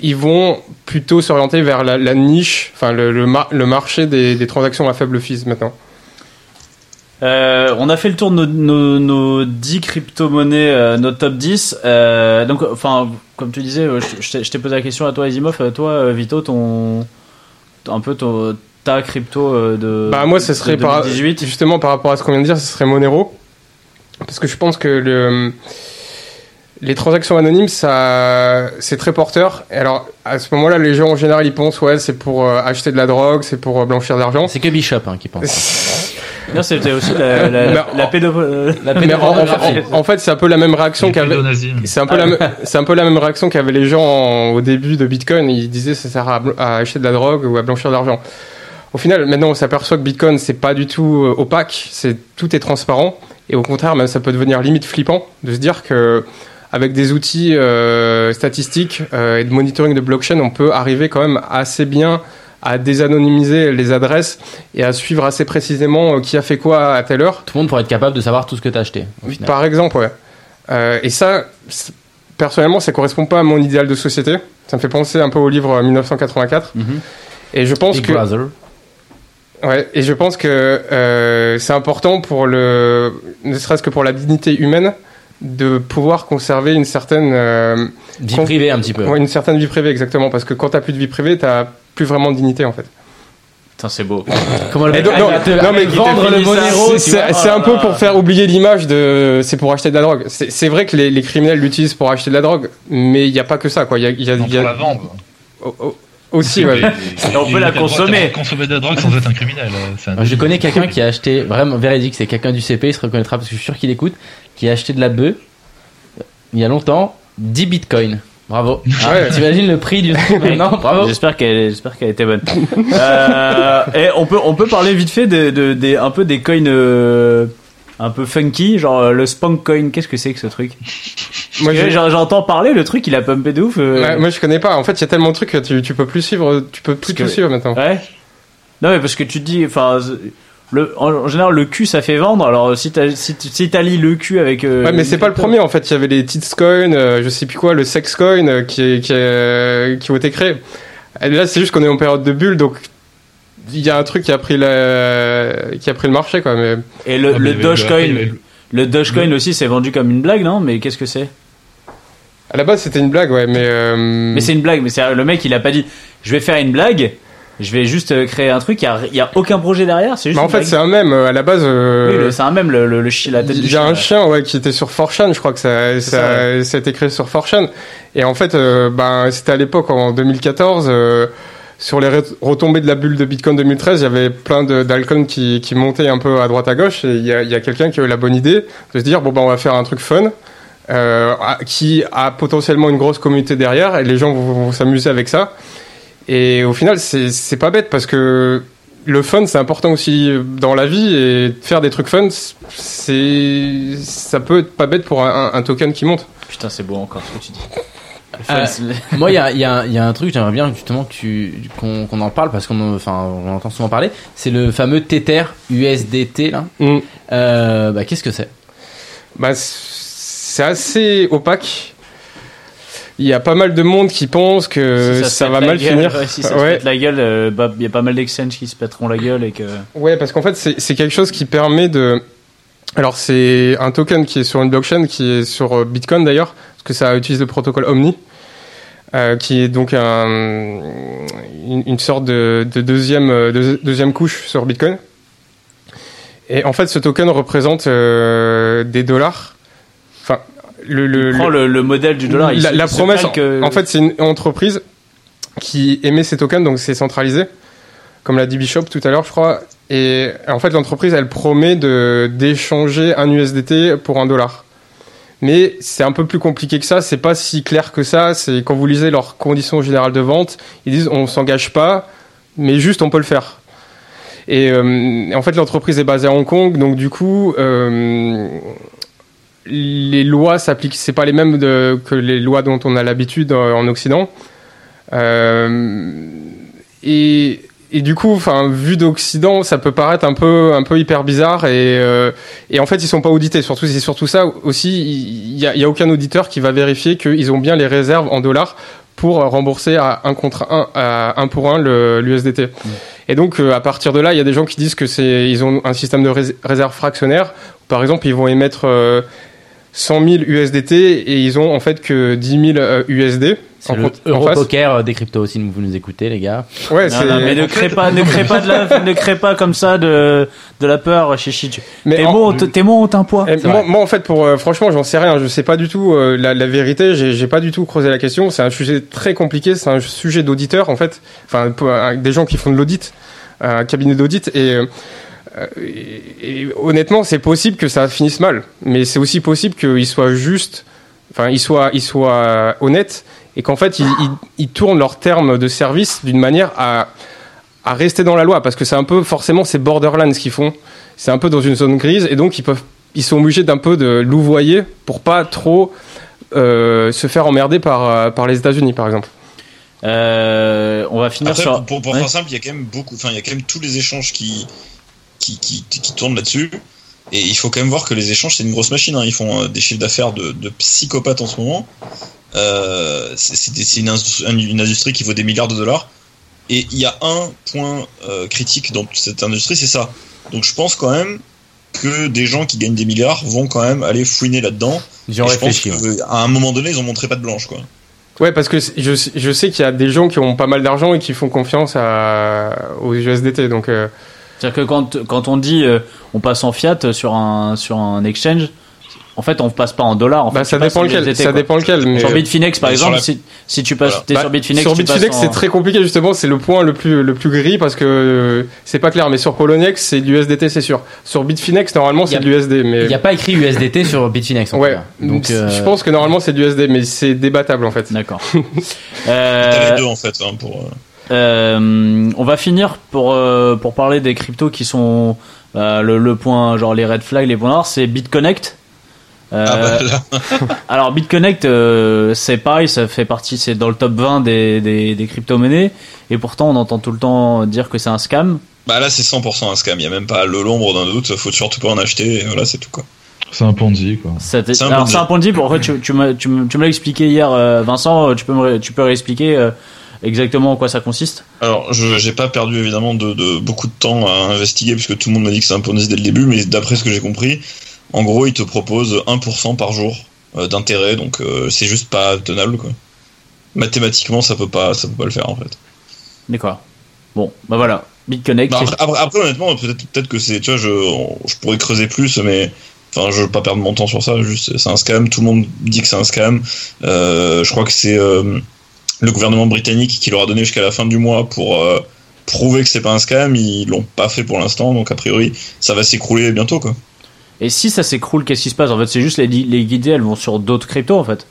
ils vont plutôt s'orienter vers la, la niche, enfin le, le, mar- le marché des, des transactions à faible fees maintenant. Euh, on a fait le tour de nos, nos, nos 10 crypto-monnaies, euh, nos top 10. Euh, donc, enfin, comme tu disais, je, je t'ai- posé la question à toi, Asimov. Euh, Toi, Vito, ton, un peu ton, ta crypto de. Bah moi, ce serait de par, 2018. justement par rapport à ce qu'on vient de dire, ce serait Monero, parce que je pense que le les transactions anonymes, ça, c'est très porteur. Et alors, à ce moment-là, les gens en général, ils pensent, ouais, c'est pour euh, acheter de la drogue, c'est pour euh, blanchir de l'argent. C'est que Bishop hein, qui pense. Non, c'était aussi la, la, Mais la pédo... euh, La en, fait, c'est un peu la même réaction pédonazis. C'est un peu la, me- c'est un peu la même réaction qu'avaient les gens en- au début de Bitcoin. Ils disaient ça sert à, acheter de la drogue ou à blanchir de l'argent. Au final, maintenant, on s'aperçoit que Bitcoin c'est pas du tout euh, opaque. C'est tout est transparent. Et au contraire, même ça peut devenir limite flippant de se dire que avec des outils euh, statistiques euh, et de monitoring de blockchain, on peut arriver quand même assez bien à désanonymiser les adresses et à suivre assez précisément euh, qui a fait quoi à telle heure. Tout le monde pourrait être capable de savoir tout ce que t'as acheté. Au final. Par exemple, ouais. Euh, et ça, personnellement, ça correspond pas à mon idéal de société. Ça me fait penser un peu au livre euh, 1984. Mhm. Et je pense Big que, Brother. ouais, et je pense que c'est important pour le, ne serait-ce que pour la dignité humaine, de pouvoir conserver une certaine, euh, Vie privée un petit peu. ouais, une certaine vie privée, exactement. Parce que quand t'as plus de vie privée, t'as plus vraiment de dignité, en fait. Putain, c'est beau. Comment le donc, non, te- non, mais vendre le Monero, C'est un Oh peu pour faire oublier l'image de c'est pour acheter de la drogue. C'est vrai que les, les criminels l'utilisent pour acheter de la drogue, mais il n'y a pas que ça. Quoi. Il y a, y a- Non, il y a- pour la vendre. oh, oh, aussi, ouais. Et on peut la consommer. Consommer de la drogue sans être un criminel. euh, un Je connais quelqu'un qui a acheté, vraiment véridique, c'est quelqu'un du CP, il se reconnaîtra parce que je suis sûr qu'il écoute, qui a acheté de la bœuf il y a longtemps, 10 bitcoins. Bravo. Ah, Ouais. T'imagines le prix du Non, bravo. J'espère qu'elle, j'espère qu'elle était bonne. euh, et on peut, on peut parler vite fait de, de, des, un peu des coins euh, un peu funky, genre euh, le Spank Coin. Qu'est-ce que c'est que ce truc? Moi, J'entends parler, le truc il a pumpé de ouf. euh. Ouais, moi je connais pas. En fait, il y a tellement de trucs que tu, tu peux plus suivre, tu peux plus que- tout suivre maintenant. Ouais. Non mais parce que tu te dis, enfin, le, en, général le cul ça fait vendre. Alors si t'as si, t'allies le cul avec. euh, Ouais, mais c'est pas le premier en fait. Il y avait les Tits Coin, euh, je sais plus quoi, le Sex Coin qui, qui, qui ont été créés. Et là, c'est juste qu'on est en période de bulle, donc il y a un truc qui a pris, la... qui a pris le marché quoi. Mais Et le, Ah, le il Dogecoin, il le- le Dogecoin aussi c'est vendu comme une blague, non? Mais qu'est-ce que c'est? À la base, c'était une blague, ouais. Mais, euh, Mais c'est une blague. Mais c'est le mec il a pas dit, je vais faire une blague. Je vais juste euh, créer un truc. Il y a, il y a aucun projet derrière. C'est juste. mais en une fait, c'est un même. À la base, euh, Oui, le- c'est un même le, le, le chi- la tête du Il y a chien, un là. chien ouais, qui était sur 4chan, je crois que ça, ça, ça, ça a été créé sur 4chan. Et en fait, euh, ben, c'était à l'époque, en 2014, euh, sur les retombées de la bulle de Bitcoin 2013, il y avait plein de- d'alcool qui, qui montaient un peu à droite à gauche. Et il y a, quelqu'un qui a eu la bonne idée de se dire, bon, ben, on va faire un truc fun. Euh, qui a potentiellement une grosse communauté derrière et les gens vont, s'amuser avec ça et au final c'est pas bête parce que le fun c'est important aussi dans la vie et faire des trucs fun ça peut être pas bête pour un, un token qui monte Putain, c'est beau encore ce que tu dis. Euh, Moi, il y a, il y, a, il y a un truc, j'aimerais bien justement qu'on, en parle parce qu'on, en- enfin, on en entend souvent parler. C'est le fameux Tether USDT là. Mm. Euh, bah, qu'est-ce que c'est? Bah, c'est assez opaque il y a pas mal de monde qui pense que si ça, se va mal gueule, finir ouais, si ça se Ouais. pète la gueule, euh, bah, il y a pas mal d'exchanges qui se pèteront la gueule et que. Ouais, parce qu'en fait, c'est quelque chose qui permet de. Alors, c'est un token qui est sur une blockchain, qui est sur Bitcoin d'ailleurs, que ça utilise le protocole Omni, euh, qui est donc un, une, une sorte de, de deuxième, euh, de- deuxième couche sur Bitcoin. Et en fait, ce token représente euh, des dollars. Enfin, le, le, Prends le, le modèle du dollar. il la, se- promesse, en fait, c'est une entreprise qui émet ces tokens, donc c'est centralisé, comme l'a dit Bishop tout à l'heure, je crois. Et en fait, l'entreprise, elle promet de d'échanger un USDT pour un dollar. Mais c'est un peu plus compliqué que ça. C'est pas si clair que ça. C'est quand vous lisez leurs conditions générales de vente, ils disent on s'engage pas, mais juste on peut le faire. Et euh, en fait, l'entreprise est basée à Hong Kong, donc du coup, euh, les lois s'appliquent. C'est pas les mêmes que les lois dont on a l'habitude euh, en Occident. Et, et du coup, enfin, vu d'Occident, ça peut paraître un peu, un peu hyper bizarre. Et, euh, et en fait, ils sont pas audités. Surtout, c'est surtout ça aussi. Il y y a aucun auditeur qui va vérifier qu'ils ont bien les réserves en dollars pour rembourser à un contre un, à un pour un le- l'USDT. Et donc, euh, à partir de là, il y a des gens qui disent que c'est, ils ont un système de rés- réserve fractionnaire. Par exemple, ils vont émettre euh, 100 000 USDT et ils ont en fait que 10 000 euh, USD. C'est le. Europoker euh, des cryptos si vous nous écoutez les gars. Ouais, Non, c'est. non, mais ne crée pas, ne crée pas de la, ne crée pas comme ça de, de la peur, Mais Tes en- mots, ont- tes mots ont un poids. Eh, moi, moi, en fait, pour euh, franchement, j'en sais rien. Je sais pas du tout euh, la, la vérité. J'ai pas du tout creusé la question. C'est un sujet très compliqué. C'est un sujet d'auditeur, en fait. Enfin, pour, euh, des gens qui font de l'audit, un cabinet d'audit. Et, euh, et, et honnêtement, c'est possible que ça finisse mal. Mais c'est aussi possible qu'ils soient juste, enfin, ils soient, ils soient honnêtes et qu'en fait, ils, ils, ils tournent leurs termes de service d'une manière à à rester dans la loi parce que c'est un peu forcément ces borderlands qu'ils font c'est un peu dans une zone grise et donc ils peuvent ils sont obligés d'un peu de louvoyer pour pas trop euh, se faire emmerder par euh, par les États-Unis par exemple Euh, on va finir Après, sur. pour, pour, pour Ouais. faire simple, il y a quand même beaucoup, enfin, il y a quand même tous les échanges qui, qui, qui, qui tournent là-dessus. Et il faut quand même voir que les échanges, c'est une grosse machine. hein. Ils font des chiffres d'affaires de, de psychopathes en ce moment. Euh, c'est une, indus- une industrie qui vaut des milliards de dollars. Et il y a un point euh, critique dans toute cette industrie, c'est ça. Donc je pense quand même que des gens qui gagnent des milliards vont quand même aller fouiner là-dedans. Ils ont je pense réfléchi. ouais. qu'à un moment donné, ils ont montré pas de blanche, quoi. ouais parce que je, je sais qu'il y a des gens qui ont pas mal d'argent et qui font confiance à, aux USDT donc euh, C'est-à-dire que quand, quand on dit euh, on passe en fiat sur un, sur un exchange, en fait on passe pas en dollars. En bah, fait, ça dépend en lequel USDT, ça dépend lequel mais Sur Bitfinex par exemple, la- si, si tu passes Voilà. t'es Bah, sur Bitfinex, sur Bitfinex, en- c'est très compliqué justement, c'est le point le plus le plus gris parce que euh, c'est pas clair. Mais sur Poloniex, c'est de l'USDT, c'est sûr. Sur Bitfinex, normalement, a- c'est de l'USD, mais Il n'y a pas écrit USDT sur Bitfinex. En ouais. cas. Donc euh, je pense que normalement c'est de l'USD, mais c'est débattable en fait. D'accord. Euh, les deux en fait, hein, pour. euh, Euh, on va finir pour euh, pour parler des cryptos qui sont euh, le, le point genre les red flags, les points noirs, c'est BitConnect. Euh, Ah bah là. alors BitConnect, euh, c'est pareil, ça fait partie, c'est dans le top 20 des, des, des crypto-monnaies, et pourtant on entend tout le temps dire que c'est un scam. Bah là c'est 100% un scam, il y a même pas le l'ombre d'un doute, faut surtout pas en acheter, et voilà c'est tout quoi. C'est un Ponzi, quoi. C'est un alors un Ponzi, pourquoi tu, tu, m'as- tu, me tu me l'as expliqué hier, euh, Vincent, tu peux, me, tu peux réexpliquer exactement en quoi ça consiste? Alors je j'ai pas perdu évidemment de, de beaucoup de temps à investiguer puisque tout le monde m'a dit que c'est un Ponzi dès le début, mais d'après ce que j'ai compris, en gros il te propose 1% par jour euh, d'intérêt, donc euh, c'est juste pas tenable quoi. Mathématiquement ça peut pas ça peut pas le faire en fait. D'accord. Bon, bah voilà, BitConnect. Bah, après, honnêtement peut-être que c'est tu vois je je pourrais creuser plus mais enfin je veux pas perdre mon temps sur ça juste c'est un scam tout le monde dit que c'est un scam Euh, je crois que c'est euh, le gouvernement britannique qui leur a donné jusqu'à la fin du mois pour euh, prouver que c'est pas un scam ils l'ont pas fait pour l'instant donc a priori ça va s'écrouler bientôt quoi Et si ça s'écroule, qu'est-ce qui se passe? En fait, c'est juste les, les guidées, elles vont sur d'autres cryptos en fait.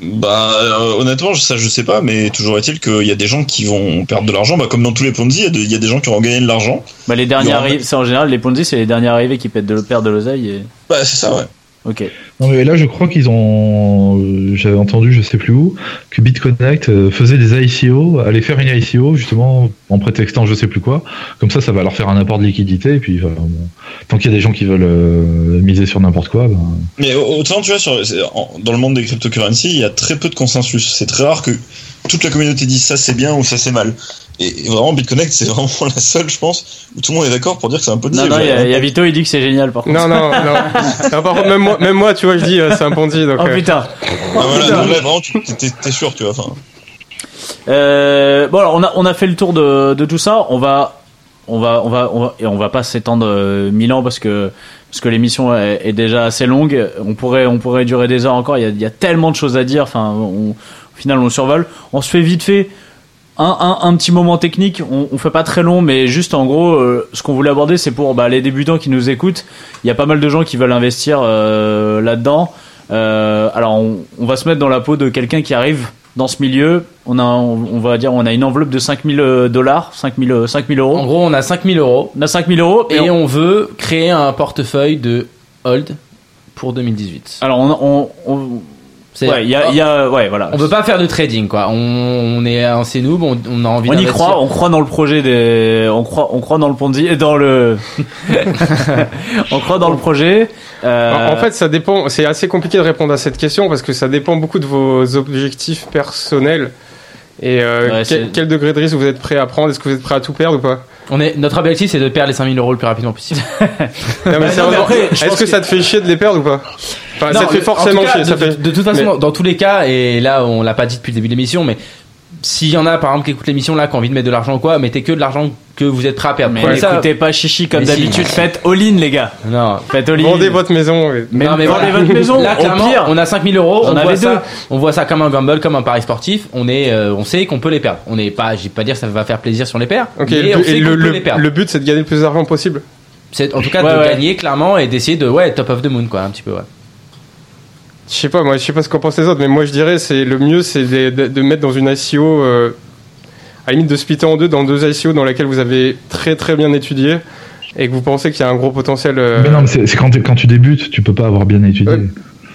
bah euh, honnêtement ça je sais pas mais toujours est-il qu'il y a des gens qui vont perdre de l'argent bah comme dans tous les Ponzi il y a y, des gens qui vont gagner de l'argent Bah, les derniers arrivés, c'est en général les Ponzi, c'est les derniers arrivés qui perdent de, perdent de l'oseille. Et... bah c'est ça ouais Ok. Non mais là je crois qu'ils ont, euh, j'avais entendu je sais plus où, que BitConnect euh, faisait des ICO, allait faire une ICO justement en prétextant je sais plus quoi. Comme ça ça va leur faire un apport de liquidité et puis euh, bon, tant qu'il y a des gens qui veulent euh, miser sur n'importe quoi, ben, Mais au- autant, tu vois, sur, dans le monde des cryptocurrencies, il y a très peu de consensus. C'est très rare que toute la communauté dise ça c'est bien ou ça c'est mal. Et, vraiment, BitConnect, c'est vraiment la seule, je pense, où tout le monde est d'accord pour dire que c'est un peu Non, non, il y, a- il y a Vito, il dit que c'est génial par contre. Non, non, non. Non, par contre, même moi, même moi, tu vois, je dis euh, c'est un Ponzi. Donc, Oh euh, putain. Ah, voilà, donc là, vraiment, tu- t'es- sûr, tu vois. Enfin, Euh, bon alors on a on a fait le tour de, de tout ça. On va on va on va on va et on va pas s'étendre euh, mille ans parce que parce que l'émission est, est déjà assez longue. On pourrait on pourrait durer des heures encore. Il y a, il y a tellement de choses à dire. Enfin on- au final on survole. On se fait vite fait. Un, un, un petit moment technique, on, on fait pas très long, mais juste en gros, euh, ce qu'on voulait aborder, c'est pour bah, les débutants qui nous écoutent. Il y a pas mal de gens qui veulent investir euh, là-dedans. Euh, alors, on, on va se mettre dans la peau de quelqu'un qui arrive dans ce milieu. On a, on, on va dire, on a une enveloppe de 5000 dollars, 5000 euh, 5000 euros. En gros, on a 5000 euros On a 5000 euros et et on- veut créer un portefeuille de hold pour 2018. alors on, on, on- C'est- ouais, il y a, y a, ouais, voilà. On veut pas faire de trading quoi. On, on est un c'est noob, on, on a envie On y croit, on croit dans le projet des, on croit, on croit dans le Ponzi et dans le, on croit dans le projet. Euh, En en fait, ça dépend. C'est assez compliqué de répondre à cette question parce que ça dépend beaucoup de vos objectifs personnels. Et euh, Ouais, quel, quel degré de risque vous êtes prêt à prendre? Est-ce que vous êtes prêt à tout perdre ou pas? On est, notre objectif, c'est de perdre les 5000 euros le plus rapidement possible. Non, mais sérieusement, Est-ce que, ça te fait chier de les perdre ou pas Enfin, ça te fait en forcément cas, chier. Ça de, fait... de toute façon, mais- dans, dans tous les cas, et là, on l'a pas dit depuis le début de l'émission, mais s'il y en a, par exemple, qui écoutent l'émission là, qui ont envie de mettre de l'argent ou quoi, mettez que de l'argent que vous êtes prêt à perdre. Mais Prenez ça- n'écoutez pas Chichi comme Mais si. d'habitude. Faites all-in, les gars. Non. Faites all-in. Vendez votre maison. Mais, Non, mais vendez voilà. votre maison. Là, au clairement, pire. on a 5000 euros. J'en On voit, avais ça, deux. on voit ça comme un gamble, comme un pari sportif. On est, euh, on sait qu'on peut les perdre. On n'est pas, je vais pas dire que ça va faire plaisir si on les perd. Ok, mais le, on but- sait et qu'on le, peut le- les perdre. le but c'est de gagner le plus d'argent possible. C'est en tout cas Ouais, de ouais. gagner clairement et d'essayer de ouais top of the moon quoi un petit peu ouais. Je sais pas, moi je sais pas ce qu'en pensent les autres, mais moi je dirais c'est le mieux c'est de, de- de mettre dans une ICO, euh, à la limite de splitter en deux dans deux ICO dans lesquelles vous avez très très bien étudié et que vous pensez qu'il y a un gros potentiel. euh, Mais non, mais c'est quand, tu- quand tu débutes, tu peux pas avoir bien étudié. Ouais.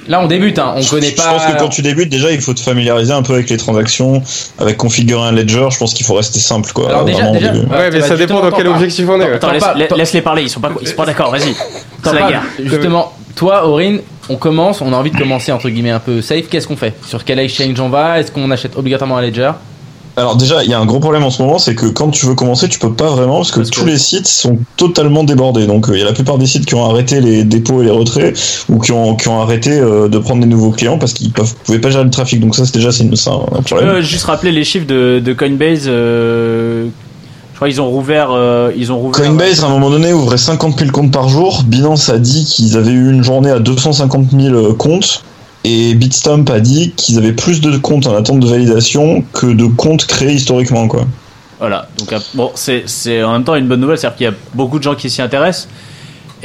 Là on débute hein, on Je- connaît je pas. pense que quand tu débutes, déjà, il faut te familiariser un peu avec les transactions, avec configurer un ledger. Je pense qu'il faut rester simple, quoi. Alors déjà- vraiment, au déjà- début. Ouais, mais ça dépend dans quel objectif on est. ouais. Attends, laisse-les parler. Ils sont pas, ils sont pas d'accord. Vas-y. C'est la guerre. Justement, toi Aurine, on commence, on a envie de commencer entre guillemets un peu safe. Qu'est-ce qu'on fait? Sur quel exchange on va? Est-ce qu'on achète obligatoirement un ledger? Alors déjà, il y a un gros problème en ce moment, c'est que quand tu veux commencer, tu peux pas vraiment parce que Parce que- tous les sites sont totalement débordés. Donc euh, il y a la plupart des sites qui ont arrêté les dépôts et les retraits ou qui ont, qui ont arrêté euh, de prendre des nouveaux clients parce qu'ils peuvent pouvaient pas gérer le trafic. Donc ça, c'est déjà c'est un, Tu problème. peux juste rappeler les chiffres de, de Coinbase. euh, je crois qu'ils ont rouvert. euh, ils ont rouvert. Coinbase, à un moment donné, ouvrait 50 000 comptes par jour. Binance a dit qu'ils avaient eu une journée à 250 000 comptes. Et Bitstamp a dit qu'ils avaient plus de comptes en attente de validation que de comptes créés historiquement, quoi. Voilà. Donc euh, bon, c'est en même temps une bonne nouvelle, c'est-à-dire qu'il y a beaucoup de gens qui s'y intéressent.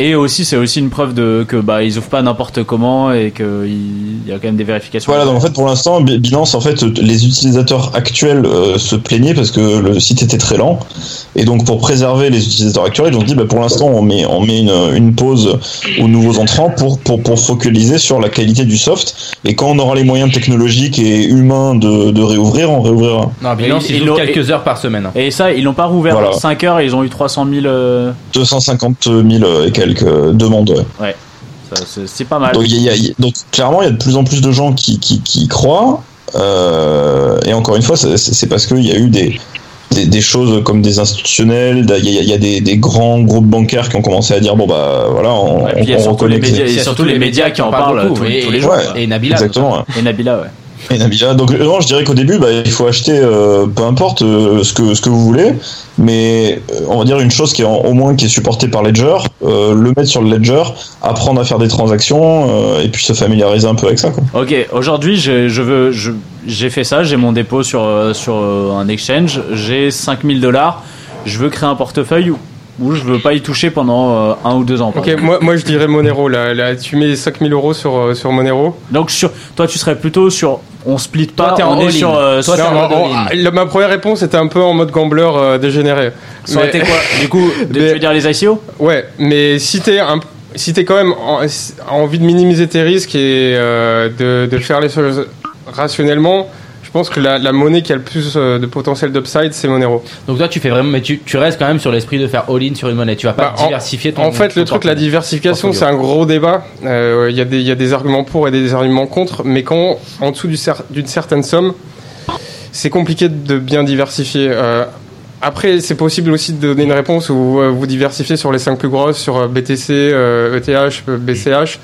Et aussi, c'est aussi une preuve de que bah ils ouvrent pas n'importe comment et qu'il y a quand même des vérifications. Voilà, donc en fait, pour l'instant, Bi- Binance, en fait, les utilisateurs actuels euh, se plaignaient parce que le site était très lent. Et donc, pour préserver les utilisateurs actuels, ils ont dit, bah, pour l'instant, on met, on met une, une pause aux nouveaux entrants pour, pour, pour focaliser sur la qualité du soft. Et quand on aura les moyens technologiques et humains de, de réouvrir, on réouvrira. Non, Binance ils- ils quelques heures par semaine. Et ça, ils l'ont pas rouvert Voilà. en 5 heures. et Ils ont eu 300 000. euh, 250 000 et quelques demandes, ouais. c'est- pas mal. Donc, il y a- il y a- donc clairement, il y a de plus en plus de gens qui, qui, qui y croient. Euh, et encore une fois, c'est parce qu'il y a eu des, des, des choses comme des institutionnels, il y a, il y a des, des grands groupes bancaires qui ont commencé à dire bon bah voilà, on, Ouais, on les reconnaît médias, et Il y a surtout les médias qui en parlent beaucoup, tous, et- tous les jours. Ouais. Et Nabila. Exactement. ouais. Et Nabila, ouais. Donc non, je dirais qu'au début, bah, il faut acheter euh, peu importe euh, ce que ce que vous voulez, mais euh, on va dire une chose qui est au moins qui est supportée par Ledger, le mettre sur le Ledger, apprendre à faire des transactions et puis se familiariser un peu avec ça. Quoi. Ok, aujourd'hui, j'ai fait ça, j'ai mon dépôt sur, sur un exchange, j'ai 5000 dollars, je veux créer un portefeuille où, je veux pas y toucher pendant euh, un ou deux ans. Ok, moi, moi je dirais Monero. Là, là, tu mets 5000 euros sur, euh, sur Monero. Donc sur, toi, tu serais plutôt sur, on split Toi, pas, t'es en on est all-in. sur, euh, Toi, en mode en- la- ma première réponse était un peu en mode gambler euh, dégénéré. ça aurait Mais- été quoi Du coup, de- Mais- tu veux dire les ICO Ouais, mais si t'es un, si t'es quand même en- envie de minimiser tes risques et euh, de, de faire les choses rationnellement, je pense que la, la monnaie qui a le plus euh, de potentiel d'upside, c'est Monero. Donc toi tu fais vraiment, mais tu, tu restes quand même sur l'esprit de faire all-in sur une monnaie. Tu vas pas Bah, diversifier ton. En fait, le truc, la diversification, c'est un gros débat. Euh, Il y, a des- il y a des arguments pour et des arguments contre, mais quand en dessous du cer- d'une certaine somme, c'est compliqué de bien diversifier. Euh, après, c'est possible aussi de donner une réponse où vous diversifiez sur les cinq plus grosses, sur BTC, euh, ETH, euh, BCH,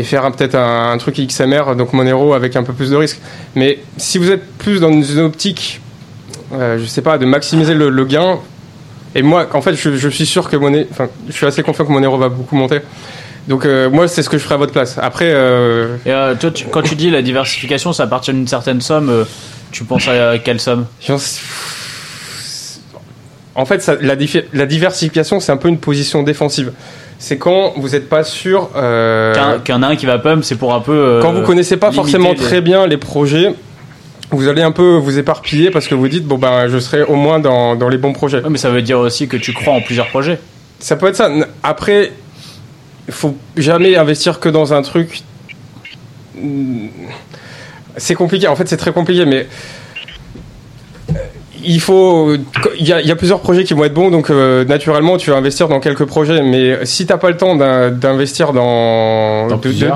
et faire peut-être un, un truc XMR, donc Monero, avec un peu plus de risque. Mais si vous êtes plus dans une optique, euh, je sais pas, de maximiser le, le gain, et moi, en fait, je, je suis sûr que Monero, enfin, je suis assez confiant que Monero va beaucoup monter. Donc euh, moi, c'est ce que je ferai à votre place. Après, euh, Et euh, toi, tu- quand tu dis la diversification, ça appartient d'une certaine somme, tu penses à quelle somme? En fait, ça- la, diffi- la diversification, c'est un peu une position défensive. C'est quand vous n'êtes pas sûr. euh, Qu'un qu'un un qui va pump, c'est pour un peu. euh, quand vous connaissez pas forcément les- très bien les projets, vous allez un peu vous éparpiller parce que vous dites bon ben je serai au moins dans, dans les bons projets. Mais ça veut dire aussi que tu crois en plusieurs projets. Ça peut être ça. Après, il faut jamais investir que dans un truc. C'est compliqué. En fait, c'est très compliqué, mais il faut. Il y, a, il y a plusieurs projets qui vont être bons, donc euh, naturellement, tu vas investir dans quelques projets. Mais si t'as pas le temps d'in- d'investir dans,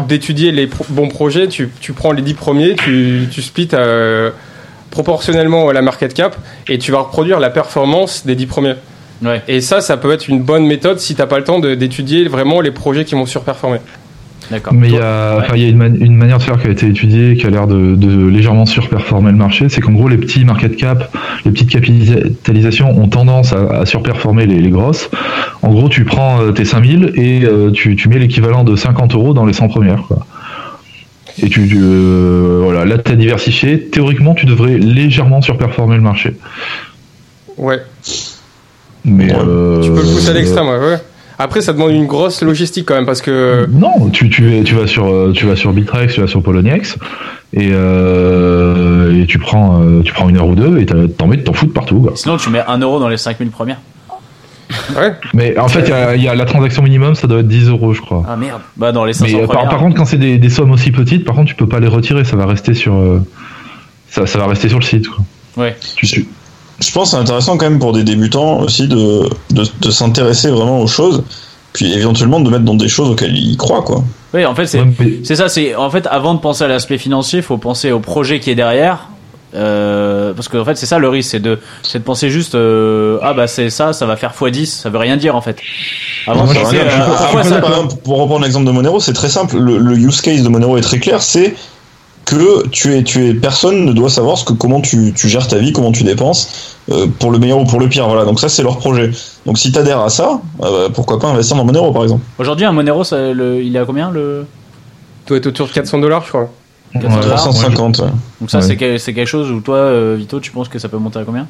d'étudier les pro- bons projets, tu, tu prends les 10 premiers, tu, tu splits euh, proportionnellement à la market cap, et tu vas reproduire la performance des 10 premiers. Ouais. Et ça, ça peut être une bonne méthode si t'as pas le temps d'étudier vraiment les projets qui vont surperformer. D'accord. Mais il y a, enfin, il y a une, man- une manière de faire qui a été étudiée, qui a l'air de, de légèrement surperformer le marché, c'est qu'en gros les petits market cap, les petites capitalisations ont tendance à, à surperformer les, les grosses. En gros, tu prends euh, tes 5000 et euh, tu, tu mets l'équivalent de 50 euros dans les 100 premières. Quoi. Et tu, tu, euh, voilà, là t'as diversifié. Théoriquement, tu devrais légèrement surperformer le marché. Ouais. Mais Ouais. euh, Tu peux le pousser à l'extrême, ouais, ouais. Après, ça demande une grosse logistique quand même parce que. Non, tu, tu, tu vas sur euh, tu vas sur Bitrex, tu vas sur Poloniex et, euh, et tu prends euh, tu prends une heure ou deux et t'as- t'en mets t'en fous de partout. Quoi. Sinon, tu mets 1 euro dans les 5000 premières. Ouais. Mais en fait, il y a, il y a la transaction minimum, ça doit être 10 euros, je crois. Ah merde. Bah, dans les 500 Mais euh, par, premières. par contre, quand c'est des, des sommes aussi petites, par contre, tu peux pas les retirer, ça va rester sur euh, ça, ça va rester sur le site. Quoi. Ouais. Tu, tu- Je pense que c'est intéressant quand même pour des débutants aussi de, de, de s'intéresser vraiment aux choses, puis éventuellement de mettre dans des choses auxquelles ils croient, quoi. Oui, en fait, c'est Ouais, mais- c'est ça. C'est en fait, avant de penser à l'aspect financier, il faut penser au projet qui est derrière. Euh, parce que en fait, c'est ça le risque, c'est de, c'est de penser juste, euh, ah bah c'est ça, ça va faire x10, ça veut rien dire en fait. Avant, euh, ça par exemple, pour reprendre l'exemple de Monero, c'est très simple. Le, le use case de Monero est très clair. C'est que tu es, tu es, personne ne doit savoir ce que, comment tu, tu gères ta vie, comment tu dépenses, euh, pour le meilleur ou pour le pire. Voilà. Donc ça, c'est leur projet. Donc si t'adhères à ça, euh, pourquoi pas investir dans Monero, par exemple. Aujourd'hui, un Monero, ça, le, il est à combien le? Doit être autour de 400 dollars, je crois. Ouais, 350. ouais. Donc ça, Ouais. c'est que- c'est quelque chose où toi, euh, Vito, tu penses que ça peut monter à combien?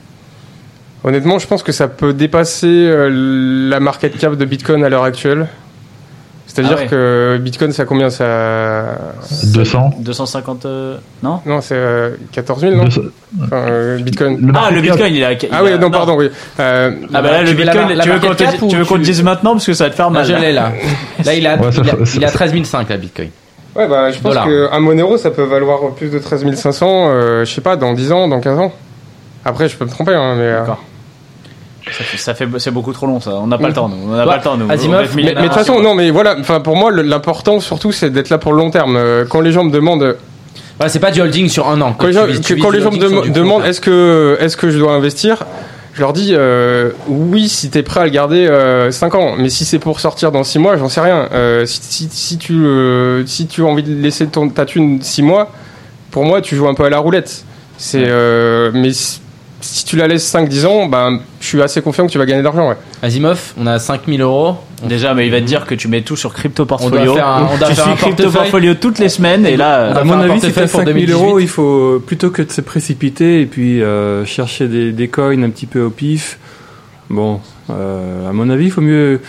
Honnêtement, je pense que ça peut dépasser euh, la market cap de Bitcoin à l'heure actuelle. C'est-à-dire Ah ouais. que Bitcoin, ça combien ça 200. 250 euh, Non Non, c'est euh, 14 000, non 200. Enfin, euh, Bitcoin. Le Ah, le Bitcoin, il est à. il Ah oui, non, pardon, oui. Euh, Ah bah là, le la Bitcoin, la tu veux qu'on te, cap ou tu veux qu'on te tu- dise maintenant parce que ça va te faire Ah, mal. je l'ai là. Là, il a, Ouais, ça il a, fait- il a ça- 13 500 la Bitcoin. ouais, bah, je pense qu'un Monero, ça peut valoir plus de 13 500, euh, je sais pas, dans 10 ans, dans 15 ans. Après, je peux me tromper, hein, mais. euh, D'accord. Ça fait, c'est beaucoup trop long, ça. On n'a pas le temps, nous. On n'a pas le temps, nous. Mais, de toute façon, non, mais voilà, enfin, pour moi, l'important surtout, c'est d'être là pour le long terme. Euh, Quand les gens me demandent, Voilà, c'est pas du holding sur un an. quand les gens, quand les me dem- demandent est-ce que, est-ce que je dois investir, je leur dis euh, oui si t'es prêt à le garder euh, 5 ans. Mais si c'est pour sortir dans 6 mois, j'en sais rien. Euh, si, si, si tu, euh, si tu as envie de laisser ton, ta thune 6 mois, pour moi, tu joues un peu à la roulette. C'est, euh, mais si, tu la laisses 5-10 ans, ben, je suis assez confiant que tu vas gagner de l'argent. Ouais. Asimov, on a 5000 euros. Déjà, mais il va te dire que tu mets tout sur Crypto On Portfolio. doit faire un, on doit tu faire suis un Crypto portefeuille. Portfolio toutes les semaines et là, On euh, À mon avis, si t'as pour 5000 euros, 2018. il faut plutôt que de se précipiter et puis euh, chercher des, des coins un petit peu au pif. Bon, euh, à mon avis, il faut mieux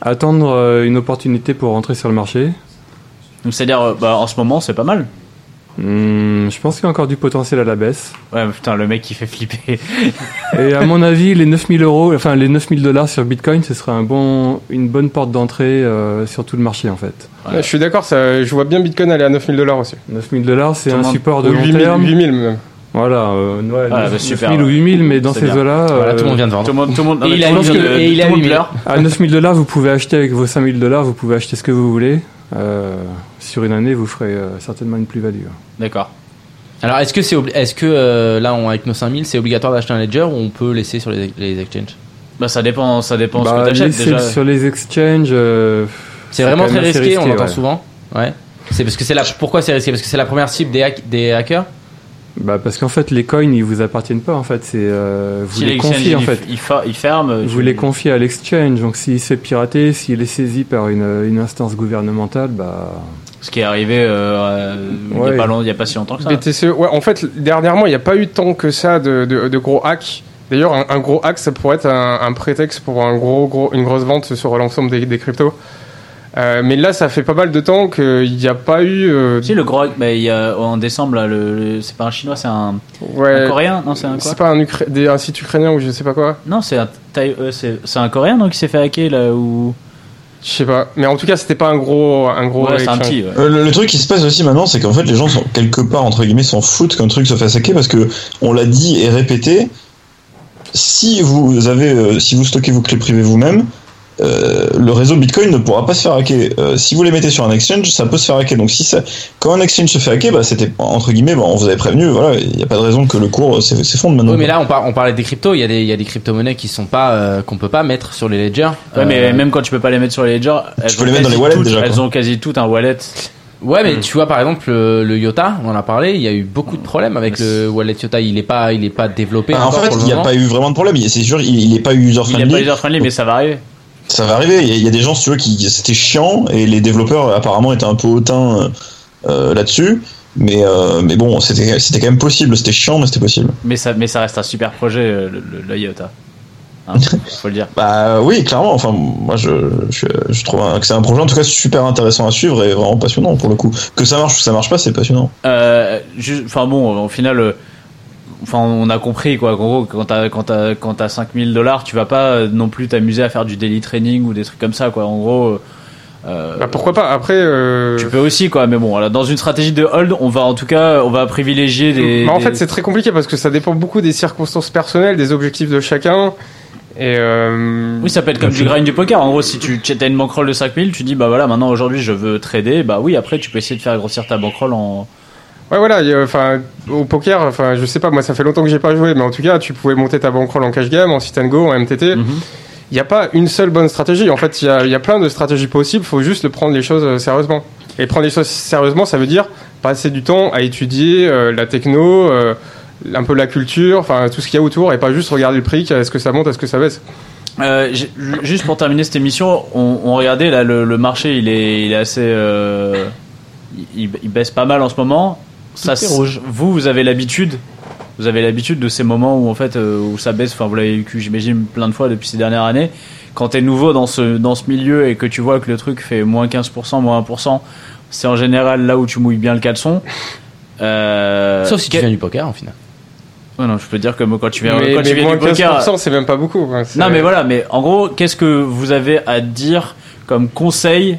attendre euh, une opportunité pour rentrer sur le marché. donc c'est-à-dire, euh, bah, en ce moment, c'est pas mal. Hmm, je pense qu'il y a encore du potentiel à la baisse. Ouais, mais putain, le mec qui fait flipper. Et à mon avis, les 9000 euros, enfin les 9000 dollars sur Bitcoin, ce serait un bon, une bonne porte d'entrée euh, sur tout le marché en fait. Ouais. Je suis d'accord, je vois bien Bitcoin aller à 9000 dollars aussi. 9000 dollars, c'est un support de long 8000 terme. 8000 même. Voilà, euh, ouais, Ah, 9 bah, super, 9000 ou ouais. 8000, mais dans ces eaux-là, Voilà, euh, tout le monde vient de vendre. Tout le monde, tout le monde, non, Et il il a le monde huit. pleure. à 9000 dollars, vous pouvez acheter avec vos 5000 dollars, vous pouvez acheter ce que vous voulez. Euh, sur une année, vous ferez euh, certainement une plus-value. D'accord. Alors, est-ce que c'est obli- est-ce que euh, là, on, avec nos 5000, c'est obligatoire d'acheter un ledger ou on peut laisser sur les, les exchanges? Bah, ça dépend, ça dépend ce Bah, que t'achètes laisser déjà. sur les exchanges, euh, C'est vraiment très risqué, on l'entend ouais. souvent. Ouais. C'est parce que c'est la. Pourquoi c'est risqué? Parce que c'est la première cible des, hack- des hackers? Bah, parce qu'en fait, les coins, ils vous appartiennent pas. En fait, c'est euh, vous Si les confiez en fait. il, il ferme. Vous tu- les confiez à l'exchange, donc s'il se fait pirater, s'il est saisi par une, une instance gouvernementale, bah Ce qui est arrivé euh, euh, il y a Ouais. pas long- il y a pas si longtemps que ça. Ouais, en fait, dernièrement, il n'y a pas eu tant que ça de, de, de gros hacks. D'ailleurs, un, un gros hack, ça pourrait être un, un prétexte pour un gros, gros, une grosse vente sur l'ensemble des, des cryptos. Euh, mais là, ça fait pas mal de temps qu'il n'y a pas eu. euh, Si le gros, bah, il y a en décembre là, le, le- c'est pas un chinois, c'est un, ouais, un coréen, non c'est un quoi c'est pas un, Ukra- des- un site ukrainien ou je sais pas quoi. Non c'est un, Thaï- euh, c'est c'est un coréen donc qui s'est fait hacker là où. Je sais pas. Mais en tout cas, c'était pas un gros, un gros. Ouais, c'est un exchange. petit. ouais. Euh, le, le truc qui se passe aussi maintenant, c'est qu'en fait, les gens sont quelque part entre guillemets s'en foutent qu'un truc se fasse hacker parce que on l'a dit et répété. Si vous avez, euh, si vous stockez vos clés privées vous-même, euh, le réseau Bitcoin ne pourra pas se faire hacker. Euh, si vous les mettez sur un exchange, ça peut se faire hacker. Donc si ça, quand un exchange se fait hacker, bah, c'était entre guillemets, bah, on vous avait prévenu. Voilà, il n'y a pas de raison que le cours s'eff- s'effondre maintenant. Oui, mais là, on, par- on parlait des cryptos. Il y a des, il y a des crypto-monnaies qui sont pas, euh, qu'on peut pas mettre sur les ledgers. Ouais, mais même quand tu peux pas les mettre sur les ledgers, elles peux ont les mettre dans quasi les wallets toutes- déjà, quoi. Elles ont quasi toutes un wallet. Ouais, mais tu vois, par exemple, le, le Yota, on en a parlé, il y a eu beaucoup de problèmes avec le wallet Yota. Il est pas, il est pas développé. Bah, en fait, il n'y a pas eu vraiment de problème. Il- C'est sûr, il n'est pas user Il est friendly. pas user friendly, mais ça va arriver. Ça va arriver. Il y a- il y, a des gens, si tu veux, qui c'était chiant et les développeurs apparemment étaient un peu hautains euh, là-dessus. Mais euh, mais bon, c'était c'était quand même possible. C'était chiant, mais c'était possible. Mais ça, mais ça reste un super projet, euh, le, le, le IOTA. Hein, faut le dire. Bah oui, clairement. Enfin, moi, je, je, je trouve un- que c'est un projet en tout cas super intéressant à suivre et vraiment passionnant pour le coup. Que ça marche ou que ça marche pas, c'est passionnant. Euh, enfin bon, au final, euh, enfin on a compris quoi. qu'en gros, quand t'as quand t'as quand t'as 5000 dollars, tu vas pas euh, non plus t'amuser à faire du daily training ou des trucs comme ça quoi. En gros. euh, Bah, pourquoi pas Après, euh, Tu peux aussi quoi, mais bon, voilà, dans une stratégie de hold, on va en tout cas, on va privilégier des. bah, en des- fait, c'est très compliqué parce que ça dépend beaucoup des circonstances personnelles, des objectifs de chacun. Et euh, Oui, ça peut être comme du grind du poker. En gros, si tu as une bankroll de 5000, tu dis bah voilà, maintenant aujourd'hui je veux trader, bah oui, après tu peux essayer de faire grossir ta bankroll en. Ouais, voilà, il enfin, au poker, enfin, je sais pas, moi, ça fait longtemps que j'ai pas joué, mais en tout cas, tu pouvais monter ta bankroll en cash game, en sit and go, en MTT. Mhm. Il n'y a pas une seule bonne stratégie. En fait, il y a, il y a plein de stratégies possibles, faut juste le prendre les choses euh, sérieusement. Et prendre les choses sérieusement, ça veut dire passer du temps à étudier euh, la techno, euh, un peu la culture, enfin, tout ce qu'il y a autour, et pas juste regarder le prix, est-ce que ça monte, est-ce que ça baisse. Euh, juste pour terminer cette émission, on, on regardait là le, le marché, il est, il est assez, il, il baisse pas mal en ce moment. Ça, est rouge. Vous, vous avez l'habitude, vous avez l'habitude de ces moments où en fait euh, où ça baisse. Enfin, vous l'avez vécu, j'imagine, plein de fois depuis ces dernières années. Quand t'es nouveau dans ce dans ce milieu et que tu vois que le truc fait moins 15%, moins 1%, c'est en général là où tu mouilles bien le caleçon. Euh, Sauf si tu viens du poker, en final. Ouais, non, je peux dire que moi, quand tu viens, mais quand tu viens moins du poker, 15%, c'est même pas beaucoup. quoi. Non, mais voilà, mais en gros, qu'est-ce que vous avez à dire comme conseil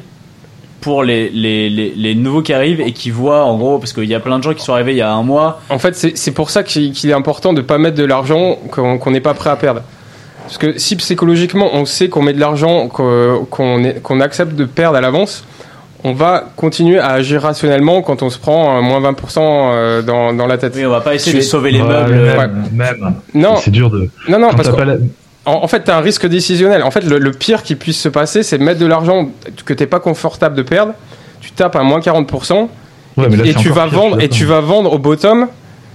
pour les, les, les, les nouveaux qui arrivent et qui voient, en gros, parce qu'il y a plein de gens qui sont arrivés il y a un mois. En fait, c'est c'est pour ça qu'il est important de pas mettre de l'argent qu'on n'est pas prêt à perdre. Parce que si psychologiquement on sait qu'on met de l'argent qu'on qu'on accepte de perdre à l'avance, on va continuer à agir rationnellement quand on se prend euh, moins 20% euh, dans, dans la tête. Oui, on va pas essayer Tu de sauver les Ouais, meubles. même, Ouais. même. Non, C'est dur de. non, non, quand parce que la- en, en fait, tu as un risque décisionnel. En fait, le, le pire qui puisse se passer, c'est mettre de l'argent que t'es pas confortable de perdre. Tu tapes à moins 40%. Ouais, mais là, et tu vas pire, vendre et tu vas vendre au bottom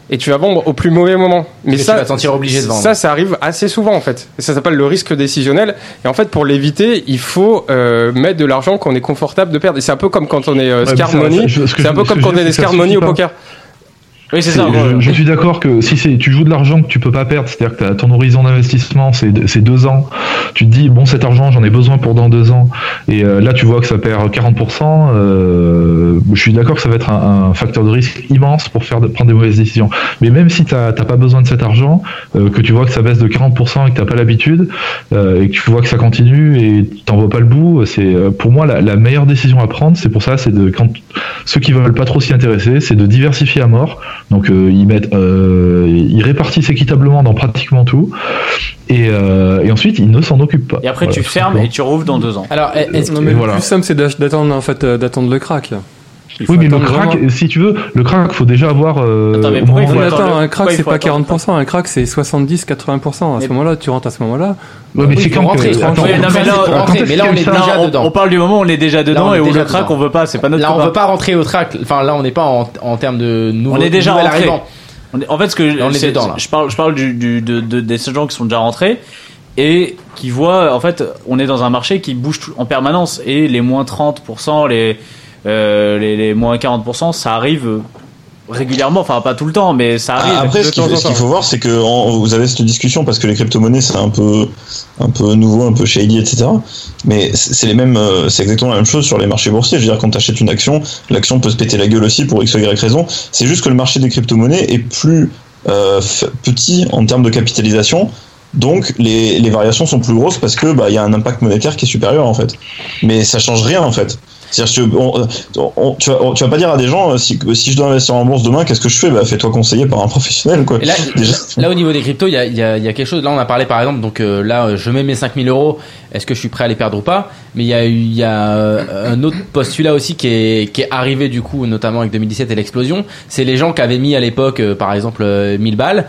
et tu vas vendre au plus mauvais moment. Mais Et ça, tu vas te sentir obligé de vendre. Ça, ça arrive assez souvent en fait. Et ça s'appelle le risque décisionnel. Et en fait, pour l'éviter, il faut euh, mettre de l'argent qu'on est confortable de perdre. Et c'est un peu comme quand on est euh, scar money. C'est un peu comme quand on est scar money au poker. Oui, c'est ça. je, je suis d'accord que si c'est tu joues de l'argent que tu peux pas perdre, c'est-à-dire que t'as- ton horizon d'investissement c'est c'est deux ans, tu te dis bon cet argent j'en ai besoin pour dans deux ans et euh, là tu vois que ça perd 40%, euh, je suis d'accord que ça va être un, un facteur de risque immense pour faire de, prendre des mauvaises décisions. Mais même si t'as t'as pas besoin de cet argent, euh, que tu vois que ça baisse de 40% et que t'as pas l'habitude euh, et que tu vois que ça continue et t'en vois pas le bout, c'est pour moi la, la meilleure décision à prendre. C'est pour ça c'est de quand ceux qui veulent pas trop s'y intéresser, c'est de diversifier à mort. Donc euh, ils mettent, euh, ils répartissent équitablement dans pratiquement tout, et, euh, et ensuite ils ne s'en occupent pas. Et après, Voilà, tu fermes et tu rouvres dans deux ans. Alors, est-ce que. voilà. le plus simple, c'est d'attendre en fait, d'attendre le crack. Oui, mais le crack, vraiment- si tu veux, le crack, faut déjà avoir. Euh, Attends, mais pourquoi il faut attendre un crack c'est pas attendre 40%, un crack c'est 70-80%. À ce moment-là, tu rentres à ce moment-là. Ouais, mais Oui, c'est quand rentrer. attends, Oui, non, mais là, on- rentrer, quand mais là, on est-ce est déjà dedans. on parle du moment où on est déjà dedans on est et où le crack, dedans. on veut pas. C'est pas notre Là, on veut pas rentrer au track. Enfin, là, on n'est pas en, en termes de nouveau. On est déjà rentré. arrivant. On est- en fait, ce que Là, on est c'est- dedans, là. je parle, je parle du, des gens qui sont déjà rentrés et qui voient, en fait, on est dans un marché qui bouge en permanence et les moins 30%, les, euh, les, les moins 40%, ça arrive régulièrement, enfin pas tout le temps, mais ça arrive. Ah, Après, ce qu'il faut voir, c'est que en- vous avez cette discussion parce que les crypto-monnaies, c'est un peu, un peu nouveau, un peu shady, etc. Mais c'est les mêmes, euh, c'est exactement la même chose sur les marchés boursiers. Je veux dire, quand tu achètes une action, l'action peut se péter la gueule aussi pour x ou y raison. C'est juste que le marché des crypto-monnaies est plus euh, petit en termes de capitalisation. Donc les, les variations sont plus grosses parce que bah il y a un impact monétaire qui est supérieur en fait. Mais ça change rien en fait. C'est-à-dire que on- on- tu, vas, tu vas pas dire à des gens euh, si, si je dois investir en bourse demain, qu'est-ce que je fais? Bah fais-toi conseiller par un professionnel quoi. Et là, Déjà. là, au niveau des cryptos, il y a, il y a- il y a quelque chose. Là, on a parlé par exemple, donc euh, là, euh, je mets mes 5000 euros. Est-ce que je suis prêt à les perdre ou pas? Mais il y a, y a euh, un autre postulat aussi qui est, qui est arrivé du coup, notamment avec 2017 et l'explosion. C'est les gens qui avaient mis à l'époque, euh, par exemple, euh, 1000 balles.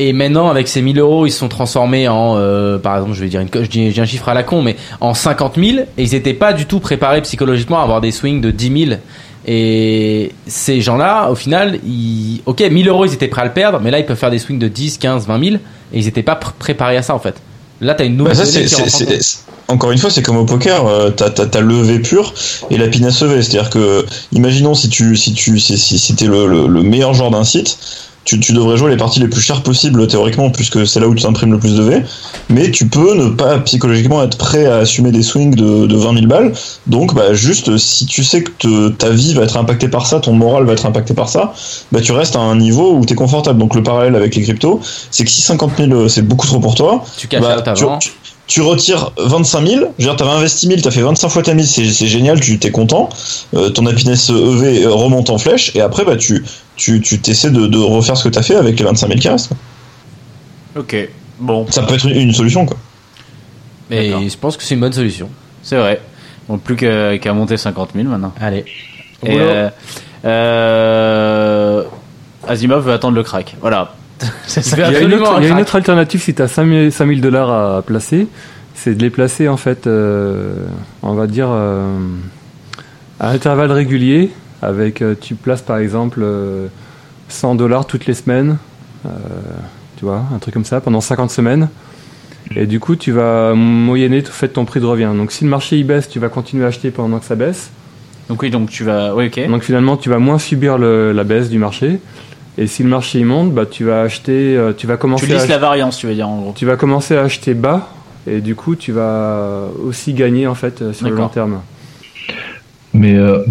Et maintenant, avec ces 1000 euros, ils se sont transformés en, euh, par exemple, je vais dire une, je dis, je dis un chiffre à la con, mais en 50 000. Et ils n'étaient pas du tout préparés psychologiquement à avoir des swings de 10 000. Et ces gens-là, au final, ils, ok, 1000 euros, ils étaient prêts à le perdre, mais là, ils peuvent faire des swings de 10, 15, 20 000, et ils n'étaient pas pr- préparés à ça, en fait. Là, t'as une Bah, nouvelle ça, donnée c'est, qui encore une fois, c'est comme au poker, euh, t'as, t'as, t'as levé pur et la pinasse levée. C'est-à-dire que, imaginons si tu, si tu, si, si, si t'es le, le, le meilleur joueur d'un site, tu, tu devrais jouer les parties les plus chères possibles théoriquement, puisque c'est là où tu t'imprimes le plus de V. Mais tu peux ne pas psychologiquement être prêt à assumer des swings de, de 20 000 balles. Donc, bah, juste, si tu sais que te- ta vie va être impactée par ça, ton moral va être impacté par ça, bah, tu restes à un niveau où t'es confortable. Donc, le parallèle avec les cryptos, c'est que si 50 000 c'est beaucoup trop pour toi, Tu caches bah, tu- tu- tu retires 25 000, je veux dire, t'avais investi 1000, t'as fait 25 fois ta mise, c'est c'est génial, tu t'es content, euh, ton happiness EV remonte en flèche, et après, bah, tu tu tu t'essaies de, de refaire ce que t'as fait avec les 25 000 qui restent. Ok, bon, Ça peut être une, solution, quoi. Mais D'accord. je pense que c'est une bonne solution. c'est vrai. Bon, plus qu'à qu'à monter 50 000 maintenant. Allez. Et, euh, euh, Asimov veut attendre le crack. Voilà. ça. Il y a, une autre, un il y a une crack. autre alternative si tu as 5000 dollars à placer, c'est de les placer en fait, euh, on va dire, euh, à intervalles réguliers. Avec, euh, tu places par exemple euh, 100 dollars toutes les semaines, euh, tu vois, un truc comme ça, pendant 50 semaines. Et du coup, tu vas moyenner tout fait ton prix de revient. Donc si le marché il baisse, tu vas continuer à acheter pendant que ça baisse. Donc oui, donc tu vas. Oui, ok. Donc finalement, tu vas moins subir le- la baisse du marché. Et si le marché il monte, bah, tu vas acheter, euh, tu vas commencer Tu à lisses la variance, tu veux dire en gros. tu vas commencer à acheter bas et du coup tu vas aussi gagner en fait euh, sur le long terme. Mais euh,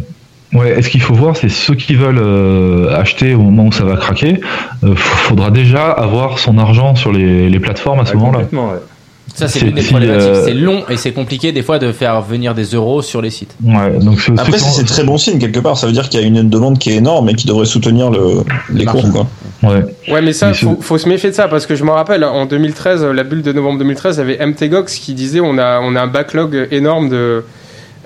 ouais, est-ce qu'il faut voir, c'est ceux qui veulent euh, acheter au moment où ça va craquer, euh, f- faudra déjà avoir son argent sur les, les plateformes à ce Ah, moment-là. complètement, ouais. Ça, c'est l'une des problématiques. euh, C'est long et c'est compliqué des fois de faire venir des euros sur les sites. Ouais, donc Après, c'est très bon signe quelque part, ça veut dire qu'il y a une demande qui est énorme et qui devrait soutenir le, les cours, quoi. Ouais. Ouais, mais ça, Mais faut se méfier de ça parce que je me rappelle en 2013, la bulle de novembre 2013, il y avait MTGOX qui disait on a, on a un backlog énorme de,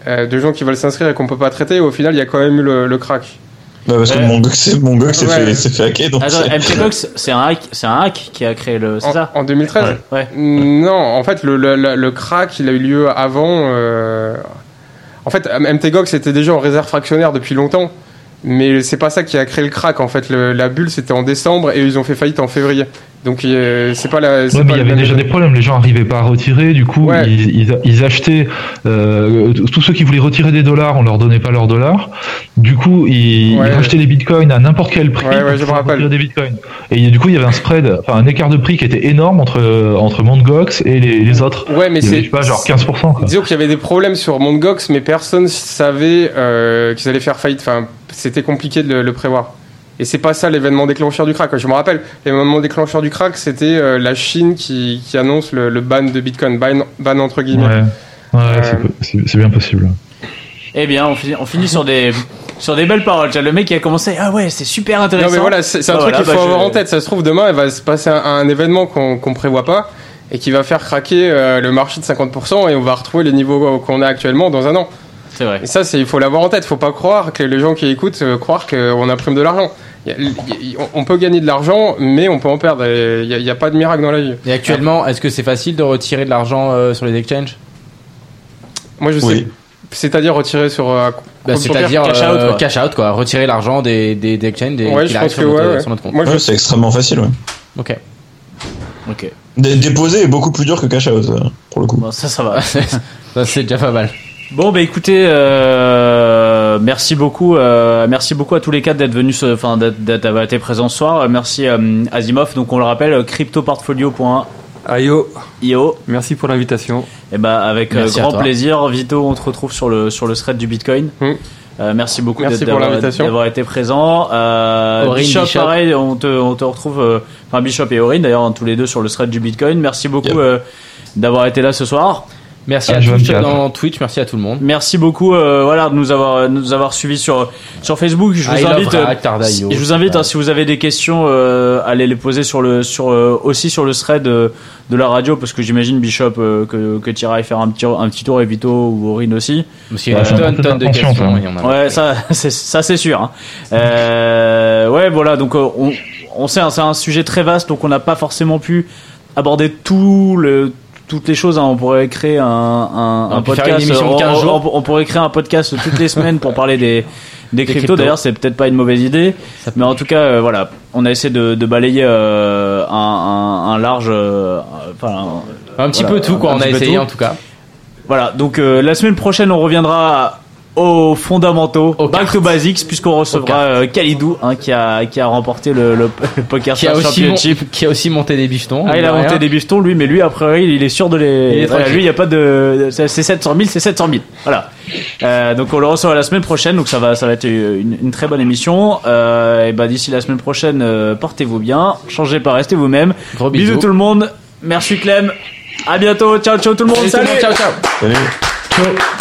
euh, de gens qui veulent s'inscrire et qu'on peut pas traiter. Et au final, il y a quand même eu le, le crack. Bah, parce que Ouais. mon gars s'est Ouais. fait, fait hacker, donc Attends, c'est- MTGox, c'est un hack, c'est un hack qui a créé le. C'est En, ça en 2013 Ouais. Non, en fait, le, le, le- le crack, il a eu lieu avant. euh, En fait, MTGOX était déjà en réserve fractionnaire depuis longtemps. Mais c'est pas ça qui a créé le crack. En fait, Le- la bulle, c'était en décembre et ils ont fait faillite en février. Donc, euh, c'est pas la. Ouais, mais il y avait déjà des problèmes, les gens arrivaient pas à retirer, du coup Ouais. ils, ils, ils achetaient euh, tous ceux qui voulaient retirer des dollars, on leur donnait pas leurs dollars. Du coup, ils, Ouais. ils rachetaient des bitcoins à n'importe quel prix Ouais, ouais, pour je me retirer des bitcoins. Et du coup, il y avait un spread, enfin un écart de prix qui était énorme entre entre Mt. Gox et les, les autres. Ouais, mais c'est. je sais pas, genre 15%. Quoi. Disons qu'il y avait des problèmes sur Mondgox, mais personne savait euh, qu'ils allaient faire faillite. Enfin, c'était compliqué de le, le prévoir. Et c'est pas ça l'événement déclencheur du crack. Je me rappelle, l'événement déclencheur du crack, c'était euh, la Chine qui, qui annonce le, le ban de Bitcoin, ban, ban entre guillemets. Ouais, ouais Euh, c'est bien possible. Eh bien, on finit, on finit sur des sur des belles paroles. Le mec qui a commencé. Ah ouais, c'est super intéressant. Non mais voilà, c'est un Bah truc voilà, qu'il faut bah, je- avoir en tête. Ça se trouve demain, il va se passer un, un événement qu'on qu'on prévoit pas et qui va faire craquer euh, le marché de 50% et on va retrouver les niveaux qu'on a actuellement dans un an. C'est vrai. Et ça, il faut l'avoir en tête. Faut pas croire que les gens qui écoutent euh, croire qu'on imprime de l'argent. On peut gagner de l'argent, mais on peut en perdre. Il n'y a, il y a pas de miracle dans la vie. Et actuellement, est-ce que c'est facile de retirer de l'argent euh, sur les exchanges? Moi, je sais. Oui. C'est-à-dire retirer sur. euh, bah, C'est-à-dire cash out, euh, quoi. cash out, quoi. Retirer l'argent des, des, des exchanges des, Ouais, je pense sur, que notre, ouais, ouais. sur notre compte. Moi, je Ouais, c'est extrêmement facile, ouais. Ok. Ok. Dé- Déposer est beaucoup plus dur que cash out, pour le coup. Bon, ça, ça va. Ça, c'est déjà pas mal. Bon bah écoutez, euh, merci beaucoup, euh, merci beaucoup à tous les quatre d'être venus, enfin d'avoir été présents ce soir. Euh, Merci euh, Asimov. Donc on le rappelle, euh, cryptoportfolio.io. Ayo, merci pour l'invitation. Et ben avec euh, Merci à grand plaisir, Vito, on te retrouve sur le sur le thread du Bitcoin. Euh, merci beaucoup d'avoir été présent. Euh, Aurine, Bishop, Bishop. pareil, on te, on te retrouve, euh, enfin Bishop et Aurine d'ailleurs, hein, tous les deux sur le thread du Bitcoin. Merci beaucoup Yep. euh, d'avoir été là ce soir. Merci Ah, à tous dans Twitch, merci à tout le monde. Merci beaucoup, euh, voilà, de nous avoir, de nous avoir suivis sur sur Facebook. Je vous I love invite, euh, Rack, Tardaio. si- je vous invite, hein, si vous avez des questions, euh, allez les poser sur le sur euh, aussi sur le thread de, de la radio, parce que j'imagine Bishop euh, que que tu iras y faire un petit un petit tour, et Vito ou Aurine aussi. Parce qu'il y a une tonne, de questions. ça. il y en a. Ouais, ça, c'est ça, c'est sûr. Hein. Euh, ouais, voilà. Donc, euh, on, on sait, hein, c'est un sujet très vaste, donc on n'a pas forcément pu aborder tout le toutes les choses. hein. On pourrait créer un, un, On un peut faire podcast. une émission de 15 on, jours. on- on pourrait créer un podcast toutes les semaines pour parler des des cryptos. cryptos. D'ailleurs, c'est peut-être pas une mauvaise idée, Ça mais en tout cas, euh, voilà, on a essayé de, de balayer euh, un, large, euh, enfin, Un petit Voilà, peu tout, quoi. On a essayé tout. en tout cas. voilà, donc la semaine prochaine, on reviendra aux fondamentaux, Aux back cartes. to basics, puisqu'on recevra euh, Khalidou, hein, qui a qui a remporté le, le, le Poker Qui a, Stars aussi mon- Championship. qui a aussi monté des bichetons. Ah, il a monté des bifetons, lui, mais lui, après, il est sûr de Il les. est Voilà, tranquille. lui, il n'y a pas de. C'est c'est 700 000, c'est 700 000. Voilà. Euh, donc, on le reçoit la semaine prochaine, donc ça va, ça va être une, une très bonne émission. Euh, et bah, d'ici la semaine prochaine, euh, portez-vous bien, changez pas, restez vous-même. Gros Bisous bisous. tout le monde. Merci Clem. À bientôt. Ciao, ciao tout le monde. Salut, Salut. monde, ciao, ciao.